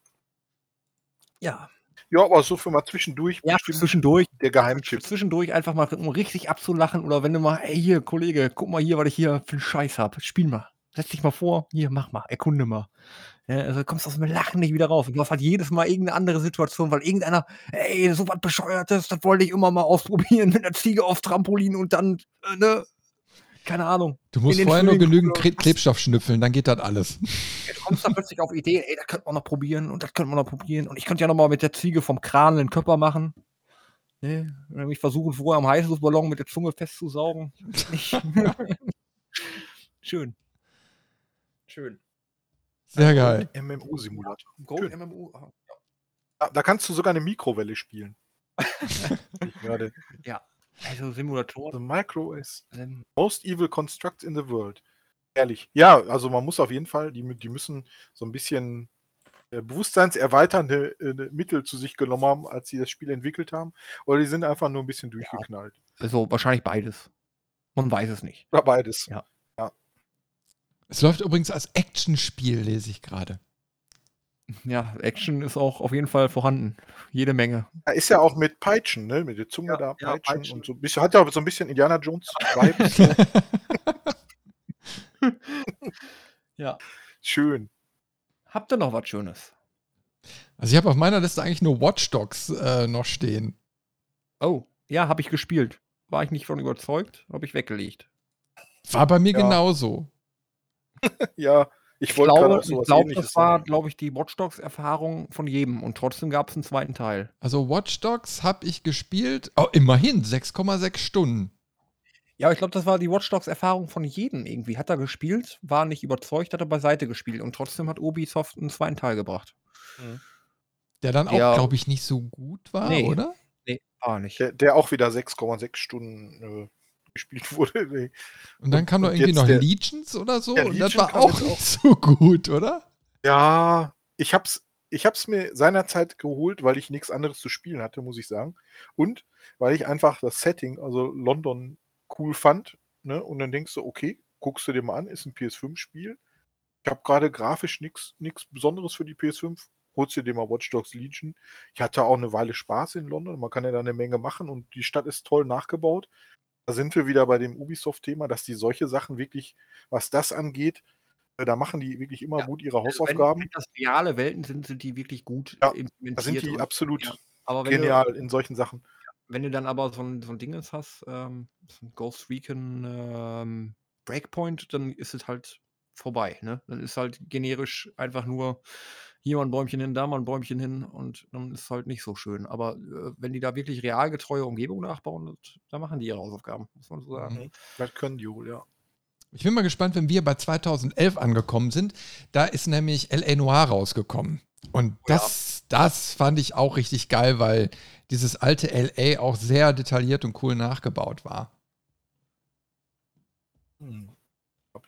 Ja, Ja, aber so für mal zwischendurch ja zwischendurch der Geheimtipp. zwischendurch einfach mal, um richtig abzulachen oder wenn du mal, ey, hier, Kollege, guck mal hier, was ich hier für einen Scheiß hab. Spiel mal. Setz dich mal vor, hier, mach mal, erkunde mal. Ja, also kommst aus dem Lachen nicht wieder raus. Und du hast halt jedes Mal irgendeine andere Situation, weil irgendeiner, ey, so was Bescheuertes, das wollte ich immer mal ausprobieren mit einer Ziege auf Trampolin und dann, äh, ne, keine Ahnung. Du musst den vorher nur genügend oder Kre? Klebstoff schnüffeln, dann geht das alles. Ja, du kommst dann plötzlich auf Ideen, ey, das könnte man noch probieren und das könnte man noch probieren. Und ich könnte ja noch mal mit der Ziege vom Kran einen Körper machen. Ne? Nämlich versuchen, vorher am Heißluftballon mit der Zunge festzusaugen. Schön. Schön. Sehr geil. MMO-Simulator. Gold MMO. Da, da kannst du sogar eine Mikrowelle spielen. Ich gerade. Also Simulatoren. The Micro is ähm, most evil construct in the world. Ehrlich. Ja, also man muss auf jeden Fall, die, die müssen so ein bisschen äh, bewusstseinserweiternde äh, Mittel zu sich genommen haben, als sie das Spiel entwickelt haben. Oder die sind einfach nur ein bisschen durchgeknallt. Also wahrscheinlich beides. Man weiß es nicht. Oder beides. Ja. Es läuft übrigens als Actionspiel, lese ich gerade. Ja, Action ist auch auf jeden Fall vorhanden. Jede Menge. Ja, ist ja auch mit Peitschen, ne? Mit der Zunge Ja, da, ja, Peitschen, Peitschen. und so. ein bisschen- Hat ja so ein bisschen Indiana Jones Vibes. Ja. Schön. Habt ihr noch was Schönes? Also ich habe auf meiner Liste eigentlich nur Watch Dogs äh, noch stehen. Oh, ja, habe ich gespielt. War ich nicht von überzeugt, habe ich weggelegt. War bei mir Ja. genauso. Ja, Ich Ich glaube, ich glaube das war, glaube ich, die Watch Dogs-Erfahrung von jedem. Und trotzdem gab es einen zweiten Teil. Also Watch Dogs habe ich gespielt, oh, immerhin 6,6 Stunden. Ja, ich glaube, das war die Watch Dogs-Erfahrung von jedem irgendwie. Hat er gespielt, war nicht überzeugt, hat er beiseite gespielt. Und trotzdem hat Ubisoft einen zweiten Teil gebracht. Der dann auch, Ja. glaube ich, nicht so gut war, Nee. oder? Nee, war nicht. Der, der auch wieder 6,6 Stunden äh, gespielt wurde. Nee. Und dann Und- kam doch und irgendwie jetzt noch der- Legions oder so. der und das Legion war kam auch nicht so gut, oder? Ja, ich hab's, ich hab's mir seinerzeit geholt, weil ich nichts anderes zu spielen hatte, muss ich sagen. Und weil ich einfach das Setting, also London, cool fand. Ne? Und dann denkst du, okay, guckst du dir mal an, ist ein PS5-Spiel. Ich habe gerade grafisch nichts Besonderes für die PS5. Holst dir dir mal Watch Dogs Legion. Ich hatte auch eine Weile Spaß in London. Man kann ja da eine Menge machen und die Stadt ist toll nachgebaut. Da sind wir wieder bei dem Ubisoft-Thema, dass die solche Sachen wirklich, was das angeht, äh, da machen die wirklich immer Ja, gut ihre Also Hausaufgaben. wenn das reale Welten sind, sind die wirklich gut Ja, implementiert. Da sind die absolut ja. Aber wenn du, genial in solchen Sachen. wenn du dann aber so ein, so ein Dinges hast, ähm, so ein Ghost Recon ähm, Breakpoint, dann ist es halt vorbei. Ne? Dann ist halt generisch einfach nur hier mal ein Bäumchen hin, da mal ein Bäumchen hin und dann ist es halt nicht so schön. Aber äh, wenn die da wirklich realgetreue Umgebung nachbauen, da machen die ihre Hausaufgaben, muss man so sagen. Mhm. Das können die wohl, ja. Ich bin mal gespannt, wenn wir bei 2011 angekommen sind. Da ist nämlich L.A. Noir rausgekommen. Und Oh ja. das, das fand ich auch richtig geil, weil dieses alte L.A. auch sehr detailliert und cool nachgebaut war. Hm.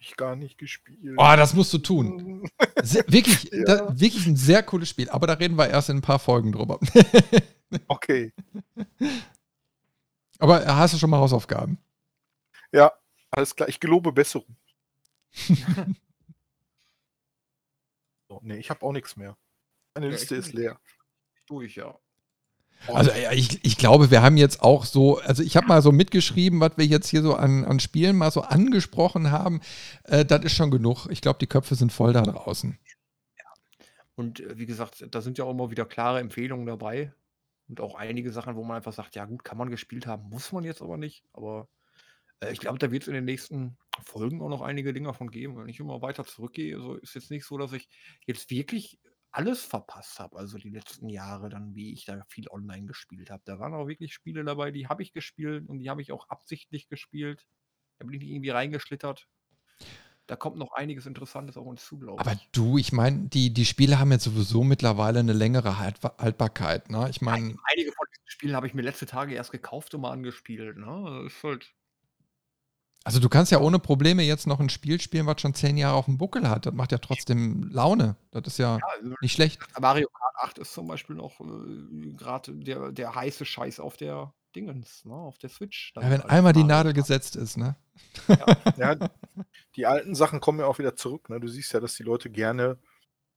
Ich gar nicht gespielt. Oh, das musst du tun. Sehr, wirklich, Ja. da, wirklich ein sehr cooles Spiel. Aber da reden wir erst in ein paar Folgen drüber. Okay. Aber hast du schon mal Hausaufgaben? Ja, alles klar. Ich gelobe Besserung. so, nee, ich habe auch nichts mehr. Meine Ja, Liste ich ist leer. Durch, ja. Also ja, ich, ich glaube, wir haben jetzt auch so, also ich habe mal so mitgeschrieben, was wir jetzt hier so an, an Spielen mal so angesprochen haben. Äh, das ist schon genug. Ich glaube, die Köpfe sind voll da draußen. Und äh, wie gesagt, da sind ja auch immer wieder klare Empfehlungen dabei. Und auch einige Sachen, wo man einfach sagt, ja gut, kann man gespielt haben, muss man jetzt aber nicht. Aber äh, ich glaube, da wird es in den nächsten Folgen auch noch einige Dinge davon geben. Wenn ich immer weiter zurückgehe, also ist jetzt nicht so, dass ich jetzt wirklich alles verpasst habe. Also die letzten Jahre dann, wie ich da viel online gespielt habe. Da waren auch wirklich Spiele dabei, die habe ich gespielt und die habe ich auch absichtlich gespielt. Da bin ich nicht irgendwie reingeschlittert. Da kommt noch einiges Interessantes auf uns zu, glaube Aber ich. du, ich meine, die, die Spiele haben jetzt sowieso mittlerweile eine längere halt Haltbarkeit. Ne? Ich meine, Einige von diesen Spielen habe ich mir letzte Tage erst gekauft und mal angespielt. Ne? Das ist halt. Also du kannst ja ohne Probleme jetzt noch ein Spiel spielen, was schon zehn Jahre auf dem Buckel hat. Das macht ja trotzdem Laune. Das ist ja Ja, also nicht schlecht. Mario Kart 8 ist zum Beispiel noch äh, gerade der, der heiße Scheiß auf der Dingens, ne? auf der Switch. Ja, wenn einmal die Nadel Kart. gesetzt ist, ne? Ja, die alten Sachen kommen ja auch wieder zurück. Ne? Du siehst ja, dass die Leute gerne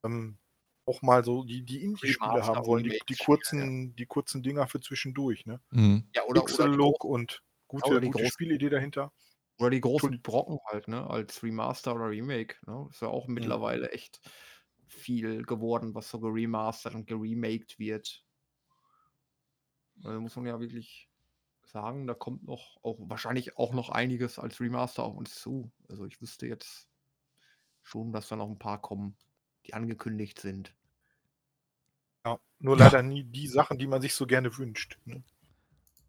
ähm, auch mal so die, die Indie-Spiele haben wollen, die, die, ja, kurzen, die kurzen Dinger für zwischendurch. Ne? Mhm. Ja, oder, Pixel-Look und gute, oder die gute Spielidee dahinter. Oder die großen. Brocken halt, ne? als Remaster oder Remake. Ne? Ist ja auch mittlerweile echt viel geworden, was so geremastert und geremaked wird. Also muss man ja wirklich sagen, da kommt noch auch wahrscheinlich auch noch einiges als Remaster auf uns zu. Also ich wüsste jetzt schon, dass da noch ein paar kommen, die angekündigt sind. Ja, nur Ja. leider nie die Sachen, die man sich so gerne wünscht. Ne?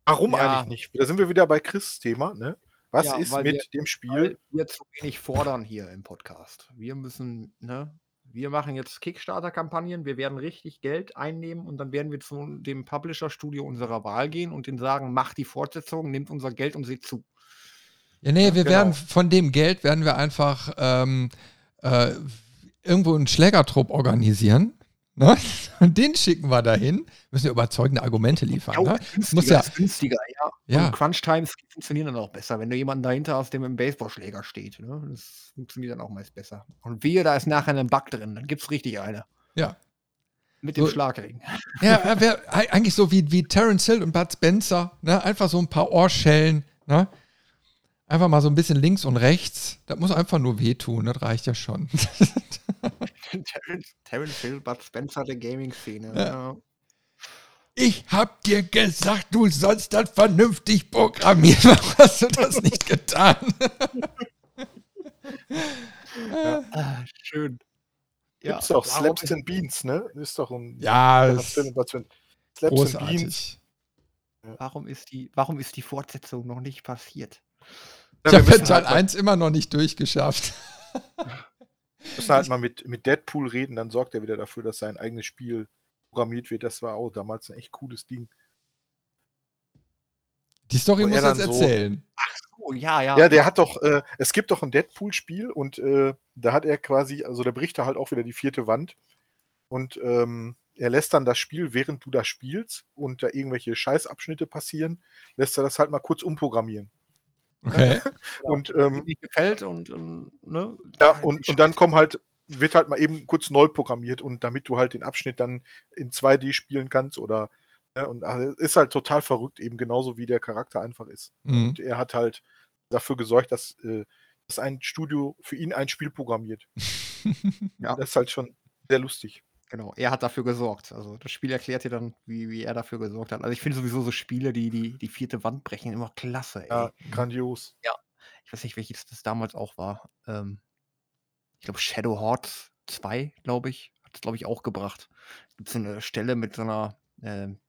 Warum Ja. eigentlich nicht? Da sind wir wieder bei Chris' Thema. Ne? Was Ja, ist mit dem Spiel? Wir zu wenig fordern hier im Podcast. Wir müssen, ne? Wir machen jetzt Kickstarter-Kampagnen, wir werden richtig Geld einnehmen und dann werden wir zu dem Publisher-Studio unserer Wahl gehen und denen sagen, macht die Fortsetzung, nimmt unser Geld und seht zu. Ja, nee, wir genau. werden von dem Geld werden wir einfach ähm, äh, irgendwo einen Schlägertrupp organisieren. Ne? Und den schicken wir dahin. Müssen wir überzeugende Argumente liefern. Jo, Ne? Muss ja- ist günstiger, ja. Ja. Und Crunch-Times funktionieren dann auch besser, wenn du jemanden dahinter hast, der mit dem Baseballschläger steht. Ne? Das funktioniert dann auch meist besser. Und wehe, da ist nachher ein Bug drin, dann gibt es richtig eine. Ja. Mit dem So- Schlagring. Ja, wär ei- eigentlich so wie, wie Terence Hill und Bud Spencer. Ne? Einfach so ein paar Ohrschellen. Ne? Einfach mal so ein bisschen links und rechts. Das muss einfach nur wehtun. Das reicht ja schon. Terence, Hill, Bud Spencer der Gaming-Szene. Ja. Ja. Ich hab dir gesagt, du sollst das vernünftig programmieren. Warum hast du das nicht getan? Ah, schön. Gibt's doch warum Slaps ist- and Beans, ne? Ist doch ein Ja, ja, ist Film, was für ein Slaps and Beans. großartig. Warum ist die, warum ist die Fortsetzung noch nicht passiert? Ich habe Teil halt, mal, 1 immer noch nicht durchgeschafft. Müssen halt mal mit, mit Deadpool reden, dann sorgt er wieder dafür, dass sein eigenes Spiel programmiert wird. Das war auch damals ein echt cooles Ding. Die Story Wo muss er jetzt dann so- erzählen. Oh, ja, ja. Ja, der hat doch, äh, es gibt doch ein Deadpool-Spiel und äh, da hat er quasi, also da bricht er halt auch wieder die vierte Wand und ähm, er lässt dann das Spiel, während du das spielst und da irgendwelche Scheißabschnitte passieren, lässt er das halt mal kurz umprogrammieren. Okay. Und Mir ähm, gefällt und, ähm, ne? ja, und, und dann kommen halt, wird halt mal eben kurz neu programmiert und damit du halt den Abschnitt dann in 2D spielen kannst oder ne, und also, ist halt total verrückt, eben genauso wie der Charakter einfach ist. Mhm. Und er hat halt dafür gesorgt, dass, äh, dass ein Studio für ihn ein Spiel programmiert. Ja. Das ist halt schon sehr lustig. Genau, er hat dafür gesorgt. Also das Spiel erklärt dir dann, wie, wie er dafür gesorgt hat. Also ich finde sowieso so Spiele, die, die die vierte Wand brechen, immer klasse, ey. Ja, grandios. Ich weiß nicht, welches das damals auch war. Ähm, ich glaube, Shadow Hearts 2, glaube ich, hat es, glaube ich, auch gebracht. Gibt so eine Stelle mit so einer, ähm,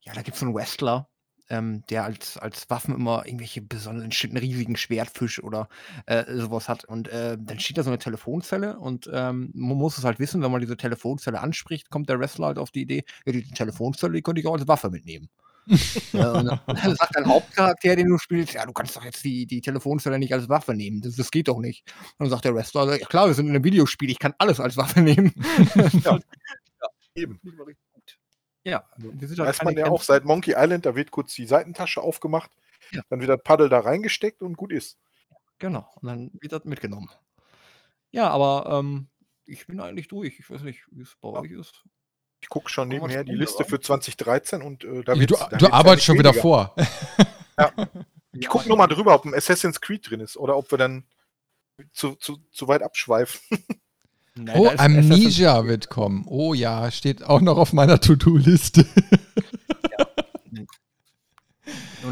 ja, da gibt es so einen Wrestler, ähm, der als, als Waffen immer irgendwelche besonderen, einen riesigen Schwertfisch oder äh, sowas hat. Und äh, dann steht da so eine Telefonzelle und ähm, man muss es halt wissen, wenn man diese Telefonzelle anspricht, kommt der Wrestler halt auf die Idee, ja, die Telefonzelle, die könnte ich auch als Waffe mitnehmen. Ja, und dann sagt dein Hauptcharakter, den du spielst, ja, du kannst doch jetzt die, die Telefonzelle nicht als Waffe nehmen. Das, das geht doch nicht. Und dann sagt der Wrestler, ja klar, wir sind in einem Videospiel, ich kann alles als Waffe nehmen. Ja. Eben. Das war richtig gut. Ja, wir sind Weiß man ja auch seit Monkey Island, da wird kurz die Seitentasche aufgemacht, Ja. dann wird das Paddel da reingesteckt und gut ist. Genau, und dann wird das mitgenommen. Ja, aber ähm, ich bin eigentlich durch. Ich weiß nicht, wie es bei Ja. euch ist. Ich gucke schon Komm, nebenher die Liste für 2013 und äh, da du da du ja arbeitest schon wieder weniger. vor. Ich gucke nur mal drüber, ob ein Assassin's Creed drin ist oder ob wir dann zu, zu, zu weit abschweifen. Nein, Oh, ist Assassin's Amnesia wird kommen. Oh ja, steht auch noch auf meiner To-Do-Liste.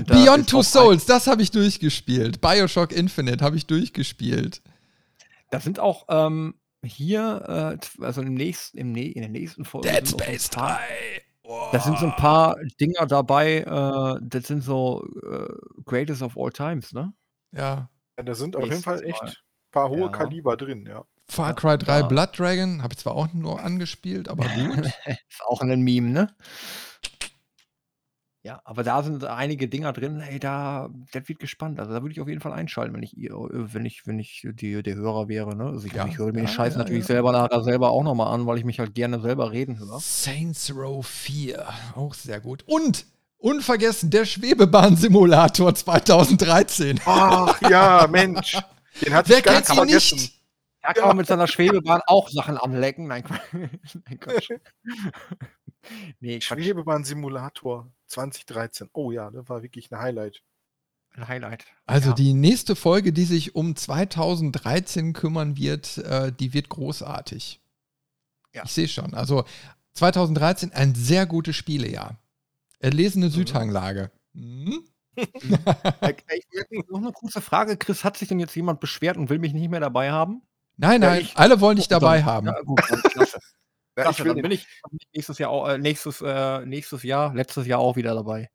Da Beyond Two Souls, das habe ich durchgespielt. Bioshock Infinite habe ich durchgespielt. Da sind auch ähm, hier, äh, also im nächsten, im, in der nächsten Folge. Dead sind auch so ein Space paar- 3. Da sind so ein paar Dinger dabei, äh, das sind so äh, Greatest of All Times, ne? Ja. Ja, da sind auf jeden Fall echt ein paar hohe Ja. Kaliber drin, ja. Far Cry 3 ja. Blood Dragon habe ich zwar auch nur angespielt, aber gut. Ist auch ein Meme, ne? Ja, aber da sind einige Dinger drin, ey, da, das wird gespannt. Also da würde ich auf jeden Fall einschalten, wenn ich, wenn ich, wenn ich die, der Hörer wäre, ne? Also ich, Ja, ich höre mir ja, den Scheiß ja, natürlich ja. selber nachher selber auch nochmal an, weil ich mich halt gerne selber reden höre. Saints Row 4, auch sehr gut. Und unvergessen der Schwebebahn-Simulator 2013. Ach ja, Mensch. Den hatte Wer ich gar kennt nicht ihn vergessen. nicht? Da kann man mit seiner Schwebebahn auch Sachen anlecken. Nein, Quatsch. Nein, Quatsch. nee, Quatsch. Schwebebahn-Simulator 2013. Oh ja, das war wirklich ein Highlight. Ein Highlight. Also Ja. die nächste Folge, die sich um 2013 kümmern wird, äh, die wird großartig. Ja. Ich sehe schon. Also 2013 ein sehr gutes Spielejahr. Erlesene Südhanglage. Mhm. Äh, ich- Noch eine kurze Frage. Chris, hat sich denn jetzt jemand beschwert und will mich nicht mehr dabei haben? Nein, Ja, nein, ich- alle wollen dich Dann- dabei haben. Ja, gut, dann, klasse. Ja, klasse dann bin ich dann nächstes Jahr auch, äh, nächstes, äh, nächstes Jahr, letztes Jahr auch wieder dabei.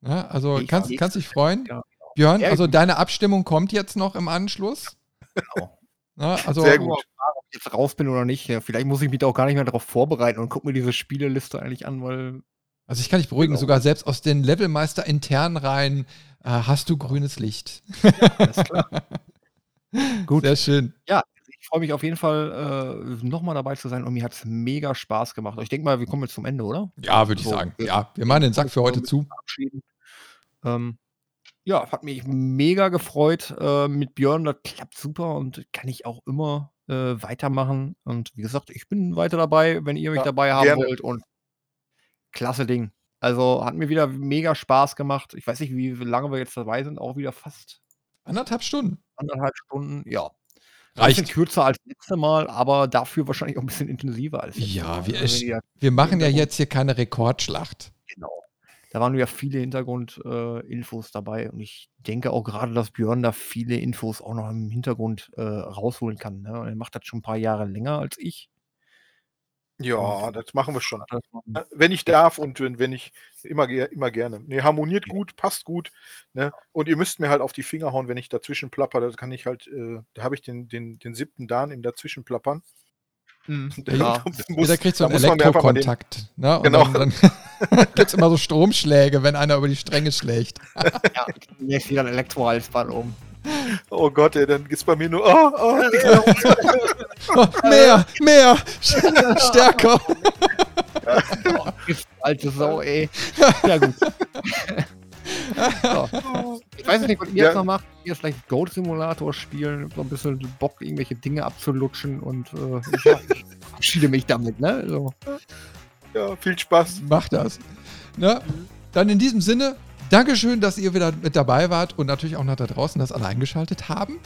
Ja, also Ich- kannst, kannst dich freuen. Ja, Björn, Sehr also gut. deine Abstimmung kommt jetzt noch im Anschluss. Genau. Ja, also Sehr gut. ob ich jetzt raus bin oder nicht. Ja, vielleicht muss ich mich da auch gar nicht mehr darauf vorbereiten und gucke mir diese Spieleliste eigentlich an, weil Also ich kann dich beruhigen, Genau. sogar selbst aus den Levelmeister intern rein äh, hast du grünes Licht. alles klar. Gut. Sehr schön. Ich freue mich auf jeden Fall, äh, nochmal dabei zu sein und mir hat es mega Spaß gemacht. Ich denke mal, wir kommen jetzt zum Ende, oder? Ja, würde ich So, sagen. wir- Ja, wir machen den Sack für heute zu. Ähm, ja, hat mich mega gefreut äh, mit Björn. Das klappt super und kann ich auch immer äh, weitermachen. Und wie gesagt, ich bin weiter dabei, wenn ihr mich Ja, dabei haben gerne. wollt. Und klasse Ding. Also hat mir wieder mega Spaß gemacht. Ich weiß nicht, wie lange wir jetzt dabei sind. Auch wieder fast Anderthalb Stunden. anderthalb Stunden. Ja. Ein bisschen Reicht. kürzer als letzte Mal, aber dafür wahrscheinlich auch ein bisschen intensiver als letzte Ja, Mal. wir- Also, ihr- Wir machen ja jetzt hier keine Rekordschlacht. Genau. Da waren ja viele Hintergrundinfos äh, dabei und ich denke auch gerade, dass Björn da viele Infos auch noch im Hintergrund äh, rausholen kann. Ne? Und Er macht das schon ein paar Jahre länger als ich. Ja, das machen wir schon. Wenn ich darf und wenn, wenn ich immer, immer gerne. Ne, harmoniert gut, passt gut. Ne? Und ihr müsst mir halt auf die Finger hauen, wenn ich dazwischen plapper. Da kann ich halt, äh, da habe ich den, den, den siebten Dan im Dazwischen plappern. Mhm. Ja. muss, Jeder kriegt so einen Elektrokontakt. Ne? genau. Dann, dann gibt es immer so Stromschläge, wenn einer über die Stränge schlägt. ja, jetzt wieder ein Elektrohalsband um. Oh Gott, ey, dann geht's bei mir nur. Oh, oh, oh, mehr, mehr, stärker. oh, alte Sau, ey. Ja, gut. So. Ich weiß nicht, was ihr ja. jetzt noch macht. Ihr vielleicht Goat Simulator spielen, so ein bisschen Bock, irgendwelche Dinge abzulutschen und äh, ich verabschiede mich damit, ne? So. Ja, viel Spaß. Macht das. Ne? Dann in diesem Sinne, Dankeschön, dass ihr wieder mit dabei wart und natürlich auch noch da draußen das alle eingeschaltet haben.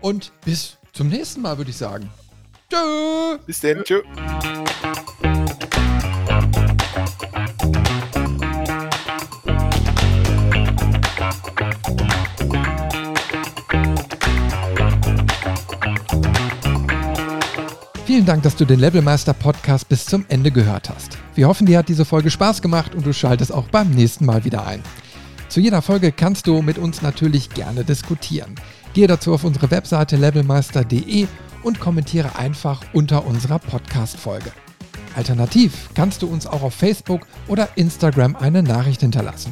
Und bis zum nächsten Mal, würde ich sagen. Tschö. Bis dann. Tschö. Vielen Dank, dass du den Levelmeister Podcast bis zum Ende gehört hast. Wir hoffen, dir hat diese Folge Spaß gemacht und du schaltest auch beim nächsten Mal wieder ein. Zu jeder Folge kannst du mit uns natürlich gerne diskutieren. Gehe dazu auf unsere Webseite levelmeister.de und kommentiere einfach unter unserer Podcast-Folge. Alternativ kannst du uns auch auf Facebook oder Instagram eine Nachricht hinterlassen.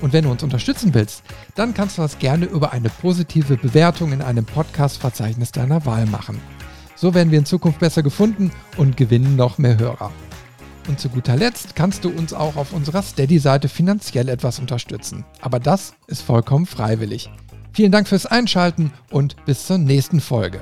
Und wenn du uns unterstützen willst, dann kannst du das gerne über eine positive Bewertung in einem Podcast-Verzeichnis deiner Wahl machen. So werden wir in Zukunft besser gefunden und gewinnen noch mehr Hörer. Und zu guter Letzt kannst du uns auch auf unserer Steady-Seite finanziell etwas unterstützen. Aber das ist vollkommen freiwillig. Vielen Dank fürs Einschalten und bis zur nächsten Folge.